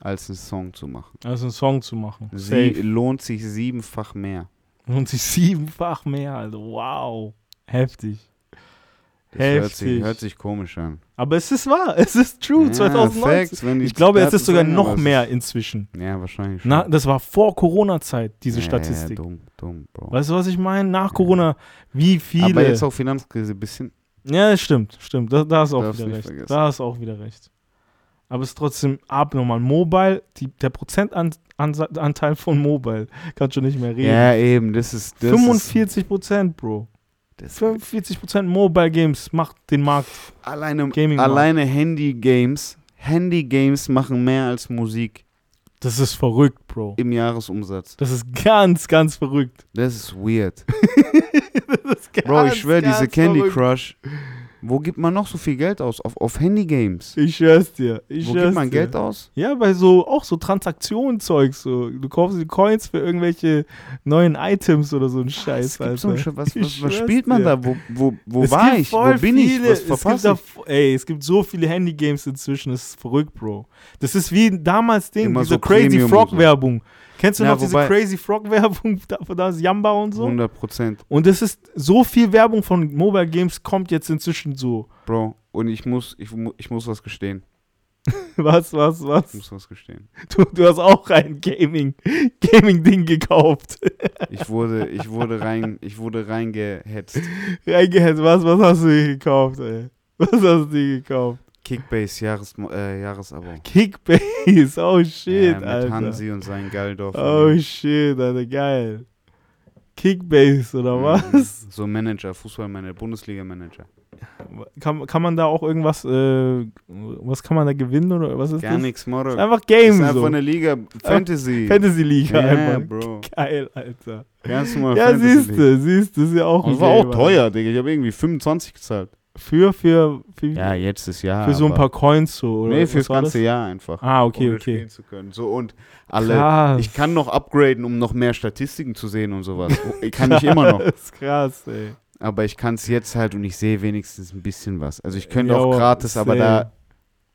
als einen Song zu machen. Also einen Song zu machen. Sie Safe. lohnt sich siebenfach mehr. Und sich siebenfach mehr, also wow. Heftig. Das hört sich, hört sich komisch an. Aber es ist wahr, es ist true, Ja, 2019. Facts, Ich glaube, es ist sogar noch mehr inzwischen. Ist, ja, wahrscheinlich schon. Na, das war vor Corona-Zeit, diese Ja, Statistik. Ja, dumm, dumm, Bro. Weißt du, was ich meine? Nach Corona, wie viele. Aber jetzt auch Finanzkrise ein bisschen. ja, stimmt, stimmt. Da, da du auch wieder recht. vergessen. Da du auch wieder recht. Aber es ist trotzdem abnormal. Mobile, die, der Prozentanteil von Mobile, kannst du nicht mehr reden. Ja, eben, das ist. Das 45 Prozent, Bro. Das 45 Prozent Mobile Games macht den Markt. alleine Gaming alleine Handy-Games. Handy-Games machen mehr als Musik Das ist verrückt, Bro. im Jahresumsatz. Das ist ganz, ganz verrückt. Das ist weird. Das ist Bro, ganz, ich schwöre, diese Candy verrückt. Crush. Wo gibt man noch so viel Geld aus? Auf, auf Handy-Games. Ich schwör's dir. Ich Wo schwör's gibt man dir. Geld aus? Ja, bei so, auch so Transaktionenzeug, so. Du kaufst die Coins für irgendwelche neuen Items oder so ein Scheiß, Es gibt Alter. so ein was, Ich was, was spielt man dir. da? Wo, wo, wo Es war ich? Wo bin ich? viele- Was es gibt, da, ich? ey, es gibt so viele Handygames inzwischen, das ist verrückt, Bro. Das ist wie damals Ding, Immer diese so Crazy Premium und Frog so. Kennst du Ja, noch diese Crazy Frog Werbung da, von ist Jamba und so? 100 Prozent. Und das ist so viel Werbung von Mobile Games kommt jetzt inzwischen so. Bro, und ich muss, ich, ich muss was gestehen. Was, was, Ich was? muss was gestehen. Du, du hast auch ein Gaming, Gaming-Ding gekauft. Ich wurde, ich wurde rein, ich wurde reingehetzt. Reingehetzt, was, was hast du dir gekauft, ey? Was hast du dir gekauft? Kickbase Jahres, äh, Jahresabo. Kickbase, oh shit, ja, mit Alter. Hansi und seinen Geildorf. Oh shit, Alter, geil. Kickbase oder Mhm. was? So Manager, Fußballmanager, Bundesliga-Manager. Kann, kann man da auch irgendwas, äh, was kann man da gewinnen oder was ist Gar das? nichts, Moro. Ist einfach Das Game ist einfach so. eine Liga Fantasy. Fantasy Liga ja, einfach. Bro. Geil, Alter. Ganz normal Ja, siehst du, siehst du, ist ja auch Und war auch teuer, Digga. Ich habe irgendwie 25 gezahlt. Für, für, für, Ja, jetzt ist ja. für so ein paar Coins so, oder? Nee, fürs ganze das? Jahr einfach. Ah, okay, um okay. zu können. So und alle. Krass. Ich kann noch upgraden, um noch mehr Statistiken zu sehen und sowas. Ich kann ich immer noch. Das ist krass, ey. Aber ich kann es jetzt halt und ich sehe wenigstens ein bisschen was. Also ich könnte Ja, auch gratis, aber da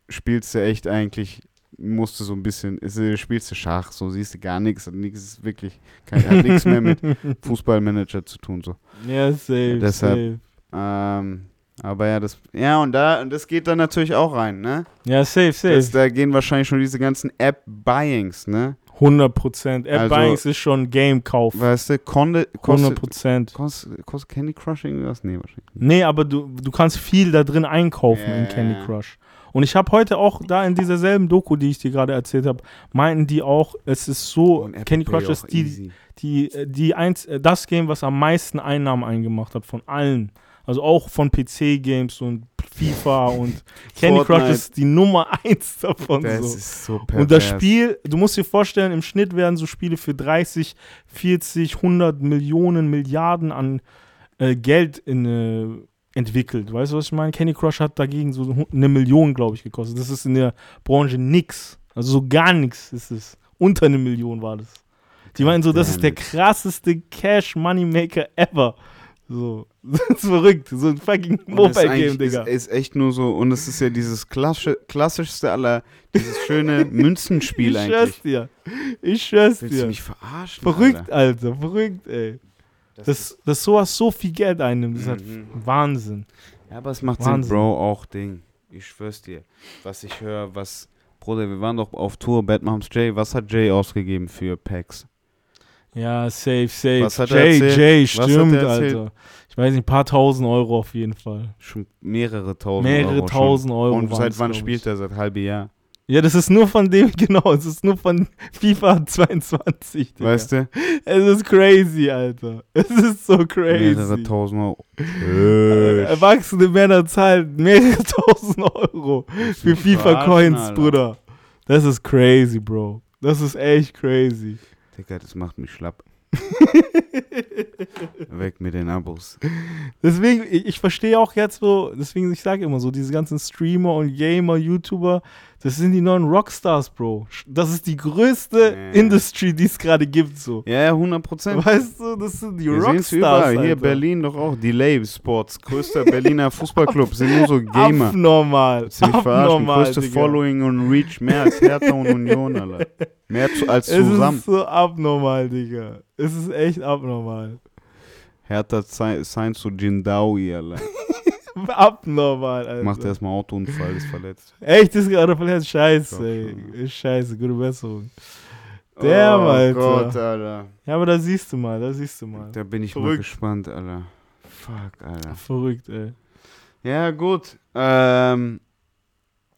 spielst du echt eigentlich, musst du so ein bisschen, ist, äh, spielst du Schach, so siehst du gar nichts. Nichts ist wirklich, kein, hat nichts mehr mit Fußballmanager zu tun. So. Ja, safe, Deshalb- safe. Ähm, aber ja, das, ja, und da, und das geht dann natürlich auch rein, ne? Ja, safe, safe. Das, da gehen wahrscheinlich schon diese ganzen App-Buyings, ne? 100%. App Also- Buyings ist schon Game-Kauf. Weißt du, Konde, kostet, 100%. kostet, kostet Candy Crush irgendwas? Nee, wahrscheinlich nicht. Nee, aber du, du kannst viel da drin einkaufen Ja, in Candy. Crush. Und ich habe heute auch da in dieser selben Doku, die ich dir gerade erzählt habe, meinten die auch, es ist so, Candy Crush ist die, die, äh, die eins, äh, das Game, was am meisten Einnahmen eingemacht hat von allen. Also auch von PC-Games und FIFA und Candy Crush ist die Nummer eins davon. Das so. ist so pervers. Und das Spiel, du musst dir vorstellen, im Schnitt werden so Spiele für 30, 40, 100 Millionen, Milliarden an äh, Geld in, äh, entwickelt. Weißt du, was ich meine? Candy Crush hat dagegen so eine Million, glaube ich, gekostet. Das ist in der Branche nix. Also so gar nichts ist es. Unter eine Million war das. Die meinen so, das ist der krasseste Cash-Money-Maker ever. So, das ist verrückt. So ein fucking das Mobile-Game, Digga. Ist, ist echt nur so, und es ist ja dieses klassische, klassischste aller, dieses schöne Münzenspiel ich eigentlich. schwör's dir. Ich schwör's Willst du dir. mich verarschen? Verrückt, Alter? Alter, verrückt, ey. Das Dass, dass sowas so viel Geld einnimmt, ist halt Mhm. Wahnsinn. Ja, aber es macht Wahnsinn. Sinn, Bro, auch Ding. Ich schwör's dir. Was ich höre, was. Bruder, wir waren doch auf Tour, Bad Moms Jay. Was hat Jay ausgegeben für Packs? Ja, safe, safe. Was hat er Jay, erzählt? Jay, stimmt, er? Alter. Ich weiß nicht, ein paar tausend Euro auf jeden Fall. Schon mehrere tausend Mehrere Euro. tausend Euro. Schon. Und waren's, seit wann spielt er? Seit halbem Jahr. Ja, das ist nur von dem, genau, es ist nur von FIFA 22. Digga. Weißt du? Es ist crazy, Alter. Es ist so crazy. Mehrere tausend Euro. Äh, Erwachsene Männer zahlen mehrere tausend Euro für FIFA-Coins. Bruder. Das ist crazy, Bro. Das ist echt crazy. Digga, das macht mich schlapp. Weg mit den Abos. Deswegen, ich, ich verstehe auch jetzt so, deswegen, ich sage immer so, diese ganzen Streamer und Gamer, YouTuber, Das sind die neuen Rockstars, Bro. Das ist die größte Nee. Industry, die es gerade gibt, so. Ja, ja, 100 Prozent. Weißt du, das sind die Wir Rockstars. überall. Hier Alter. Berlin doch auch. Delay Sports, größter Berliner Fußballclub. Sind nur so Gamer. Abnormal. Ziemlich verarschen. Abnormal, Größte Digga. Following und Reach mehr als Hertha und Union, Alter. Mehr zu, als Es zusammen. ist so abnormal, Digga. Es ist echt abnormal. Hertha sei- sein zu Jindawi, Alter. Abnormal, Alter. Macht erstmal Autounfall, ist verletzt. Echt, das ist gerade verletzt. Scheiße, ey. Ist scheiße, gute Besserung. Damn, oh Alter. Gott, Alter. Ja, aber da siehst du mal, da siehst du mal. Da bin ich mal Verrückt. gespannt, Alter. Fuck, Alter. Verrückt, ey. Ja, gut. Ähm,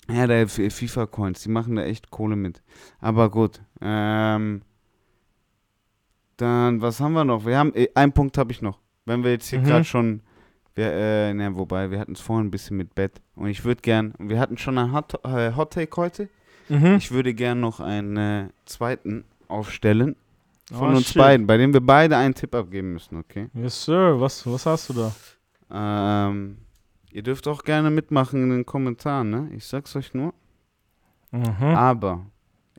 ja, der FIFA-Coins, die machen da echt Kohle mit. Aber gut. Ähm, dann, was haben wir noch? Wir haben, äh, einen Punkt habe ich noch. Wenn wir jetzt hier Mhm. gerade schon, wir, äh, ne, wobei, wir hatten es vorhin ein bisschen mit Bett. Und ich würde gern, wir hatten schon einen Hot, äh, Hot Take heute. Mhm. Ich würde gern noch einen äh, zweiten aufstellen. Von Oh, uns shit. beiden, bei dem wir beide einen Tipp abgeben müssen, okay? Yes, Sir. Was, was hast du da? Ähm, ihr dürft auch gerne mitmachen in den Kommentaren, ne? Ich sag's euch nur. Mhm. Aber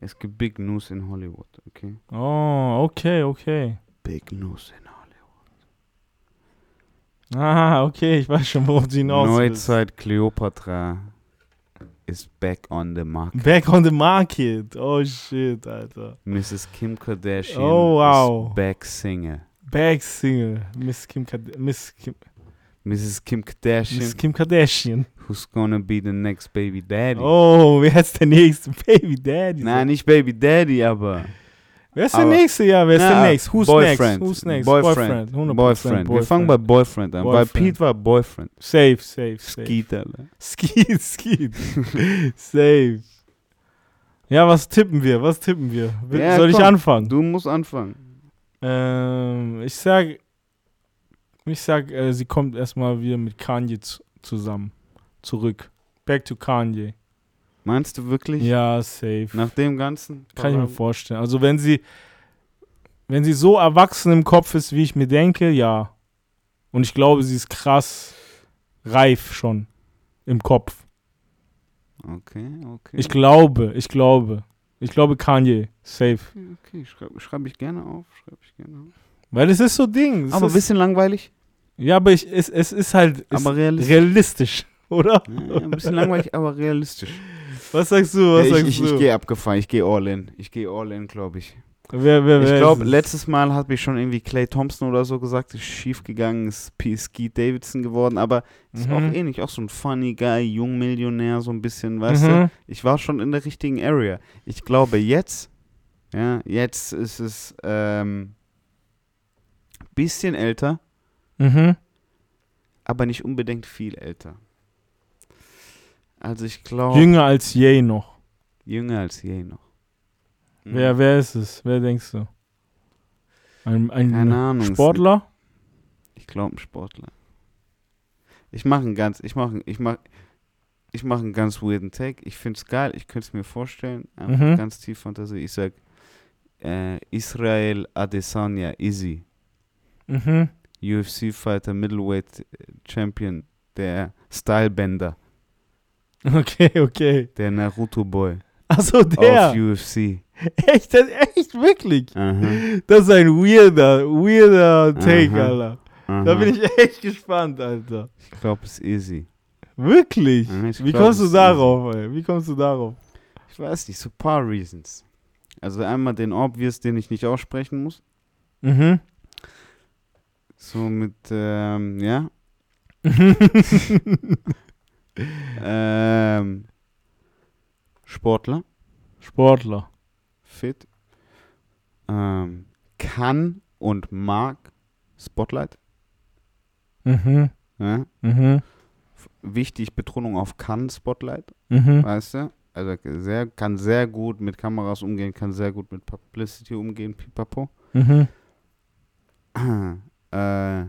es gibt Big News in Hollywood, okay? Oh, okay, okay. Big News in Hollywood. Ah, okay, ich weiß schon, worauf du hinaus. Neuzeit Cleopatra is back on the market. Back on the market. Oh, shit, Alter. Mrs. Kim Kardashian Oh, wow. back singer. Back Single. Miss Kim, Kard Miss Kim, Mrs. Kim Kardashian, Miss Kim Kardashian. who's gonna be the next baby daddy. Oh, wer ist der nächste Baby Daddy? Nein, nicht Baby Daddy, aber Wer ist der nächste? Ja, wer ist Ja, der nächste? Who's Boyfriend. next? Who's next? Boyfriend. 100% Boyfriend. Wir fangen bei Boyfriend an, Boyfriend. Pete war Boyfriend. Safe, safe, safe. Skeet, Alter. Skeet, Skeet. safe. Ja, was tippen wir? Was tippen wir? Will- Ja, Soll ich komm. anfangen? Du musst anfangen. Ähm, ich sag, ich sag, äh, sie kommt erstmal wieder mit Kanye zu, zusammen. Zurück. Back to Kanye. Meinst du wirklich? Ja, safe. Nach dem Ganzen? Kann ich mir vorstellen. Also wenn sie, wenn sie so erwachsen im Kopf ist, wie ich mir denke, ja. Und ich glaube, sie ist krass reif schon im Kopf. Okay, okay. Ich glaube, ich glaube. Ich glaube Kanye, safe. okay, okay. Schreibe schreib ich gerne auf. Schreib ich gerne auf. Weil es ist so Ding. Aber ein bisschen langweilig. Ja, aber ich, es, es ist halt ist realistisch. realistisch, oder? Ja, ein bisschen langweilig, aber realistisch. Was sagst du? Was Ja, sagst ich ich, du? ich gehe abgefahren. Ich gehe all in. Ich gehe all in, glaube ich. wer, wer, Ich wer glaube, ist es? letztes Mal habe ich schon irgendwie Clay Thompson oder so gesagt, ist schief gegangen, ist P. Skeet Davidson geworden, aber ist Mhm. auch ähnlich, auch so ein funny Guy, Jungmillionär, so ein bisschen, weißt du? Mhm. Ich war schon in der richtigen Area. Ich glaube, jetzt, ja, jetzt ist es ähm, bisschen älter, Mhm. aber nicht unbedingt viel älter. Also ich glaube, Jünger als je noch. jünger als je noch. Mhm. Wer, wer ist es? Wer denkst du? Ein, ein Keine Ahnung. Sportler? Ich glaube, ein Sportler. Ich mache einen ganz, ich mache, ich mache, ich mache einen ganz weirden Take. Ich finde es geil. Ich könnte es mir vorstellen. Einfach Mhm. ganz tief Fantasie. Ich sag äh, Israel Adesanya, Easy, Mhm. UFC Fighter, Middleweight Champion, der Stylebender, Okay, okay. der Naruto Boy Achso, auf der. UFC. Echt, das, echt, wirklich. Aha, Das ist ein weirder, weirder Take, Aha. Alter. aha. Da bin ich echt gespannt, Alter. Ich glaube, es ist easy. Wirklich? Ich Wie glaub, kommst du darauf, ey? Wie kommst du darauf? Ich weiß nicht, so ein paar Reasons. Also einmal den Obvious, den ich nicht aussprechen muss. Mhm. So mit, ähm, ja. ähm, Sportler, Sportler. fit, ähm, kann und mag Spotlight. Mhm. Ja? Mhm. Wichtig, Betonung auf kann Spotlight, Mhm. weißt du? Also sehr, kann sehr gut mit Kameras umgehen, kann sehr gut mit Publicity umgehen, pipapo. Mhm. äh,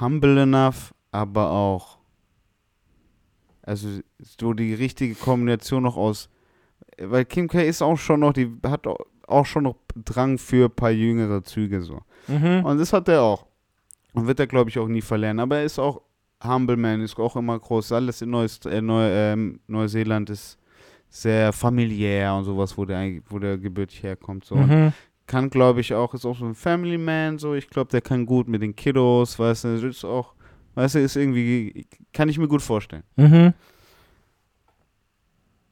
humble enough, aber auch also so die richtige Kombination noch aus, weil Kim K ist auch schon noch, die hat au- auch schon noch Drang für ein paar jüngere Züge so. Mhm. Und das hat er auch. Und wird er, glaube ich, auch nie verlernen. Aber er ist auch Humble Man ist auch immer groß. Alles in Neues, äh, Neu, ähm, Neuseeland ist sehr familiär und sowas, wo der, wo der gebürtig herkommt. So. Mhm. Kann, glaube ich, auch, ist auch so ein Family Man, so. Ich glaube, der kann gut mit den Kiddos, weißt du, ist auch, weißt du, ist irgendwie, kann ich mir gut vorstellen. Mhm.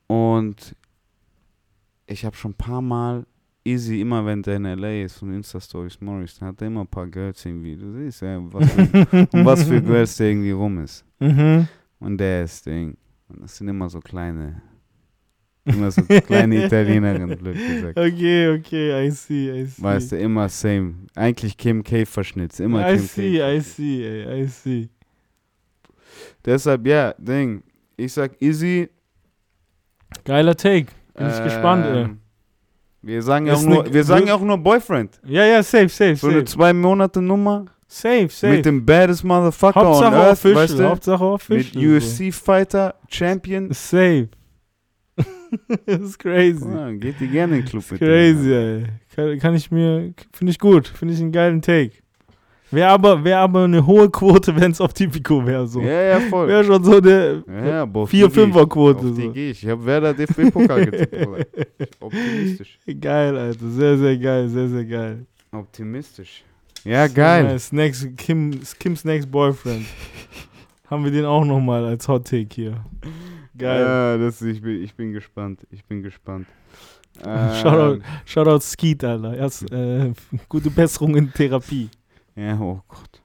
Und ich habe schon ein paar Mal Easy, immer wenn der in L.A. ist und Insta-Stories Morris, dann hat er immer ein paar Girls irgendwie. Du siehst ja, was für, um was für Girls der irgendwie rum ist. Mhm. Und der ist Ding. Und das sind immer so kleine, immer so kleine Italienerinnen, blöd gesagt. Okay, okay, I see, I see. Weißt du, immer same. Eigentlich Kim K-Verschnitt, immer I Kim see, K. I see, ey, I see. Deshalb, ja, Ding. Ich sag Easy. Geiler Take. Bin ich gespannt, ey. ähm, Wir sagen ja auch Ist nur, ne- wir sagen auch nur Boyfriend. Ja, ja, safe, safe, So eine safe. zwei Monate Nummer Safe, safe. mit dem baddest Motherfucker Hauptsache on Earth, official, weißt du? Hauptsache Mit official. UFC Fighter Champion. Safe. das ist crazy. Ja, geht die gerne in den Club Das ist mit crazy, dem. ey. Kann, kann ich mir, finde ich gut. Finde ich einen geilen Take. Wäre aber, wär aber eine hohe Quote, wenn es auf Tipico wäre. So. Ja, ja, voll. Wäre schon so eine Ja, ja, aber auf vier die So. gehe ich. Ich habe Werder DFB-Pokal getippt. Optimistisch. Geil, Alter. Sehr, sehr geil. Sehr, sehr geil. Optimistisch. Ja, geil. Nice. Next, Kim, Kims Next Boyfriend. Haben wir den auch nochmal als Hot Take hier. Geil. Ja, das, ich, bin, ich bin gespannt. Ich bin gespannt. Shoutout. Ähm, Shoutout Skeet, Alter. Erst, äh, gute Besserung in Therapie. Ja, oh Gott.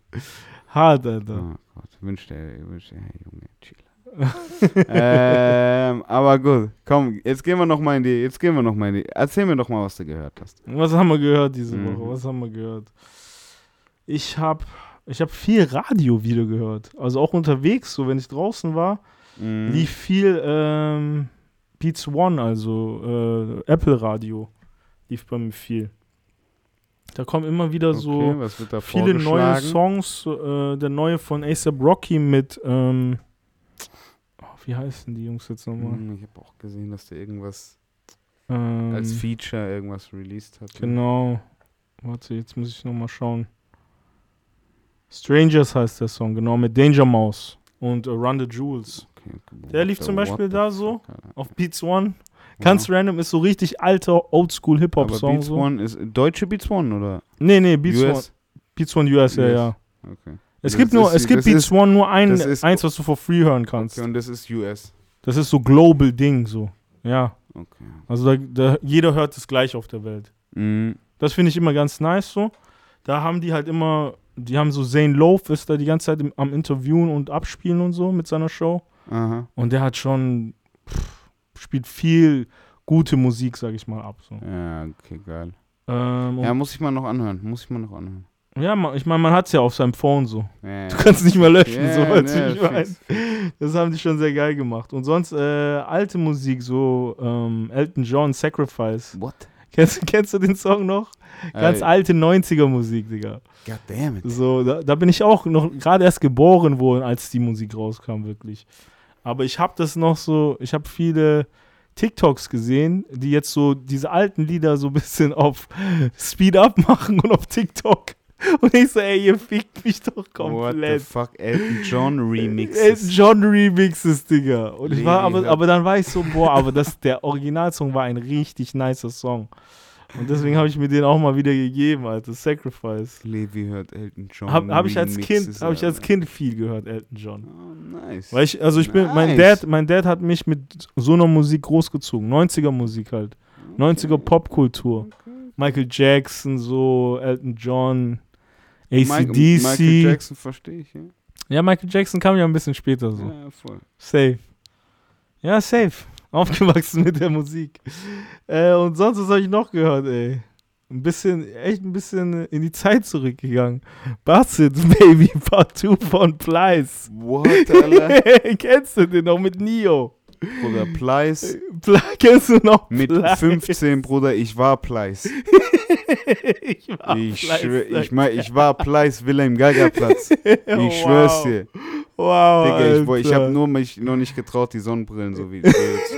Hart, Alter. Oh Gott. Wünschte, wünschte, hey Junge, chill. ähm, aber gut, komm, jetzt gehen wir noch mal in die, jetzt gehen wir noch mal in die, erzähl mir doch mal, was du gehört hast. Was haben wir gehört diese Mhm. Woche? Was haben wir gehört? Ich habe ich hab viel Radio wieder gehört. Also auch unterwegs, so wenn ich draußen war, Mhm. lief viel ähm, Beats One, also äh, Apple Radio, lief bei mir viel. Da kommen immer wieder okay, so viele neue? Songs. Äh, der neue von ASAP Rocky mit, ähm, oh, wie heißen die Jungs jetzt nochmal? Hm, Ich habe auch gesehen, dass der irgendwas Ähm, als Feature irgendwas released hat. Genau. Warte, jetzt muss ich nochmal schauen. Strangers heißt der Song, genau, mit Danger Mouse und äh, Run the Jewels. Der lief zum Beispiel da so. Auf Beats One. Ganz random, ist so richtig alter Oldschool Aber Hip-Hop-Song. Beats So. One ist deutsche Beats One oder Nee, nee, Beats One. US? Beats One US, ja, ja. Okay. Es Das gibt nur, es gibt Beats ist- One nur ein, ist- eins, was du for free hören kannst. okay. Und das ist US. Das ist so Global Ding, so. Ja. Okay. Also da, da, jeder hört es gleich auf der Welt. Mhm. Das finde ich immer ganz nice so. Da haben die halt immer, die haben so Zane Loaf ist da die ganze Zeit im, am Interviewen und abspielen und so mit seiner Show. Aha. Und der hat schon, pff, spielt viel gute Musik, sag ich mal, ab. So. Ja, okay, geil. Ähm, Ja, muss ich mal noch anhören. Muss ich mal noch anhören. ja, ma- ich meine, man hat es ja auf seinem Phone so. Ja, Du kannst nicht mehr löschen, ja, so ne, ich fix. Das haben die schon sehr geil gemacht. Und sonst äh, alte Musik, so ähm, Elton John, Sacrifice. What? Kennst, kennst du den Song noch? Ganz Äh, alte 90er Musik, Digga. God damn it. So, da, da bin ich auch noch gerade erst geboren worden, als die Musik rauskam, wirklich. Aber ich habe das noch so, ich habe viele TikToks gesehen, die jetzt so diese alten Lieder so ein bisschen auf Speed Up machen und auf TikTok. Und ich so, ey, ihr fickt mich doch What the komplett. fuck? Elton John Elton Remixes. John Remixes, Digga. Und ich war, aber, aber dann war ich so, boah, aber das, der Originalsong war ein richtig nicer Song. Und deswegen habe ich mir den auch mal wieder gegeben, Alter. Sacrifice. Levi hört Elton John Habe hab ich als Kind, habe ich als. Kind viel gehört, Elton John. Oh, nice. Weil ich, also ich bin, mein Nice. Dad, mein Dad hat mich mit so einer Musik großgezogen. 90er Musik halt. 90er Popkultur. Michael Jackson, so, Elton John, Michael, ACDC. Michael Jackson verstehe ich, ja. Ja, Michael Jackson kam ja ein bisschen später so. Ja, voll. Safe. Ja, safe. Aufgewachsen mit der Musik. Äh, und sonst, was habe ich noch gehört, ey? Ein bisschen, echt ein bisschen in die Zeit zurückgegangen. Basset Baby Part 2 von Plies. What, Alter? Kennst du den noch mit Neo? Bruder, Plies. Pl kennst du noch Mit Plies? 15, Bruder, ich war Plies. ich war Ich, Plies, schwör, ich, mein, ich war Plies Wilhelm Geiger Platz. Ich wow. schwör's dir. Wow, Digga, ich, wo- ich habe nur mich noch nicht getraut, die Sonnenbrillen so wie zu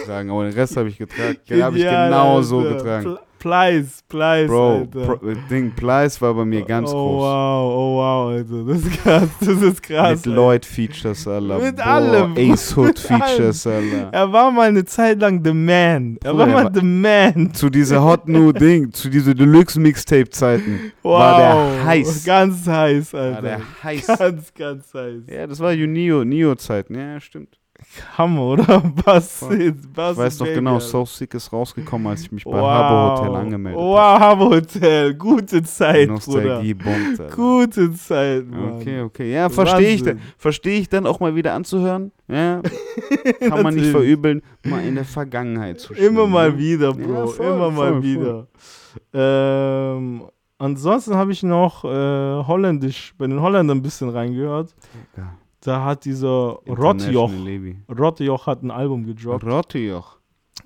tragen. Aber den Rest habe ich getragen. Den habe ich genau so getragen. Pl Plies, Plies, Bro, Alter. Pro, Ding, Plies war bei mir ganz oh, groß. wow, oh wow, Alter. Das ist krass, das ist krass. Mit Lloyd Features, Alter. Mit Boah, allem. Ace Hood Mit allem. Features, Alter. Er war mal eine Zeit lang the man. Er Bruder, war er mal war- the man. Zu dieser Hot New Ding, zu dieser Deluxe Mixtape Zeiten Wow. war der heiß. Ganz heiß, War Alter. der heiß. Ganz, ganz heiß. Ja, das war Neo, Neo Zeiten. Ja, stimmt. Hammer, oder? Was? Voll. was Ich weiß Baby, genau, Alter. So Sick ist rausgekommen, als ich mich bei wow. Harbour Hotel angemeldet Wow, Harbour Hotel. Gute Zeit, habe. Bruder. Nostalgie bombt. Gute Zeit, Mann. Okay, okay. Ja, verstehe ich, dann- versteh ich dann auch mal wieder anzuhören. Ja, kann man nicht verübeln, mal in der Vergangenheit zu Immer schwimmen, mal ne? wieder, Ja, Bro. voll, Immer mal voll, wieder. Ähm, ansonsten habe ich noch äh, Holländisch, bei den Holländern ein bisschen reingehört. Ja. Da hat dieser Levy. Rotjoch hat ein Album gedroppt. Rotjoch.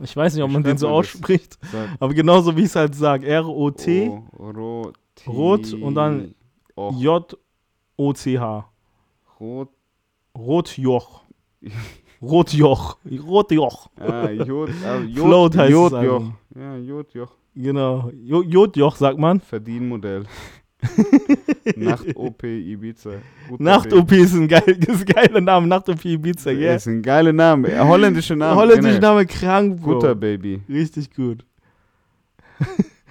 Ich weiß nicht, ob man den so ausspricht, aber genauso wie ich es halt sage. R-O-T, Roti- Rot und dann Och, J-O-C-H. Rot. Rotjoch. Rotjoch. Rotjoch. Ah, Jod, ah, Jod, Float heißt Jodjoch. Ja, Jodjoch. Genau. Jo- Jodjoch, sagt man. Verdienmodell. Nacht-OP Ibiza. Nacht-OP ist ein, geil, ist ein geiler Name. Nacht-OP Ibiza, Baby. gell? Ist ein geiler Name. Äh, Holländischer Name. Holländischer generell. Name krank, Bro. Guter Baby. Richtig gut.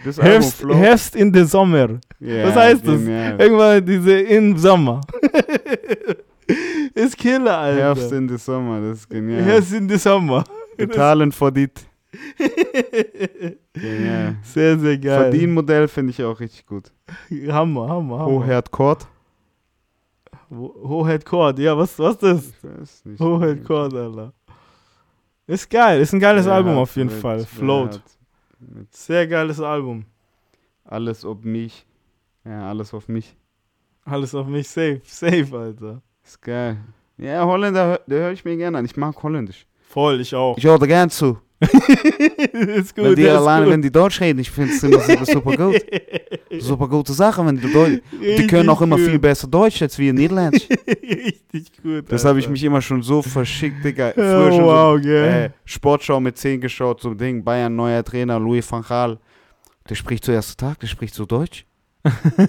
Das Herbst. Herbst in der Sommer. Ja, Was heißt das? genial. Irgendwann diese in Sommer. ist Killer, Alter. Herbst in the Sommer, das ist genial. Herbst in der Sommer. Betalen for dit. Sehr, sehr geil. Verdienmodell finde ich auch richtig gut. Hammer, Hammer, Hammer. Hoherd Court. Ho- Hohead Court, ja, was, was ist das? Hohead Court, Alter. Ist geil, ist ein geiles Wer Album auf jeden mit- Fall. Float. Sehr geiles Album. alles ob mich. Ja, alles auf mich. Alles auf mich safe, safe, Alter. Ist geil. Ja, Holländer, der höre ich mir gerne an. Ich mag Holländisch. Voll, ich auch. Ich höre da gern zu. ist gut, wenn die alleine, gut. wenn die Deutsch reden, ich finde es immer super, super gut. Super gute Sache, wenn die Deutsch. Die können auch immer viel besser Deutsch als wir Niederländisch. Richtig gut. Das habe ich mich immer schon so verschickt, Digga. Oh, Früher schon wow, so, gell. äh, Sportschau mit 10 geschaut, so Ding, Bayern, neuer Trainer, Louis van Gaal. Der spricht so ersten Tag, der spricht so Deutsch.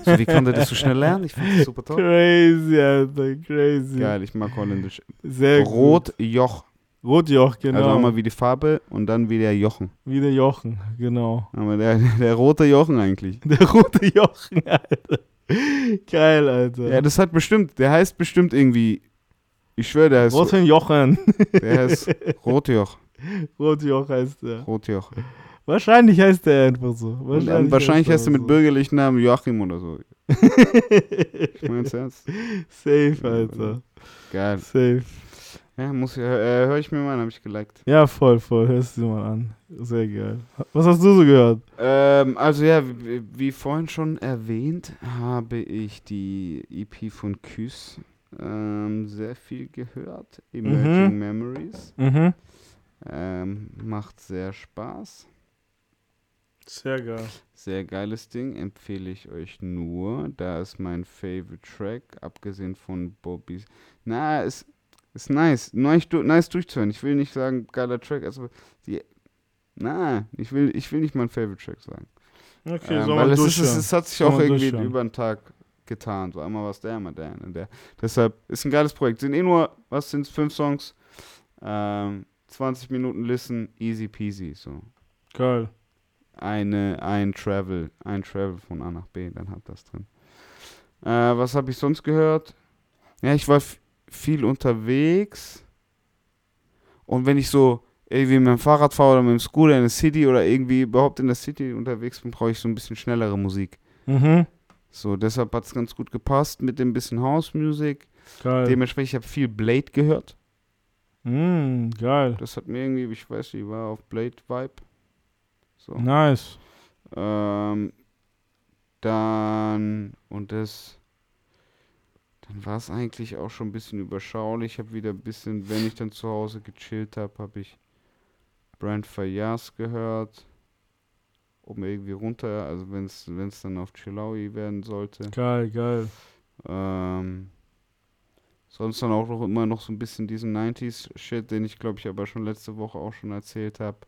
So, wie kann der das so schnell lernen? Ich finde das super toll. Crazy, Alter, crazy. Geil, ich mag Holländisch. Sehr gut. Rot, Joch. Rotjoch, genau. Also einmal wie die Farbe und dann wie der Jochen. Wie der Jochen, genau. Aber der, der rote Jochen eigentlich. Der rote Jochen, Alter. Geil, Alter. Ja, das hat bestimmt, der heißt bestimmt irgendwie, ich schwöre, der heißt, Roten Jochen. der heißt Rotjoch. Rotjoch heißt der. Rotjoch. Wahrscheinlich heißt der einfach so. Wahrscheinlich, dann, wahrscheinlich heißt er mit so. bürgerlichen Namen Joachim oder so. Ich mein's ernst. Safe, Alter. Geil. Safe. Ja, muss ich, äh, höre ich mir mal an, habe ich geliked. Ja, voll, voll. Hörst du dir mal an. Sehr geil. Was hast du so gehört? Ähm, also ja, wie, wie vorhin schon erwähnt, habe ich die EP von Küss ähm, sehr viel gehört. Emerging Memories. Mhm. Ähm, macht sehr Spaß. Sehr geil. Sehr geiles Ding, empfehle ich euch nur. Da ist mein Favorite Track, abgesehen von Bobby's. Na, es ist nice. Nice, nice durchzuhören. Ich will nicht sagen, geiler Track, also die. Na, ich will, ich will nicht meinen Favorite Track sagen. Okay, Ähm, soll weil man es, ist, es, es hat sich Soll auch irgendwie über den Tag getan. So einmal was der, einmal der, einmal der. Deshalb ist ein geiles Projekt. Sind eh nur, was sind fünf Songs? Ähm, 20 Minuten Listen, easy peasy. So. Geil. Eine, ein Travel, ein Travel von A nach B, dann habt das drin. Äh, was habe ich sonst gehört? Ja, ich war viel unterwegs. Und wenn ich so irgendwie mit dem Fahrrad fahre oder mit dem Scooter in der City oder irgendwie überhaupt in der City unterwegs bin, brauche ich so ein bisschen schnellere Musik. Mhm. So, deshalb hat es ganz gut gepasst mit dem bisschen House Music. Geil. Dementsprechend, ich habe viel Blade gehört. Mm, geil. Das hat mir irgendwie, ich weiß nicht, war auf Blade Vibe. So. Nice. Ähm, dann, und das, dann war es eigentlich auch schon ein bisschen überschaulich. Ich habe wieder ein bisschen, wenn ich dann zu Hause gechillt habe, habe ich Brand Fayas gehört. Um irgendwie runter, also wenn es dann auf Chilaui werden sollte. Geil, geil. Ähm, sonst dann auch noch immer noch so ein bisschen diesen 90s-Shit, den ich glaube ich aber schon letzte Woche auch schon erzählt habe.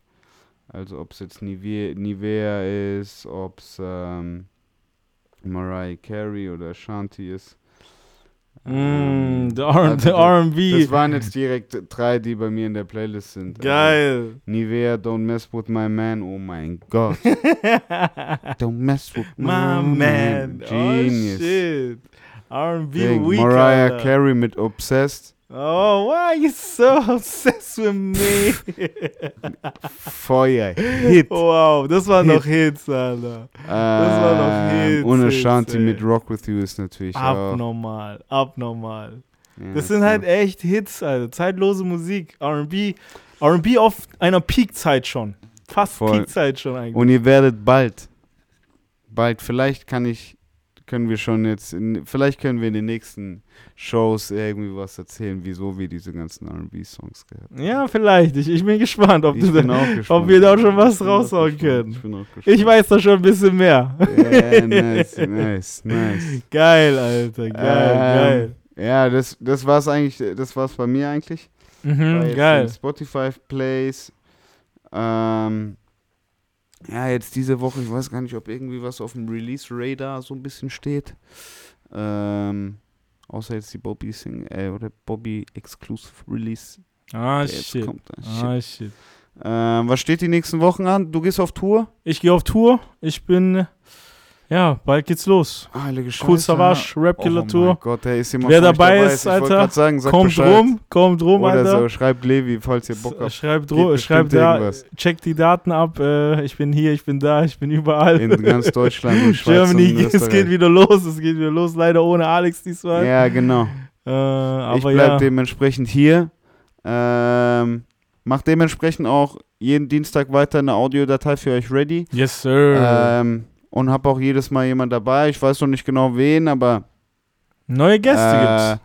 Also ob es jetzt Nivea, Nivea ist, ob es ähm, Mariah Carey oder Shanti ist. Mm, der also der das- R&B. Das waren jetzt direkt drei, die bei mir in der Playlist sind. Also Geil. Nivea, Don't Mess With My Man, oh mein Gott. Don't Mess With My, My man. Genius. Oh shit. R&B Week. Mariah. Carey mit Obsessed. Oh, why are you so obsessed with me? Feuer. Hit. wow, das waren Hit. noch Hits, Alter. war noch Hits, Ohne Shanti mit Rock With You ist natürlich auch. Abnormal, abnormal. Ja, Das sind halt echt Hits, Alter. Zeitlose Musik. R&B. R&B auf einer Peakzeit schon. Fast Voll. Peakzeit schon eigentlich. Und ihr werdet bald, bald, vielleicht kann ich, können wir schon jetzt, in, vielleicht können wir in den nächsten Shows irgendwie was erzählen, wieso wir diese ganzen R&B-Songs gehört haben. ja, vielleicht. Ich, ich bin gespannt, ob, du bin da, auch gespannt. ob wir da schon was raushauen können. Ich bin auch gespannt. Ich weiß da schon ein bisschen mehr. Ja, nice, nice, nice. geil, Alter. Geil, geil. Ähm, Ja, das, das war's eigentlich, das war's bei mir eigentlich. War Mhm, geil. Spotify Plays. Ähm, ja, jetzt diese Woche, ich weiß gar nicht, ob irgendwie was auf dem Release Radar so ein bisschen steht. Ähm, außer jetzt die Bobby Sing äh, oder Bobby Exclusive Release. Ah, shit. kommt. Ah, shit. Ah, shit. Ähm, was steht die nächsten Wochen an? Du gehst auf Tour? Ich gehe auf Tour. Ich bin, ja, bald geht's los. Heilige Scheiße. Cool Savage, Oh Killer mein Tour. Gott, der ist immer Wer dabei dabei ist, Alter, sagen, sag Kommt Bescheid. rum, kommt rum, Oder Alter. so, schreibt Levi, falls ihr Bock habt. Schreibt, schreibt da, irgendwas. checkt die Daten ab. Äh, ich bin hier, ich bin da, ich bin überall. In ganz Deutschland und Schweiz Germany, und es geht wieder los, es geht wieder los. Leider ohne Alex diesmal. Ja, genau. Äh, aber ich bleib ja. dementsprechend hier. Ähm, mach dementsprechend auch jeden Dienstag weiter eine Audiodatei für euch ready. Yes, sir. Ähm, und hab auch jedes Mal jemand dabei. Ich weiß noch nicht genau wen, aber Neue Gäste äh, gibt's.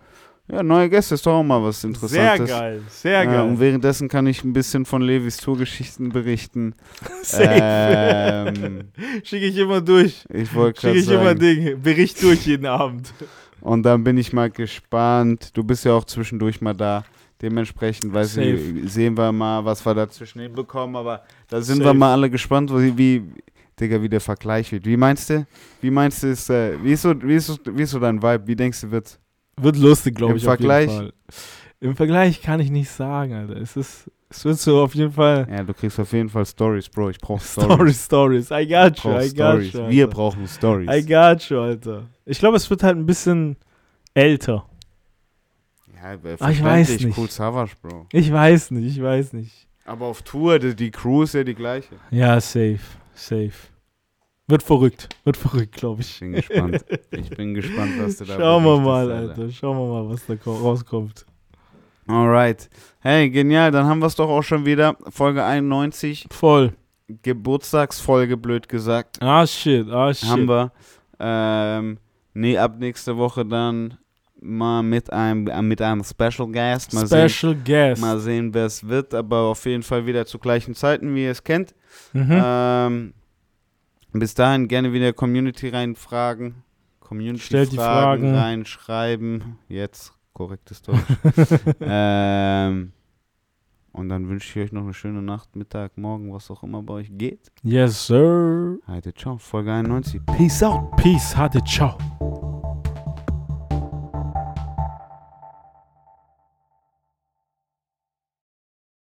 ja, neue Gäste ist doch auch mal was Sehr Interessantes. geil, sehr Äh, geil. und währenddessen kann ich ein bisschen von Levis Tourgeschichten berichten. Safe. ähm, Schicke ich immer durch. ich wollte Schicke gerade ich immer sagen. Ding. Bericht durch jeden Abend. Und dann bin ich mal gespannt. Du bist ja auch zwischendurch mal da. Dementsprechend weiß ich, sehen wir mal, was wir dazwischen hinbekommen. Aber da sind wir Safe. mal alle gespannt, wie, wie, Digga, wie der Vergleich wird. Wie meinst du? Wie meinst du, ist, äh, wie, ist so, wie, ist so, wie ist so dein Vibe? Wie denkst du, wird's? Wird lustig, glaube Im ich. Vergleich? Jeden Fall. Im Vergleich kann ich nicht sagen, Alter. Es ist, es wird so auf jeden Fall. Ja, du kriegst auf jeden Fall Stories, Bro. Ich brauch Stories, Stories. Stories. I got you, I got Stories. you. Wir brauchen Stories. I got you, Alter. Ich glaube, es wird halt ein bisschen älter. Ja, Ah, ich weiß nicht. Cool Savage, Bro. Ich weiß nicht, ich weiß nicht. Aber auf Tour, die, die Crew ist ja die gleiche. Ja, safe, safe. Wird verrückt, wird verrückt, glaube Ich ich. bin gespannt. Ich bin gespannt, was du da Schauen wir mal, Alter. Schauen wir mal, was da ko- rauskommt. Alright. Hey, genial. Dann haben wir es doch auch schon wieder. Folge 91. Voll. Geburtstagsfolge, blöd gesagt. Ah, shit, ah, shit. Haben wir. Ähm, nee, ab nächste Woche dann mal mit einem, mit einem Special Guest. Mal sehen, Special Guest. mal sehen wer es wird. Aber auf jeden Fall wieder zu gleichen Zeiten, wie ihr es kennt. Mhm. Ähm, bis dahin gerne wieder Community reinfragen. Community Stellt die Fragen Fragen. reinschreiben. Jetzt korrektes Deutsch. ähm, und dann wünsche ich euch noch eine schöne Nacht, Mittag, Morgen, was auch immer bei euch geht. yes, sir. Heide, ciao. Folge 91. Peace out. Peace, hatte, ciao.